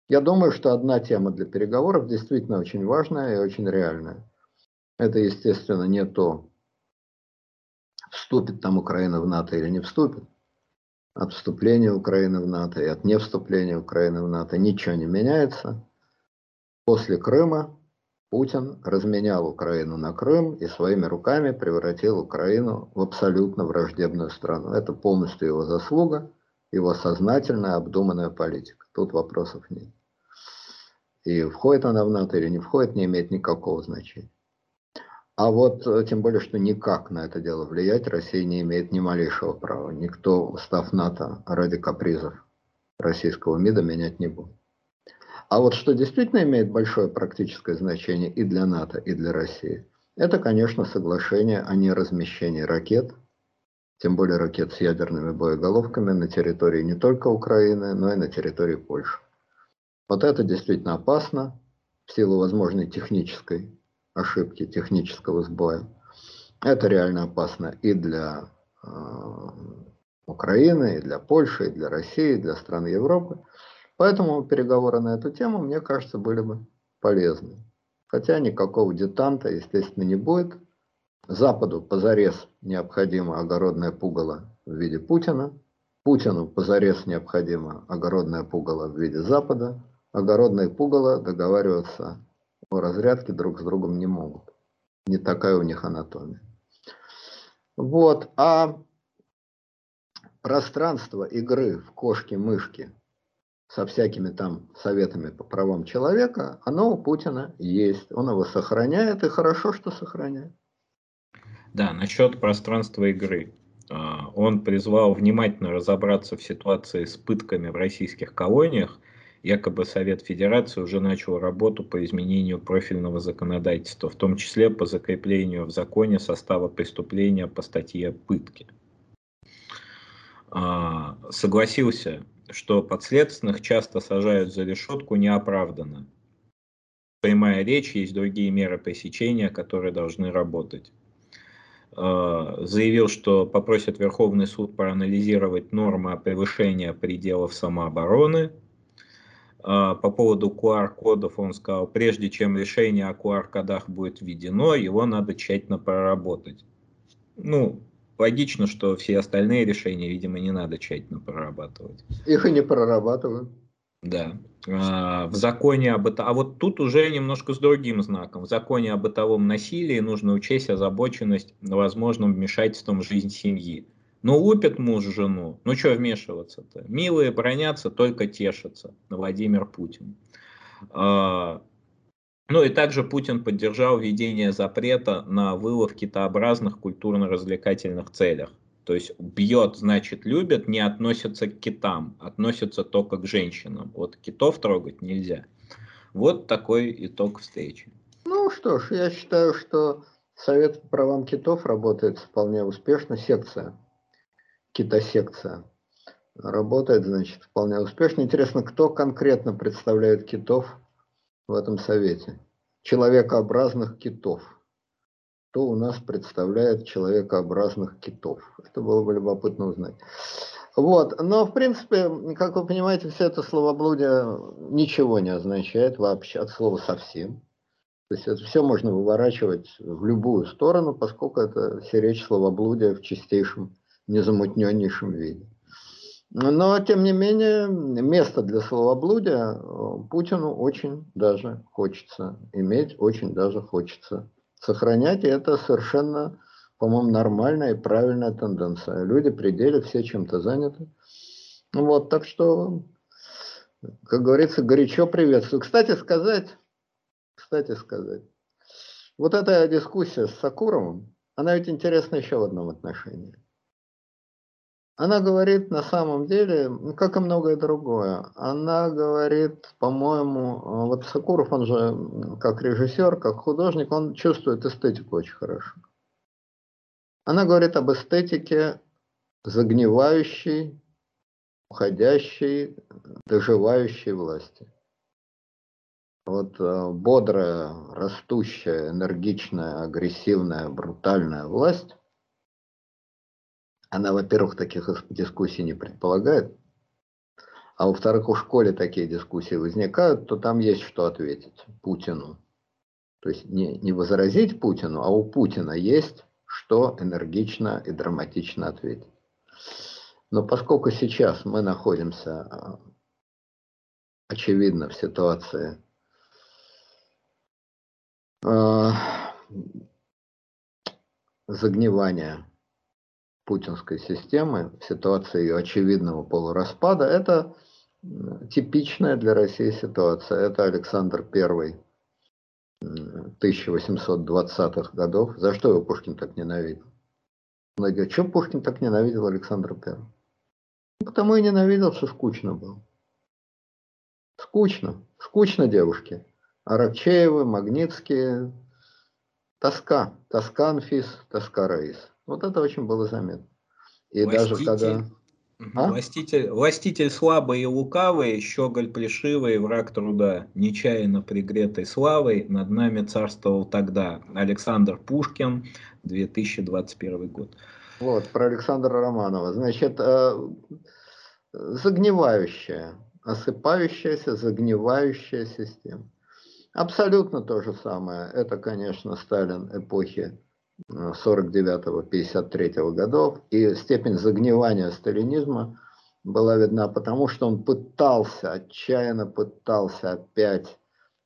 Я думаю, что одна тема для переговоров действительно очень важная и очень реальная. Это, естественно, не то, вступит там Украина в НАТО или не вступит. От вступления Украины в НАТО и от невступления Украины в НАТО ничего не меняется. После Крыма Путин разменял Украину на Крым и своими руками превратил Украину в абсолютно враждебную страну. Это полностью его заслуга, его сознательная, обдуманная политика. Тут вопросов нет. И входит она в НАТО или не входит, не имеет никакого значения. А вот э, тем более, что никак на это дело влиять Россия не имеет ни малейшего права. Никто устав НАТО ради капризов российского МИДа менять не будет. А вот что действительно имеет большое практическое значение и для НАТО, и для России, это, конечно, соглашение о неразмещении ракет, тем более ракет с ядерными боеголовками на территории не только Украины, но и на территории Польши. Вот это действительно опасно в силу возможной технической ошибки технического сбоя. Это реально опасно и для э, Украины, и для Польши, и для России, и для стран Европы. Поэтому переговоры на эту тему, мне кажется, были бы полезны. Хотя никакого детанта, естественно, не будет. Западу позарез необходимо огородное пугало в виде Путина. Путину позарез необходимо огородное пугало в виде Запада. Огородное пугало договариваться о разрядке друг с другом не могут. Не такая у них анатомия. Вот. А пространство игры в кошки-мышки со всякими там советами по правам человека, оно у Путина есть. Он его сохраняет, и хорошо, что сохраняет. Да, насчет пространства игры. А, он призвал внимательно разобраться в ситуации с пытками в российских колониях – якобы Совет Федерации уже начал работу по изменению профильного законодательства, в том числе по закреплению в законе состава преступления по статье пытки. А, согласился, что подследственных часто сажают за решетку неоправданно. Прямая речь, есть другие меры пресечения, которые должны работать а, заявил, что попросит Верховный суд проанализировать нормы превышения пределов самообороны, по поводу QR-кодов он сказал, прежде чем решение о QR-кодах будет введено, его надо тщательно проработать. Ну, логично, что все остальные решения, видимо, не надо тщательно прорабатывать. Их и не прорабатывают. Да. А, в законе об этом, а вот тут уже немножко с другим знаком. В законе о бытовом насилии нужно учесть озабоченность возможным вмешательством в жизнь семьи. Ну, лупит муж жену, ну что вмешиваться-то? Милые бронятся, только тешатся. Владимир Путин. А, ну и также Путин поддержал введение запрета на вылов китообразных культурно-развлекательных целях. То есть бьет, значит любит, не относится к китам, относится только к женщинам. Вот китов трогать нельзя. Вот такой итог встречи. Ну что ж, я считаю, что Совет по правам китов работает вполне успешно, секция китосекция работает, значит, вполне успешно. Интересно, кто конкретно представляет китов в этом совете? Человекообразных китов. Кто у нас представляет человекообразных китов? Это было бы любопытно узнать. Вот, но в принципе, как вы понимаете, все это словоблудие ничего не означает вообще от слова совсем. То есть это все можно выворачивать в любую сторону, поскольку это все речь словоблудия в чистейшем незамутненнейшем виде. Но, тем не менее, место для словоблудия э, Путину очень даже хочется иметь, очень даже хочется сохранять. И это совершенно, по-моему, нормальная и правильная тенденция. Люди при деле все чем-то заняты. Вот, так что, как говорится, горячо приветствую. Кстати сказать, кстати сказать, вот эта дискуссия с Сакуровым, она ведь интересна еще в одном отношении. Она говорит на самом деле, как и многое другое, она говорит, по-моему, э, вот Сакуров, он же как режиссер, как художник, он чувствует эстетику очень хорошо. Она говорит об эстетике загнивающей, уходящей, доживающей власти. Вот э, бодрая, растущая, энергичная, агрессивная, брутальная власть она, во-первых, таких дискуссий не предполагает, а во-вторых, у школе такие дискуссии возникают, то там есть что ответить Путину. То есть не, не возразить Путину, а у Путина есть что энергично и драматично ответить. Но поскольку сейчас мы находимся, а, очевидно, в ситуации э, загнивания путинской системы, в ситуации ее очевидного полураспада, это типичная для России ситуация. Это Александр I 1820-х годов. За что его Пушкин так ненавидел? Многие говорят, что Пушкин так ненавидел Александра I? Ну, потому и ненавидел, что скучно было. Скучно. Скучно девушке. Аракчеевы, Магнитские. Тоска. Тоска Анфис, тоска Раис. Вот это очень было заметно. И Властитель. даже когда... А? Властитель, властитель слабый и лукавый, щеголь плешивый, враг труда, нечаянно пригретой славой, над нами царствовал тогда Александр Пушкин, 2021 год. Вот, про Александра Романова. Значит, э, загнивающая, осыпающаяся, загнивающая система. Абсолютно то же самое. Это, конечно, Сталин эпохи 49-53 э, годов. И степень загнивания сталинизма была видна потому, что он пытался, отчаянно пытался опять.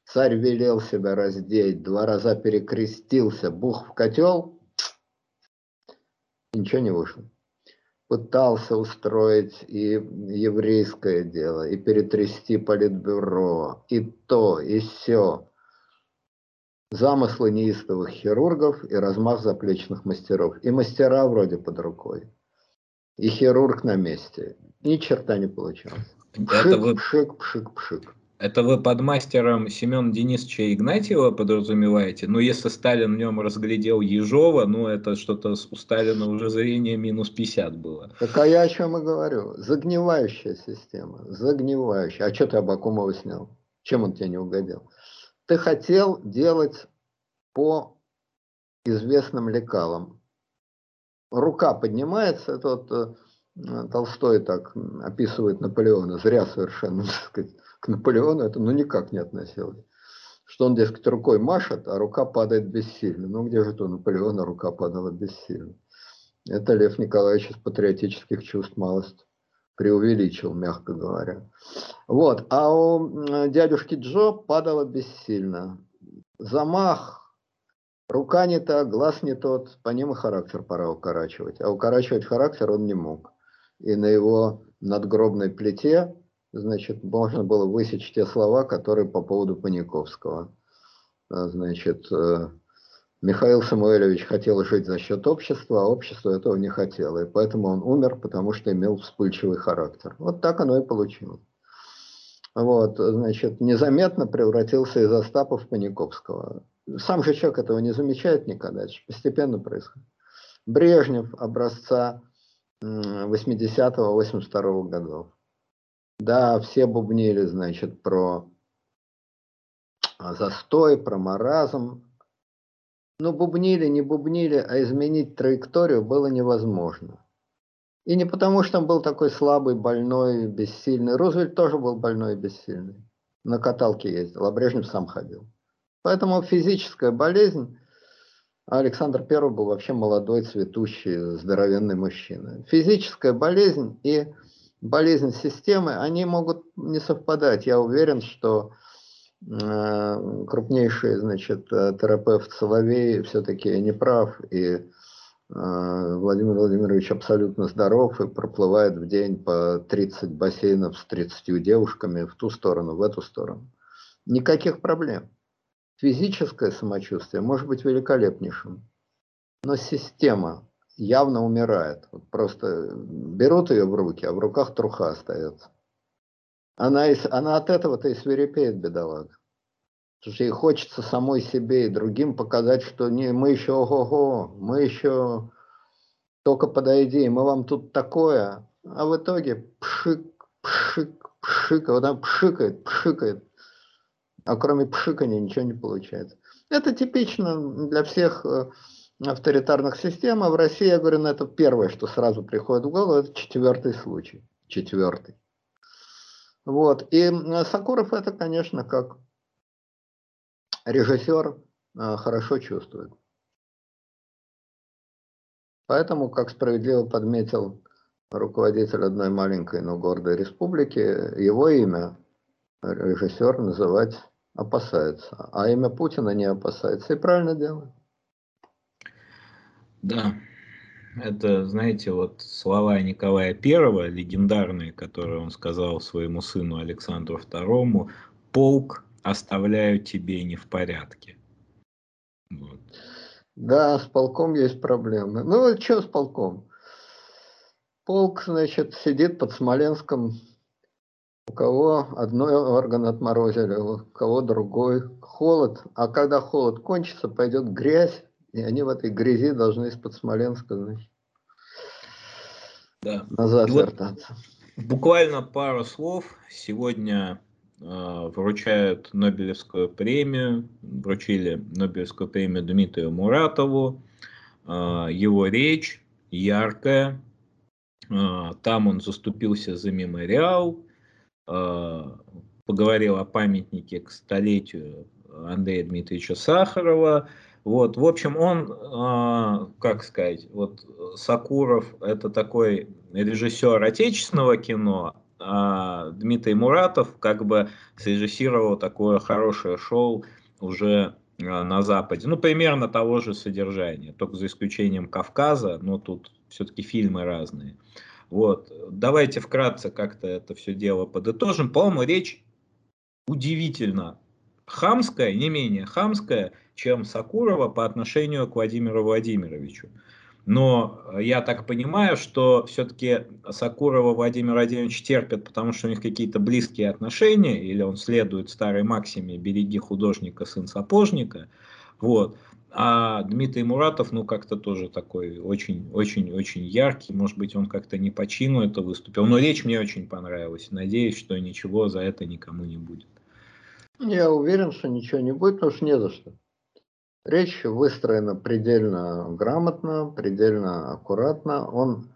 Царь велел себя раздеть, два раза перекрестился, бух в котел, ничего не вышло. Пытался устроить и еврейское дело, и перетрясти политбюро, и то, и все замыслы неистовых хирургов и размах заплечных мастеров. И мастера вроде под рукой, и хирург на месте. Ни черта не получалось. Пшик, Это вы... пшик, пшик, пшик. Это вы под мастером Семена Денисовича Игнатьева подразумеваете? Ну, если Сталин в нем разглядел Ежова, ну, это что-то у Сталина уже зрение минус 50 было. Так а я о чем и говорю. Загнивающая система. Загнивающая. А что ты Абакумова снял? Чем он тебе не угодил? Ты хотел делать по известным лекалам. Рука поднимается, это вот э, Толстой так описывает Наполеона, зря совершенно, так сказать, к Наполеону это ну никак не относилось. Что он, дескать, рукой машет, а рука падает бессильно. Ну где же то Наполеона рука падала бессильно? Это Лев Николаевич из патриотических чувств малость преувеличил, мягко говоря. Вот. А у дядюшки Джо падало бессильно. Замах, рука не та, глаз не тот, по ним и характер пора укорачивать. А укорачивать характер он не мог. И на его надгробной плите, значит, можно было высечь те слова, которые по поводу Паниковского. Значит, э, Михаил Самуэльевич хотел жить за счет общества, а общество этого не хотело. И поэтому он умер, потому что имел вспыльчивый характер. Вот так оно и получилось. Вот, значит, незаметно превратился из Остапа в Паниковского. Сам же человек этого не замечает никогда, это постепенно происходит. Брежнев образца 80-82 годов. Да, все бубнили, значит, про застой, про маразм, но бубнили, не бубнили, а изменить траекторию было невозможно. И не потому, что он был такой слабый, больной, бессильный. Рузвельт тоже был больной и бессильный. На каталке ездил, а Брежнев сам ходил. Поэтому физическая болезнь, а Александр I был вообще молодой, цветущий, здоровенный мужчина. Физическая болезнь и болезнь системы, они могут не совпадать. Я уверен, что крупнейший, значит, э, терапевт Соловей все-таки не прав, и э, Владимир Владимирович абсолютно здоров и проплывает в день по 30 бассейнов с 30 девушками в ту сторону, в эту сторону. Никаких проблем. Физическое самочувствие может быть великолепнейшим, но система явно умирает. Просто берут ее в руки, а в руках труха остается. Она, она от этого-то и свирепеет, бедолага. Потому что ей хочется самой себе и другим показать, что не, мы еще ого-го, мы еще только подойди, мы вам тут такое. А в итоге пшик, пшик, пшик, вот она пшикает, пшикает. А кроме пшикания ничего не получается. Это типично для всех э, авторитарных систем, а в России, я говорю, ну, это первое, что сразу приходит в голову, это четвертый случай. Четвертый. Вот. И Сакуров это, конечно, как режиссер э, хорошо чувствует. Поэтому, как справедливо подметил руководитель одной маленькой, но гордой республики, его имя режиссер называть опасается, а имя Путина не опасается и правильно делает. Да, это, знаете, вот слова Николая Первого, легендарные, которые он сказал своему сыну Александру II, «Полк оставляю тебе не в порядке». Вот. Да, с полком есть проблемы. Ну, что с полком? Полк, значит, сидит под Смоленском. У кого одной орган отморозили, у кого другой. Холод. А когда холод кончится, пойдет грязь. И они в этой грязи должны из-под Смоленска, значит, да. назад вот вертаться. Буквально пару слов. Сегодня э, вручают Нобелевскую премию, вручили Нобелевскую премию Дмитрию Муратову. Э, его речь яркая. Э, там он заступился за мемориал, э, поговорил о памятнике к столетию Андрея Дмитриевича Сахарова. Вот, в общем, он, э, как сказать, вот Сакуров это такой режиссер отечественного кино, а Дмитрий Муратов как бы срежиссировал такое хорошее шоу уже на Западе. Ну, примерно того же содержания, только за исключением Кавказа, но тут все-таки фильмы разные. Вот, давайте вкратце как-то это все дело подытожим. По-моему, речь удивительно хамская, не менее хамская, чем Сакурова по отношению к Владимиру Владимировичу. Но я так понимаю, что все-таки Сакурова Владимир Владимирович терпит, потому что у них какие-то близкие отношения, или он следует старой максиме «береги художника, сын сапожника». Вот. А Дмитрий Муратов, ну, как-то тоже такой очень-очень-очень яркий. Может быть, он как-то не по чину это выступил. Но речь мне очень понравилась. Надеюсь, что ничего за это никому не будет. Я уверен, что ничего не будет, потому что не за что. Речь выстроена предельно грамотно, предельно аккуратно. Он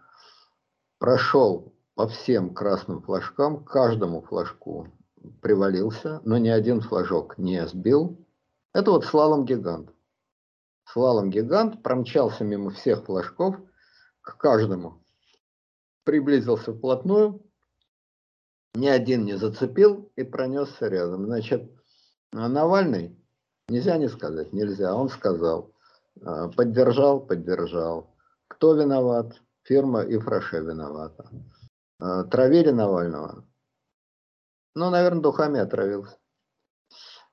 прошел по всем красным флажкам, каждому флажку привалился, но ни один флажок не сбил. Это вот слалом-гигант. Слалом-гигант промчался мимо всех флажков к каждому. Приблизился вплотную, ни один не зацепил и пронесся рядом. Значит, Навальный, нельзя не сказать, нельзя, он сказал, а, поддержал, поддержал. Кто виноват? Фирма и Фраше виновата. А, травили Навального? Ну, наверное, духами отравился.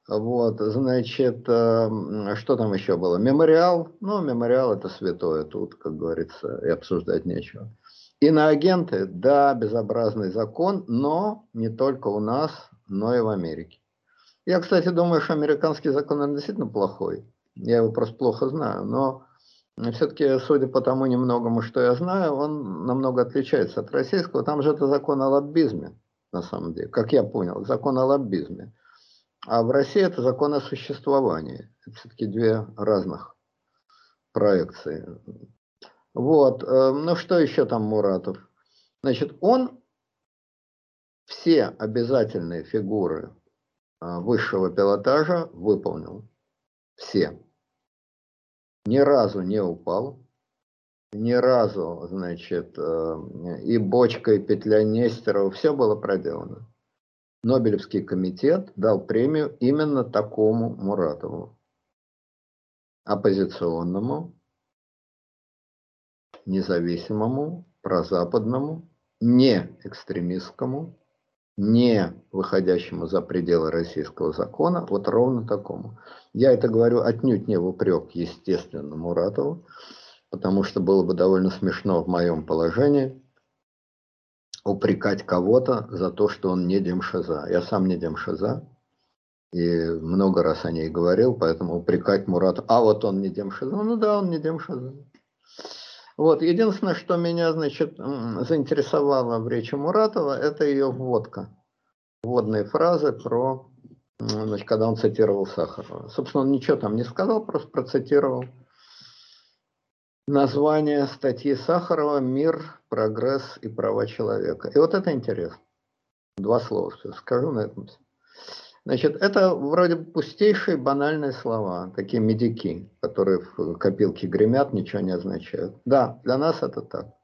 Вот, значит, а, что там еще было? Мемориал. Ну, мемориал это святое тут, как говорится, и обсуждать нечего. Иноагенты, да, безобразный закон, но не только у нас, но и в Америке. Я, кстати, думаю, что американский закон он действительно плохой. Я его просто плохо знаю, но все-таки, судя по тому немногому, что я знаю, он намного отличается от российского. Там же это закон о лоббизме, на самом деле, как я понял, закон о лоббизме. А в России это закон о существовании. Это все-таки две разных проекции. Вот. Э, ну, что еще там Муратов? Значит, он все обязательные фигуры э, высшего пилотажа выполнил. Все. Ни разу не упал. Ни разу, значит, э, и бочка, и петля Нестерова, все было проделано. Нобелевский комитет дал премию именно такому Муратову, оппозиционному, независимому, прозападному, не экстремистскому, не выходящему за пределы российского закона, вот ровно такому. Я это говорю отнюдь не в упрек, естественно, Муратову, потому что было бы довольно смешно в моем положении упрекать кого-то за то, что он не демшаза. Я сам не демшаза, и много раз о ней говорил, поэтому упрекать Муратова, а вот он не демшаза, ну да, он не демшаза. Вот, единственное, что меня, значит, заинтересовало в речи Муратова, это ее вводка. Вводные фразы про, значит, когда он цитировал Сахарова. Собственно, он ничего там не сказал, просто процитировал название статьи Сахарова «Мир, прогресс и права человека». И вот это интересно. Два слова скажу на этом. Значит, это вроде пустейшие банальные слова, такие медики, которые в копилке гремят, ничего не означают. Да, для нас это так.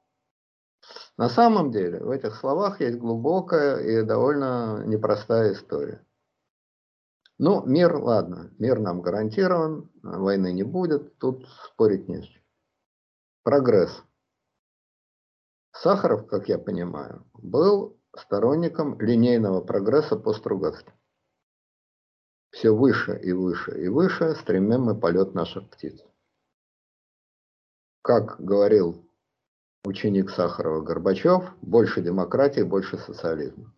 На самом деле в этих словах есть глубокая и довольно непростая история. Ну, мир, ладно, мир нам гарантирован, войны не будет, тут спорить не с чем. Прогресс. Сахаров, как я понимаю, был сторонником линейного прогресса по Стругацким. Все выше и выше и выше стремим мы полет наших птиц. Как говорил ученик Сахарова Горбачев, больше демократии, больше социализма.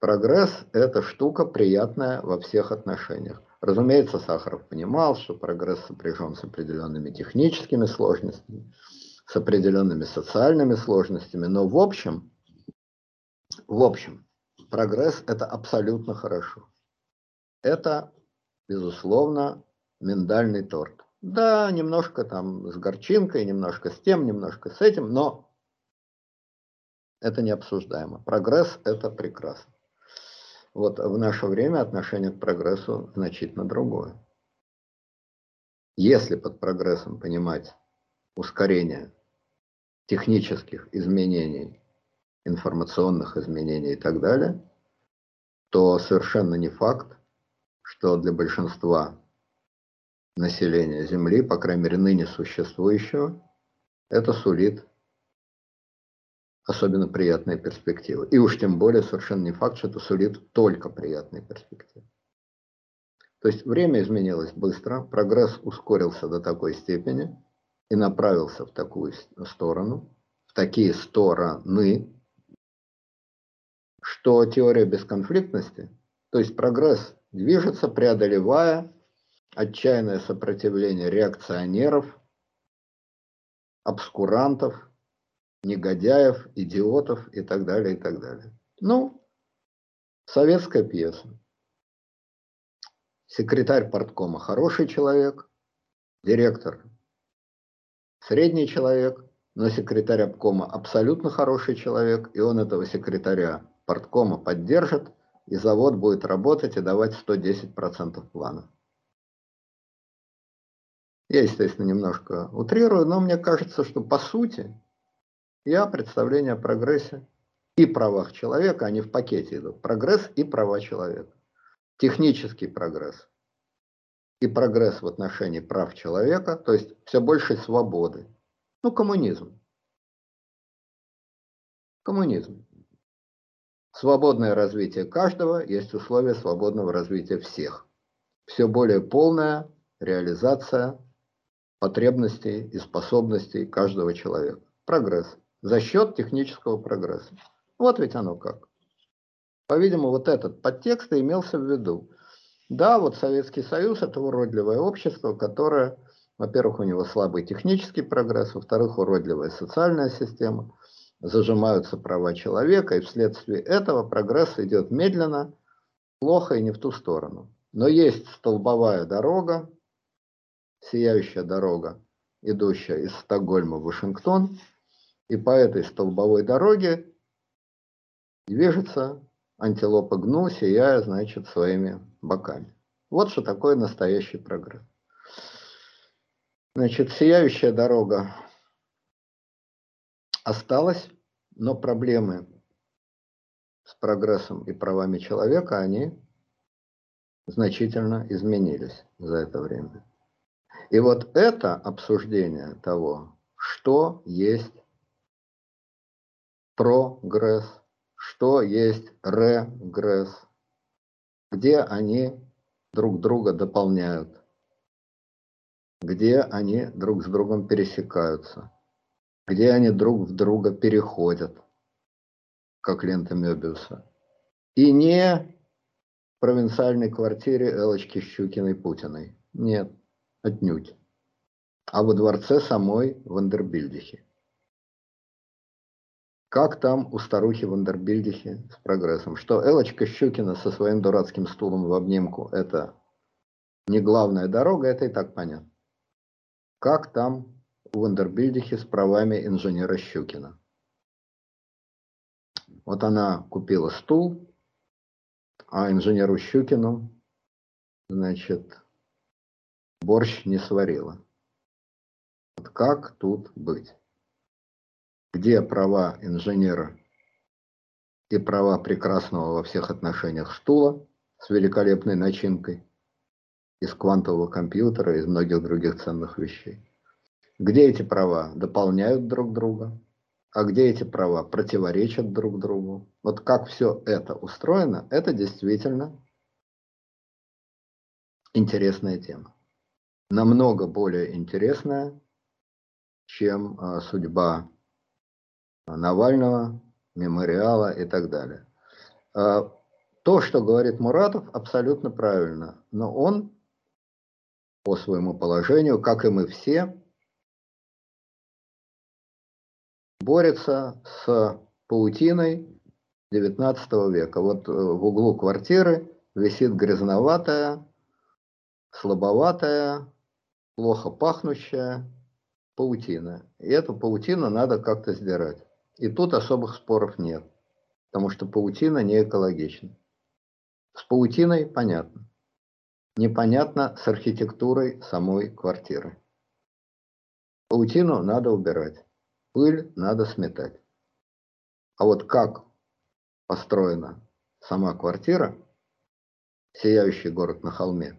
Прогресс – это штука приятная во всех отношениях. Разумеется, Сахаров понимал, что прогресс сопряжен с определенными техническими сложностями, с определенными социальными сложностями, но в общем, в общем, прогресс – это абсолютно хорошо. Это, безусловно, миндальный торт. Да, немножко там с горчинкой, немножко с тем, немножко с этим, но это не обсуждаемо. Прогресс – это прекрасно. Вот в наше время отношение к прогрессу значительно другое. Если под прогрессом понимать ускорение технических изменений, информационных изменений и так далее, то совершенно не факт, что для большинства населения Земли, по крайней мере ныне существующего, это сулит особенно приятные перспективы. И уж тем более совершенно не факт, что это сулит только приятные перспективы. То есть время изменилось быстро, прогресс ускорился до такой степени и направился в такую сторону, в такие стороны, что теория бесконфликтности, то есть прогресс движется, преодолевая отчаянное сопротивление реакционеров, обскурантов, негодяев, идиотов и так далее, и так далее. Ну, советская пьеса. Секретарь порткома хороший человек, директор средний человек, но секретарь обкома абсолютно хороший человек, и он этого секретаря порткома поддержит, и завод будет работать и давать 110% плана. Я, естественно, немножко утрирую, но мне кажется, что по сути я представление о прогрессе и правах человека, они в пакете идут. Прогресс и права человека. Технический прогресс и прогресс в отношении прав человека, то есть все большей свободы. Ну, коммунизм. Коммунизм. Свободное развитие каждого есть условие свободного развития всех. Все более полная реализация потребностей и способностей каждого человека. Прогресс за счет технического прогресса. Вот ведь оно как. По-видимому, вот этот подтекст и имелся в виду. Да, вот Советский Союз – это уродливое общество, которое, во-первых, у него слабый технический прогресс, во-вторых, уродливая социальная система, зажимаются права человека, и вследствие этого прогресс идет медленно, плохо и не в ту сторону. Но есть столбовая дорога, сияющая дорога, идущая из Стокгольма в Вашингтон – и по этой столбовой дороге движется антилопа гну, сияя, значит, своими боками. Вот что такое настоящий прогресс. Значит, сияющая дорога осталась, но проблемы с прогрессом и правами человека, они значительно изменились за это время. И вот это обсуждение того, что есть прогресс, что есть регресс, где они друг друга дополняют, где они друг с другом пересекаются, где они друг в друга переходят, как лента Мебиуса. И не в провинциальной квартире Элочки Щукиной Путиной. Нет, отнюдь. А во дворце самой Вандербильдихи. Как там у старухи Вандербильдихи с прогрессом? Что Элочка Щукина со своим дурацким стулом в обнимку – это не главная дорога, это и так понятно. Как там у Вандербильдихи с правами инженера Щукина? Вот она купила стул, а инженеру Щукину, значит, борщ не сварила. Вот как тут быть? Где права инженера и права прекрасного во всех отношениях стула с великолепной начинкой из квантового компьютера, из многих других ценных вещей? Где эти права дополняют друг друга, а где эти права противоречат друг другу? Вот как все это устроено, это действительно интересная тема. Намного более интересная, чем а, судьба Навального, мемориала и так далее. А, то, что говорит Муратов, абсолютно правильно, но он по своему положению, как и мы все, борется с паутиной XIX века. Вот э, в углу квартиры висит грязноватая, слабоватая, плохо пахнущая паутина. И эту паутину надо как-то сдирать. И тут особых споров нет, потому что паутина не экологична. С паутиной понятно. Непонятно с архитектурой самой квартиры. Паутину надо убирать. Пыль надо сметать. А вот как построена сама квартира, сияющий город на холме,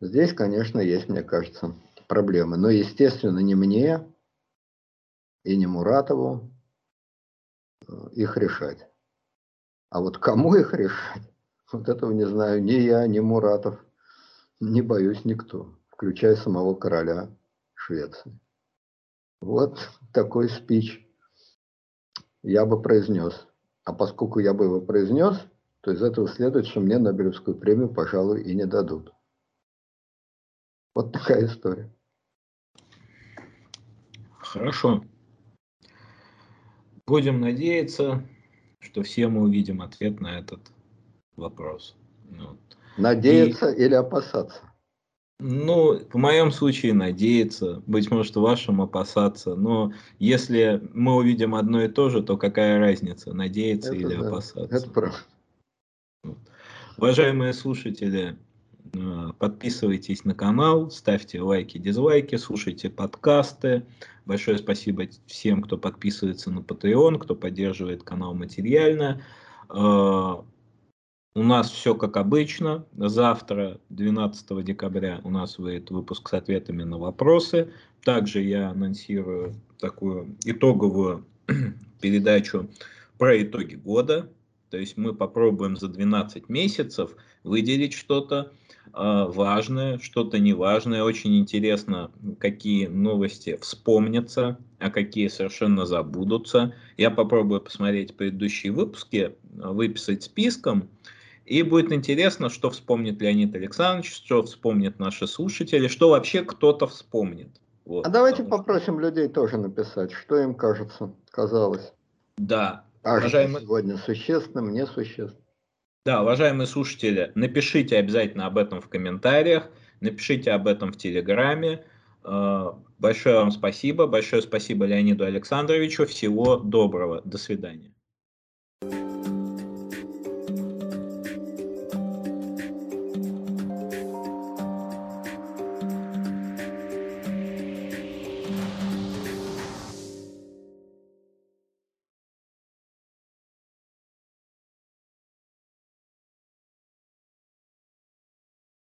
здесь, конечно, есть, мне кажется, проблемы. Но, естественно, не мне и не Муратову э, их решать. А вот кому их решать, вот этого не знаю ни я, ни Муратов, не боюсь никто, включая самого короля Швеции. Вот такой спич я бы произнес. А поскольку я бы его произнес, то из этого следует, что мне Нобелевскую премию, пожалуй, и не дадут. Вот такая история. Хорошо. Будем надеяться, что все мы увидим ответ на этот вопрос. Вот. Надеяться и... или опасаться? Ну, в моем случае надеяться, быть может, в вашем опасаться. Но если мы увидим одно и то же, то какая разница, надеяться это или да, опасаться? Это правда. Уважаемые слушатели, э, подписывайтесь на канал, ставьте лайки, дизлайки, слушайте подкасты. Большое спасибо всем, кто подписывается на Patreon, кто поддерживает канал материально. У нас все как обычно. Завтра, 12 декабря, у нас выйдет выпуск с ответами на вопросы. Также я анонсирую такую итоговую передачу про итоги года. То есть мы попробуем за 12 месяцев выделить что-то э, важное, что-то неважное. Очень интересно, какие новости вспомнятся, а какие совершенно забудутся. Я попробую посмотреть предыдущие выпуски, выписать списком и будет интересно, что вспомнит Леонид Александрович, что вспомнят наши слушатели, что вообще кто-то вспомнит. Вот, а давайте попросим что... людей тоже написать, что им кажется, казалось. Да. Кажется уважаемые... сегодня существенным, несущественным. Да, уважаемые слушатели, напишите обязательно об этом в комментариях, напишите об этом в Телеграме. Э, большое вам спасибо, большое спасибо Леониду Александровичу, всего доброго, до свидания.